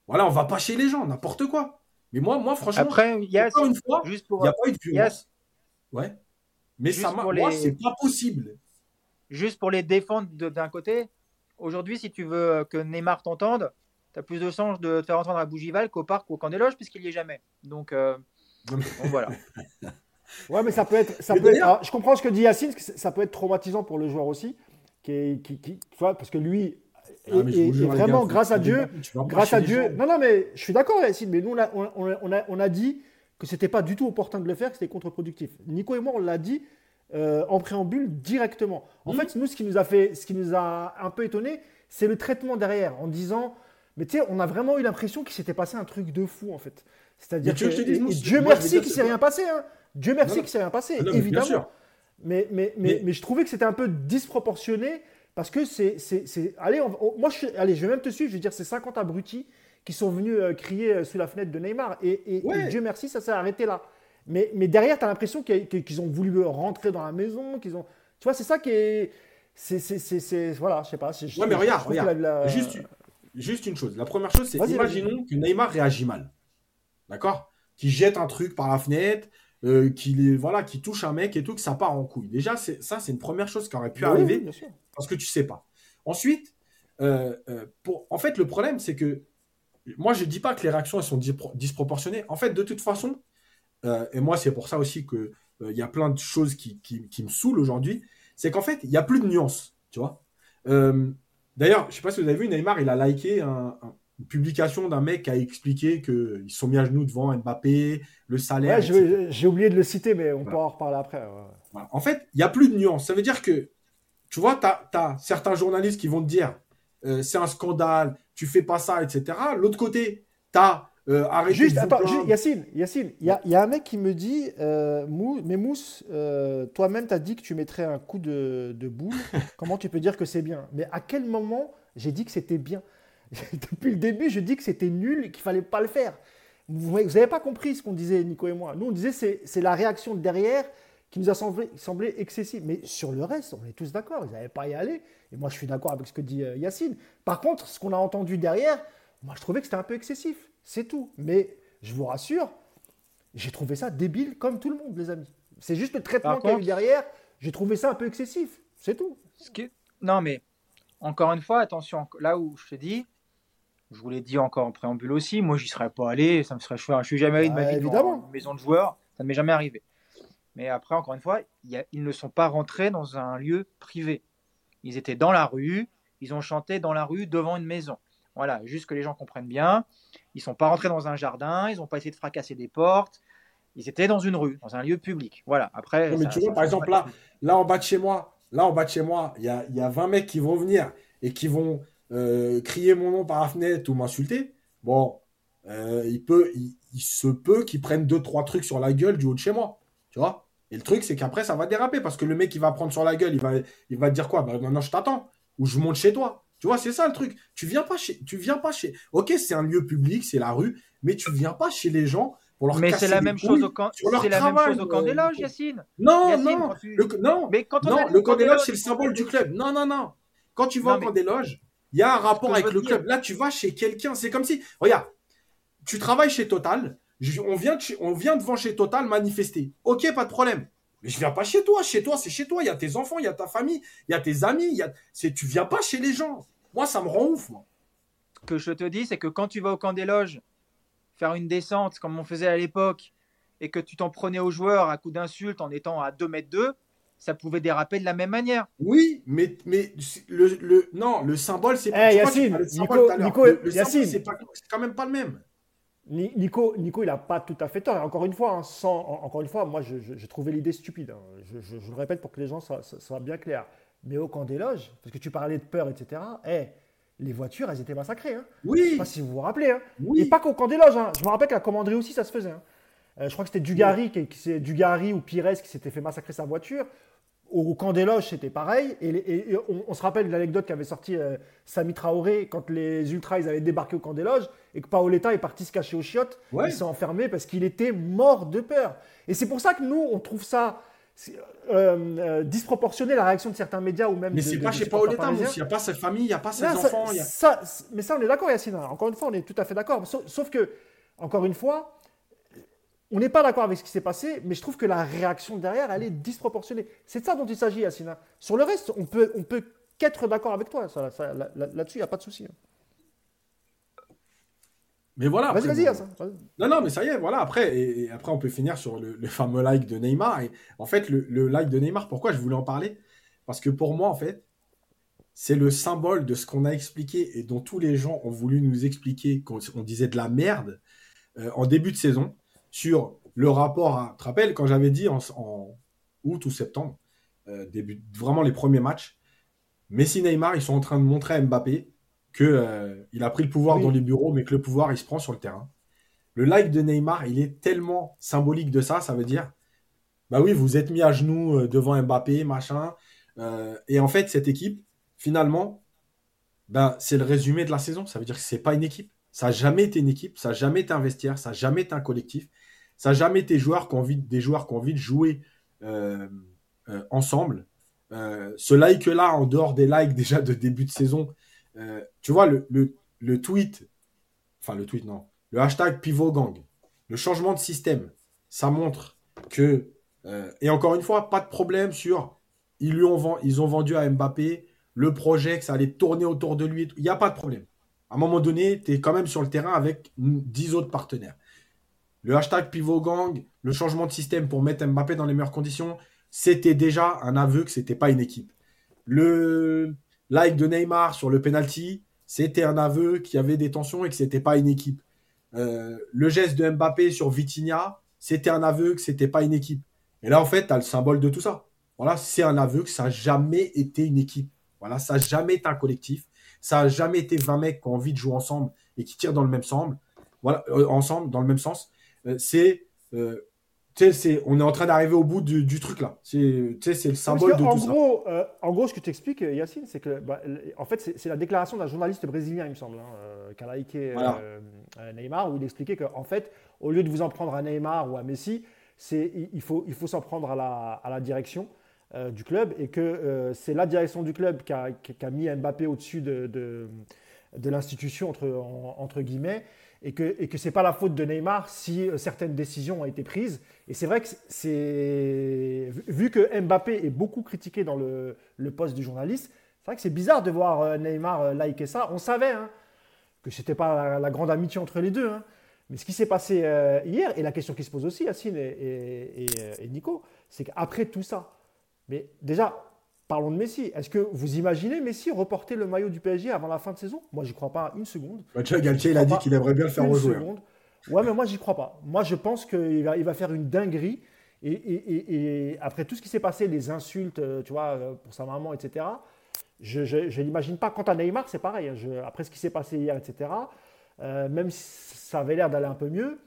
Voilà, on va pas chez les gens, n'importe quoi. Mais moi, moi franchement, Après, yes, une fois, il n'y a pas eu de violence. Ouais. Mais ça moi, c'est pas possible. Juste pour les défendre d'un côté, aujourd'hui, si tu veux que Neymar t'entende, tu as plus de chance de te faire entendre à Bougival qu'au parc ou au camp des loges, puisqu'il n'y est jamais. Donc, euh, voilà. ouais, mais ça peut être. Ça peut être je comprends ce que dit Yacine, ça peut être traumatisant pour le joueur aussi. Qui, qui, qui parce que lui, ah, et, vraiment, grâce à Dieu, grâce à Dieu. Non, non, mais je suis d'accord, Yacine, mais nous, on a, on, a, on a dit que c'était pas du tout opportun de le faire, que c'était contre-productif. Nico et moi, on l'a dit euh, en préambule directement. En hmm. fait, nous, ce qui nous a fait, ce qui nous a un peu étonné, c'est le traitement derrière, en disant, mais tu sais, on a vraiment eu l'impression qu'il s'était passé un truc de fou, en fait. C'est-à-dire que Dieu merci qu'il ne s'est rien passé. Hein. Dieu merci qu'il ne s'est rien passé, évidemment. Mais, mais, mais, mais, je trouvais que c'était un peu disproportionné parce que c'est. Allez, moi, je, allez, je vais même te suivre. Je vais dire, c'est 50 abrutis qui sont venus euh, crier euh, sous la fenêtre de Neymar. Et, Dieu merci, ça s'est arrêté là. Mais, mais derrière, tu as l'impression qu'ils ont voulu rentrer dans la maison. qu'ils ont... Tu vois, c'est ça qui est. C'est. Voilà, je sais pas. Ouais, mais regarde, regarde. Juste, juste une chose. La première chose, c'est imaginons que Neymar réagit mal. D'accord? Qui jette un truc par la fenêtre, euh, qui, voilà, qui touche un mec et tout, que ça part en couille. Déjà, ça, c'est une première chose qui aurait pu arriver parce que tu sais pas. Ensuite, euh, euh, pour, en fait, le problème, c'est que moi, je dis pas que les réactions elles sont disproportionnées. En fait, de toute façon, et moi, c'est pour ça aussi que il y a plein de choses qui, qui, me saoulent aujourd'hui, c'est qu'en fait, il n'y a plus de nuances, tu vois. D'ailleurs, je sais pas si vous avez vu, Neymar, il a liké un, une publication d'un mec qui a expliqué qu'ils sont mis à genoux devant Mbappé, le salaire. j'ai oublié de le citer, mais on peut en reparler après. En fait, il n'y a plus de nuance. Ça veut dire que, tu vois, tu as, certains journalistes qui vont te dire euh, c'est un scandale, tu fais pas ça, etc. L'autre côté, tu as euh, arrêté. Juste, attends, Yacine, Yacine, il y, a un mec qui me dit euh, Mais Mousse, toi-même, tu as dit que tu mettrais un coup de, de boule. Comment tu peux dire que c'est bien? Mais à quel moment j'ai dit que c'était bien? Depuis le début, je dis que c'était nul et qu'il fallait pas le faire. Vous n'avez pas compris ce qu'on disait, Nico et moi. Nous, on disait c'est, c'est la réaction derrière qui nous a semblé, semblé excessive. Mais sur le reste, on est tous d'accord. Ils n'avaient pas à y aller. Et moi, je suis d'accord avec ce que dit euh, Yacine. Par contre, ce qu'on a entendu derrière, moi, je trouvais que c'était un peu excessif. C'est tout. Mais je vous rassure, j'ai trouvé ça débile comme tout le monde, les amis. C'est juste le traitement qu'il y a eu derrière. J'ai trouvé ça un peu excessif. C'est tout. Ce qui... Non, mais encore une fois, attention, là où je te dis, je vous l'ai dit encore en préambule aussi, moi j'y serais pas allé, ça me serait chouette. Je suis jamais allé de ma bah, vie dans une maison de joueurs, ça ne m'est jamais arrivé. Mais après, encore une fois, ils ne sont pas rentrés dans un lieu privé. Ils étaient dans la rue, ils ont chanté dans la rue devant une maison. Voilà, juste que les gens comprennent bien. Ils ne sont pas rentrés dans un jardin, ils n'ont pas essayé de fracasser des portes. Ils étaient dans une rue, dans un lieu public. Voilà. Après. mais tu vois, par exemple, là, là en bas de chez moi, là en bas de chez moi, il y a, y a 20 mecs qui vont venir et qui vont euh, crier mon nom par la fenêtre ou m'insulter, bon, euh, il, peut, il, se peut qu'il prenne deux, trois trucs sur la gueule du haut de chez moi. Tu vois Et le truc, c'est qu'après, ça va déraper parce que le mec, il va prendre sur la gueule, il va, il va te dire quoi? Bah, Maintenant, je t'attends. Ou je monte chez toi. Tu vois, c'est ça le truc. Tu viens pas chez. Tu viens pas chez. Ok, c'est un lieu public, c'est la rue, mais tu viens pas chez les gens pour leur Mais c'est la, même chose. C'est la même chose au camp des loges, Yacine. Non, non. Le, non, mais quand on non, le camp des loges, c'est le symbole du club. Non, non, non. Quand tu vas au camp des loges, il y a un rapport avec le club. Là, tu vas chez quelqu'un. C'est comme si, regarde, tu travailles chez Total. On vient, on vient devant chez Total manifester. Ok, pas de problème. Mais je viens pas chez toi. Chez toi, c'est chez toi. Il y a tes enfants, il y a ta famille, il y a tes amis. Y a... Tu viens pas chez les gens. Moi, ça me rend ouf. Moi. Ce que je te dis, c'est que quand tu vas au camp des loges, faire une descente comme on faisait à l'époque, et que tu t'en prenais aux joueurs à coup d'insultes en étant à 2 mètres 2, ça pouvait déraper de la même manière. Oui, mais, mais le, le non, le symbole, c'est pas. Hey, Yacine, Nico, Nico le, Yacine. c'est quand même pas le même. Nico, Nico, il n'a pas tout à fait tort. Encore une fois, hein, sans, encore une fois, moi, j'ai trouvé l'idée stupide. Hein. Je, le répète pour que les gens soient, soient, bien clairs. Mais au camp des loges, parce que tu parlais de peur, etc. Hey, les voitures, elles étaient massacrées. Hein. Oui. Je sais pas si vous vous rappelez. Hein. Oui. Et pas qu'au camp des loges. Hein. Je me rappelle qu'à la commanderie aussi, ça se faisait. Hein. Euh, je crois que c'était Dugarry, qui, qui, Dugarry ou Pires qui s'était fait massacrer sa voiture. Au camp des loges, c'était pareil. Et, on, se rappelle de l'anecdote qu'avait sorti euh, Sami Traoré quand les Ultras ils avaient débarqué au camp des loges et que Paoletta est parti se cacher aux chiottes. Il s'est enfermé parce qu'il était mort de peur. Et c'est pour ça que nous, on trouve ça euh, euh, disproportionné, la réaction de certains médias ou même. Mais c'est pas chez Paoletta, il n'y a pas sa famille, il n'y a pas ses enfants. mais ça, on est d'accord, Yacine. Encore une fois, on est tout à fait d'accord. sauf que, encore une fois, on n'est pas d'accord avec ce qui s'est passé, mais je trouve que la réaction derrière, elle est disproportionnée. C'est de ça dont il s'agit, Yacine. Sur le reste, on peut, on peut qu'être d'accord avec toi. Là-dessus, il n'y a pas de souci. Hein. Mais voilà. Vas-y, vas-y. non, non, mais ça y est, voilà. Après, et, après on peut finir sur le, fameux like de Neymar. Et en fait, le, le, like de Neymar, pourquoi je voulais en parler? Parce que pour moi, en fait, c'est le symbole de ce qu'on a expliqué et dont tous les gens ont voulu nous expliquer qu'on on disait de la merde euh, en début de saison sur le rapport à. Tu te rappelles quand j'avais dit en, août ou septembre, euh, début, vraiment les premiers matchs, Messi Neymar, ils sont en train de montrer à Mbappé qu'il euh, il a pris le pouvoir dans les bureaux, mais que le pouvoir, il se prend sur le terrain. Le like de Neymar, il est tellement symbolique de ça, ça veut dire, bah oui, vous êtes mis à genoux euh, devant Mbappé, machin. et en fait, cette équipe, finalement, ben, c'est le résumé de la saison. Ça veut dire que c'est pas une équipe. Ça n'a jamais été une équipe, ça n'a jamais été un vestiaire, ça n'a jamais été un collectif, ça n'a jamais été joueurs qui ont envie, des joueurs qui ont envie de jouer euh, euh, ensemble. Euh, ce like-là, en dehors des likes déjà de début de saison, tu vois, le, le, tweet, enfin le tweet, non, le hashtag Pivot Gang, le changement de système, ça montre que, et encore une fois, pas de problème sur, ils, lui ont, ils ont vendu à Mbappé le projet, que ça allait tourner autour de lui. Il n'y a pas de problème. À un moment donné, tu es quand même sur le terrain avec 10 autres partenaires. Le hashtag pivot gang, le changement de système pour mettre Mbappé dans les meilleures conditions, c'était déjà un aveu que c'était pas une équipe. Le like de Neymar sur le penalty, c'était un aveu qu'il y avait des tensions et que c'était pas une équipe. Euh, le geste de Mbappé sur Vitinha, c'était un aveu que c'était pas une équipe. Et là, en fait, tu as le symbole de tout ça. Voilà, c'est un aveu que ça n'a jamais été une équipe. Voilà, ça n'a jamais été un collectif. Ça n'a jamais été 20 mecs qui ont envie de jouer ensemble et qui tirent dans le même sens. Voilà, euh, ensemble, dans le même sens. Euh, c'est c'est, on est en train d'arriver au bout du, truc là. C'est, le symbole de en tout gros, ça. Euh, en gros, ce que tu expliques, Yacine, c'est que, bah, en fait, c'est, la déclaration d'un journaliste brésilien, il me semble, hein, euh, qui a liké euh, Neymar, où il expliquait qu'en fait, au lieu de vous en prendre à Neymar ou à Messi, c'est, il, faut, il faut s'en prendre à la, à la direction du club et que c'est la direction du club qui a, qui a mis Mbappé au-dessus de, de, de l'institution, entre, entre guillemets et que et que c'est pas la faute de Neymar si euh, certaines décisions ont été prises. Et c'est vrai que c'est vu que Mbappé est beaucoup critiqué dans le, le poste du journaliste, c'est vrai que c'est bizarre de voir euh, Neymar euh, liker ça. On savait hein, que c'était pas la, grande amitié entre les deux. Hein. Mais ce qui s'est passé hier, et la question qui se pose aussi, Yacine et, et, et Nico, c'est qu'après tout ça, mais déjà, Parlons de Messi. Est-ce que vous imaginez Messi reporter le maillot du PSG avant la fin de saison? Moi, j'y crois pas une seconde. Bah, Galtier, il a dit qu'il aimerait bien le faire rejouer. Hein. Seconde. Ouais, mais moi, j'y crois pas. Moi, je pense qu'il va, il va faire une dinguerie. Et, après tout ce qui s'est passé, les insultes, euh, tu vois, euh, pour sa maman, etc., je ne l'imagine pas. Quant à Neymar, c'est pareil. Hein. après ce qui s'est passé hier, etc., euh, même si ça avait l'air d'aller un peu mieux,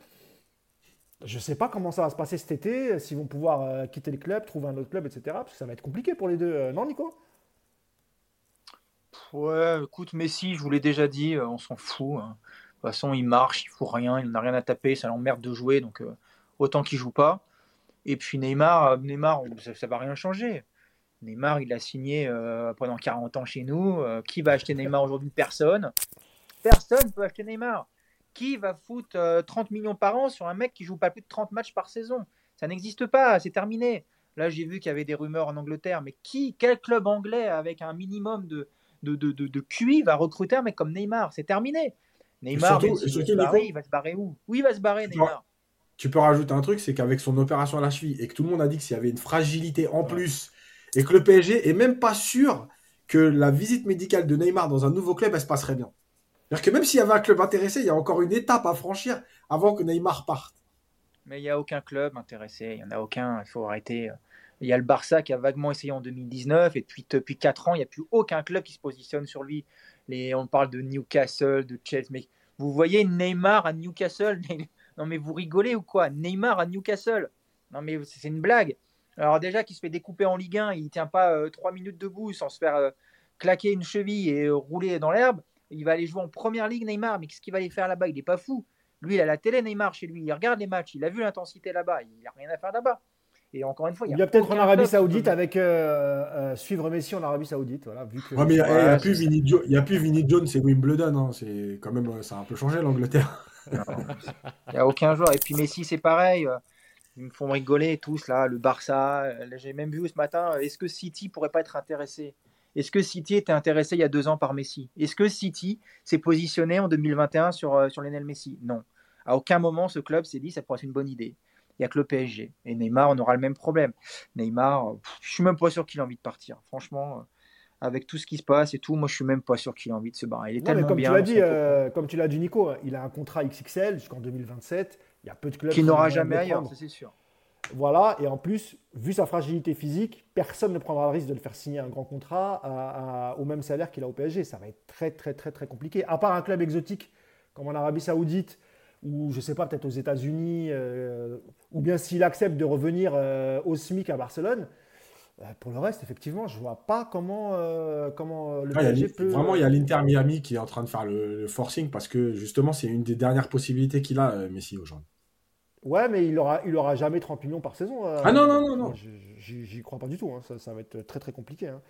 je ne sais pas comment ça va se passer cet été, s'ils vont pouvoir euh, quitter le club, trouver un autre club, etc. Parce que ça va être compliqué pour les deux. Euh, non, Nico? Ouais, écoute, Messi, je vous l'ai déjà dit, euh, on s'en fout. Hein. De toute façon, il marche, il fout rien, il n'a rien à taper, ça l'emmerde de jouer, donc autant qu'il joue pas. Et puis Neymar, Neymar ça ne va rien changer. Neymar, il a signé pendant 40 ans chez nous. qui va acheter Neymar aujourd'hui? Personne. Personne peut acheter Neymar. Qui va foutre 30 euh, millions par an sur un mec qui joue pas plus de 30 matchs par saison? Ça n'existe pas, c'est terminé. Là, j'ai vu qu'il y avait des rumeurs en Angleterre, mais qui, quel club anglais avec un minimum de, de, de, de, QI va recruter un mec comme Neymar? C'est terminé. Neymar, il, va se barrer où? Oui, il va se barrer, Neymar? Tu peux rajouter un truc, c'est qu'avec son opération à la cheville et que tout le monde a dit qu'il y avait une fragilité en plus et que le PSG est même pas sûr que la visite médicale de Neymar dans un nouveau club, elle se passerait bien. C'est-à-dire que même s'il y avait un club intéressé, il y a encore une étape à franchir avant que Neymar parte. Mais il n'y a aucun club intéressé, il n'y en a aucun, il faut arrêter. Il y a le Barça qui a vaguement essayé en 2019 et depuis, depuis 4 ans, il n'y a plus aucun club qui se positionne sur lui. On parle de Newcastle, de Chelsea, mais vous voyez Neymar à Newcastle Non mais vous rigolez ou quoi? Neymar à Newcastle Non mais c'est une blague. Alors déjà qu'il se fait découper en Ligue 1, il ne tient pas 3 euh, minutes debout sans se faire euh, claquer une cheville et euh, rouler dans l'herbe. Il va aller jouer en première ligue, Neymar. Mais qu'est-ce qu'il va aller faire là-bas? Il n'est pas fou. Lui, il a la télé Neymar chez lui. Il regarde les matchs. Il a vu l'intensité là-bas. Il n'a rien à faire là-bas. Et encore une fois, il y a, peut-être en Arabie Saoudite avec euh, euh, suivre Messi en Arabie Saoudite. Voilà, vu que... mais il n'y a, plus Vinny Vinnie Jones et Wimbledon. Hein. C'est quand même, ça a un peu changé l'Angleterre. Il n'y a aucun joueur. Et puis Messi, c'est pareil. Ils me font rigoler tous là. Le Barça. J'ai même vu ce matin. Est-ce que City pourrait pas être intéressé? Est-ce que City était intéressé il y a deux ans par Messi? Est-ce que City s'est positionné en 2021 sur, euh, sur Lionel Messi? Non. À aucun moment, ce club s'est dit ça pourrait être une bonne idée. Il n'y a que le PSG. Et Neymar, on aura le même problème. Neymar, je suis même pas sûr qu'il ait envie de partir. Franchement, euh, avec tout ce qui se passe et tout, moi, je suis même pas sûr qu'il ait envie de se barrer. Il est tellement comme bien. Tu l'as dit, euh, comme tu l'as dit, Nico, il a un contrat XXL jusqu'en 2027. Il y a peu de clubs qui n'aura jamais ailleurs, c'est sûr. Voilà, et en plus, vu sa fragilité physique, personne ne prendra le risque de le faire signer un grand contrat au même salaire qu'il a au PSG. Ça va être très, très, très, très compliqué. À part un club exotique comme en Arabie Saoudite, ou je ne sais pas, peut-être aux États-Unis, euh, ou bien s'il accepte de revenir euh, au SMIC à Barcelone. Euh, pour le reste, effectivement, je ne vois pas comment, comment le PSG peut. Vraiment, il y a l'Inter Miami qui est en train de faire le, le forcing parce que justement, c'est une des dernières possibilités qu'il a, Messi, aujourd'hui. Ouais, mais il aura, il aura jamais 30 millions par saison. Euh, ah non, non, non, non. J'y crois pas du tout. Hein. Ça, va être très, très compliqué. Hein.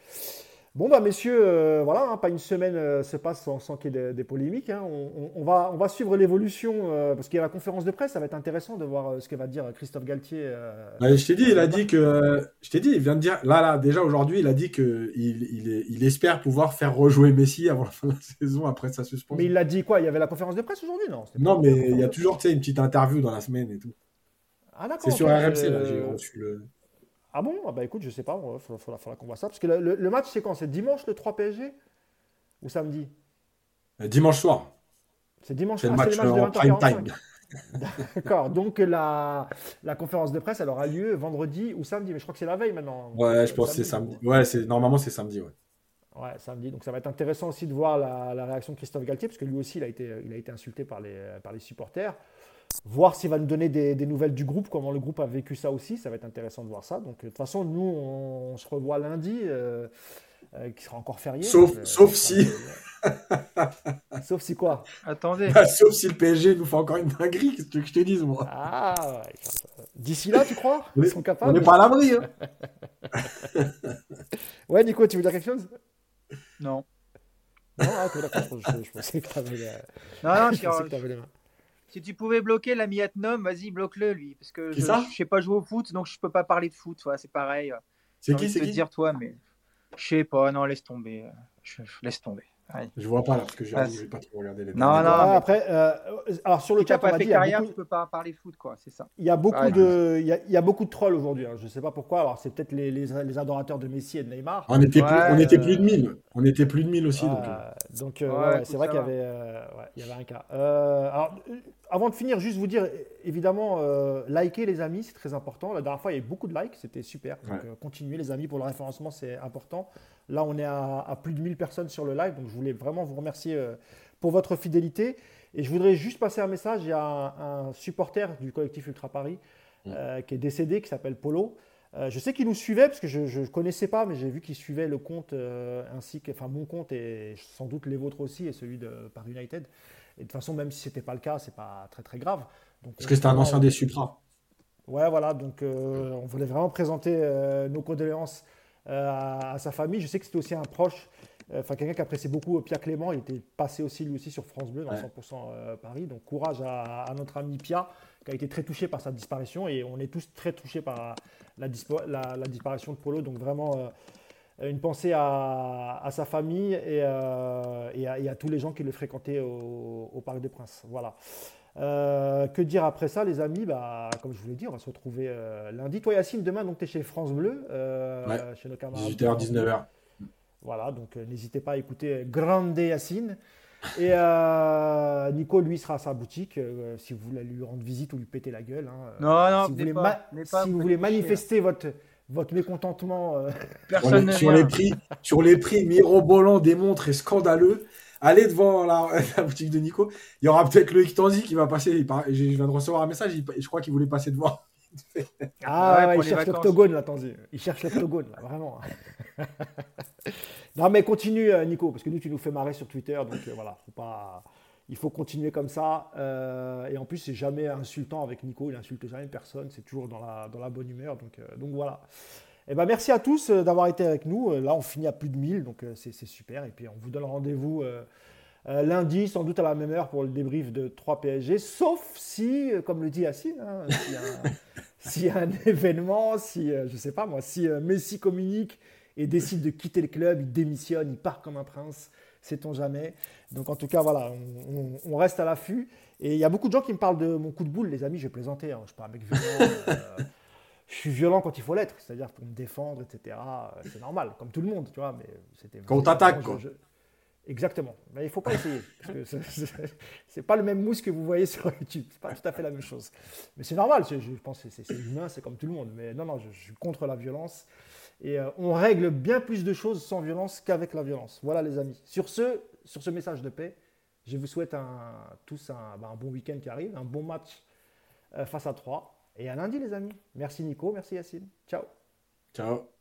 Bon, bah, messieurs, euh, voilà, hein, pas une semaine euh, se passe sans, qu'il y ait des, polémiques. Hein. On, va, on va suivre l'évolution, euh, parce qu'il y a la conférence de presse, ça va être intéressant de voir ce que va dire Christophe Galtier. je t'ai dit, il a dit que. je t'ai dit, il vient de dire. Là, là, déjà aujourd'hui, il a dit qu'il il, il, espère pouvoir faire rejouer Messi avant la fin de la saison, après sa suspension. Mais il l'a dit quoi? Il y avait la conférence de presse aujourd'hui, non Non, mais il y a toujours une petite interview dans la semaine et tout. Ah, d'accord. C'est sur RMC, là, j'ai reçu le. Ah bon? Ah Bah écoute, je sais pas, il faudra, qu'on voit ça. Parce que le, match, c'est quand? C'est dimanche le 3 PSG Ou samedi? Euh, Dimanche soir. C'est dimanche soir. C'est le match, en prime time. D'accord, donc la, la conférence de presse, elle aura lieu vendredi ou samedi, mais je crois que c'est la veille maintenant. Ouais, je pense que c'est samedi. Ouais, c'est normalement c'est samedi, ouais. Ouais, samedi. Donc ça va être intéressant aussi de voir la, la, réaction de Christophe Galtier, parce que lui aussi, il a été, il a été insulté par les, par les supporters voir s'il va nous donner des, nouvelles du groupe, comment le groupe a vécu ça aussi. Ça va être intéressant de voir ça. Donc, de toute façon, nous, on, se revoit lundi, euh, euh, qui sera encore férié. Sauf, euh, sauf si. sauf si quoi? Attendez. Bah, sauf si le PSG nous fait encore une dinguerie, que je te dise, moi? Ah, D'ici là, tu crois? Ils sont capables On n'est pas à l'abri. Hein. ouais, Nico, tu veux dire quelque chose? Non. Non, ah, je, pensais que tu avais, non, non, je pensais que avais les mains. Si tu pouvais bloquer l'ami Atnom, vas-y, bloque-le lui. Parce que je ne sais pas jouer au foot, donc je peux pas parler de foot. c'est pareil. C'est qui C'est qui dire toi, mais je sais pas. Non, laisse tomber. Je, laisse tomber. Je vois pas là, parce que j'ai vais pas trop regarder les. Non, non. après, euh, alors sur le chat, pas fait carrière, tu peux pas parler foot, quoi. C'est ça. Il y a beaucoup de, il y, a, beaucoup de trolls aujourd'hui. Hein. Je sais pas pourquoi. Alors c'est peut-être les, les, adorateurs de Messi et de Neymar. On était plus, on était plus de 1000. On était plus de 1000 aussi. donc, donc euh, c'est vrai qu'il y avait, euh, il y avait un cas. alors avant de finir, juste vous dire, évidemment, euh, likez les amis, c'est très important. La dernière fois, il y a eu beaucoup de likes, c'était super. Donc, euh, continuez les amis pour le référencement, c'est important. Là, on est à, plus de 1000 personnes sur le live, donc je voulais vraiment vous remercier euh, pour votre fidélité. Et je voudrais juste passer un message. Il y a un, supporter du collectif Ultra Paris mm. qui est décédé, qui s'appelle Polo. Je sais qu'il nous suivait parce que je ne connaissais pas, mais j'ai vu qu'il suivait le compte ainsi que, enfin mon compte et sans doute les vôtres aussi et celui de Paris United. Et de toute façon, même si ce n'était pas le cas, c'est pas très très grave. Donc, Parce que c'était un ancien des Supra. Ouais, voilà. Donc, euh, on voulait vraiment présenter euh, nos condoléances euh, à, sa famille. Je sais que c'était aussi un proche, enfin quelqu'un qui appréciait beaucoup Pierre Clément. Il était passé aussi lui aussi sur France Bleu dans 100% Paris. Donc, courage à, notre ami Pierre qui a été très touché par sa disparition. Et on est tous très touchés par la, la disparition de Polo. Donc, vraiment une pensée à, sa famille euh, et, à, tous les gens qui le fréquentaient au, Parc des Princes. Voilà. Euh, que dire après ça, les amis? Bah, Comme je vous l'ai dit, on va se retrouver euh, lundi. Toi, Yacine, demain, tu es chez France Bleu, chez nos camarades. 18h, 19h. Voilà, donc n'hésitez pas à écouter Grande Yacine. Et Nico, lui, sera à sa boutique si vous voulez lui rendre visite ou lui péter la gueule. Hein. non, non, si vous voulez, si vous voulez manifester votre votre mécontentement. Euh, Personne sur, les prix, sur les prix mirobolants des montres et scandaleux. Allez devant la, boutique de Nico. Il y aura peut-être Loïc Tanzi qui va passer. je viens de recevoir un message. je crois qu'il voulait passer devant. ah, il cherche l'octogone là, Tanzi. Il cherche l'octogone là, vraiment. non, mais continue, euh, Nico, parce que nous, tu nous fais marrer sur Twitter. Donc euh, voilà, faut pas il faut continuer comme ça. Euh, et en plus, c'est jamais insultant avec Nico, il insulte jamais personne, c'est toujours dans la, dans la bonne humeur. Donc, euh, donc voilà. Eh ben, merci à tous d'avoir été avec nous. Là, on finit à plus de 1000, donc c'est super. Et puis, on vous donne rendez-vous lundi, sans doute à la même heure, pour le débrief de 3 PSG, sauf si, comme le dit Yacine, hein, s'il y, a un événement, si, je sais pas moi, si Messi communique et décide de quitter le club, il démissionne, il part comme un prince sait-on jamais. Donc en tout cas, voilà, on, reste à l'affût. Et il y a beaucoup de gens qui me parlent de mon coup de boule, les amis, je vais plaisanter, hein. je un mec violent. Euh, je suis violent quand il faut l'être, c'est-à-dire pour me défendre, etc. C'est normal, comme tout le monde, tu vois. Mais c'était quand on t'attaque, quoi. Exactement. Mais il faut pas essayer. c'est pas le même mousse que vous voyez sur YouTube. C'est pas tout à fait la même chose. Mais c'est normal. Je, pense que c'est humain, c'est comme tout le monde. Mais non, non, je, je suis contre la violence. Et euh, on règle bien plus de choses sans violence qu'avec la violence. Voilà les amis. Sur ce, sur ce message de paix, je vous souhaite un, tous un, bah, bon week-end qui arrive, un bon match euh, face à 3. Et à lundi les amis. Merci Nico, merci Yacine. Ciao. Ciao.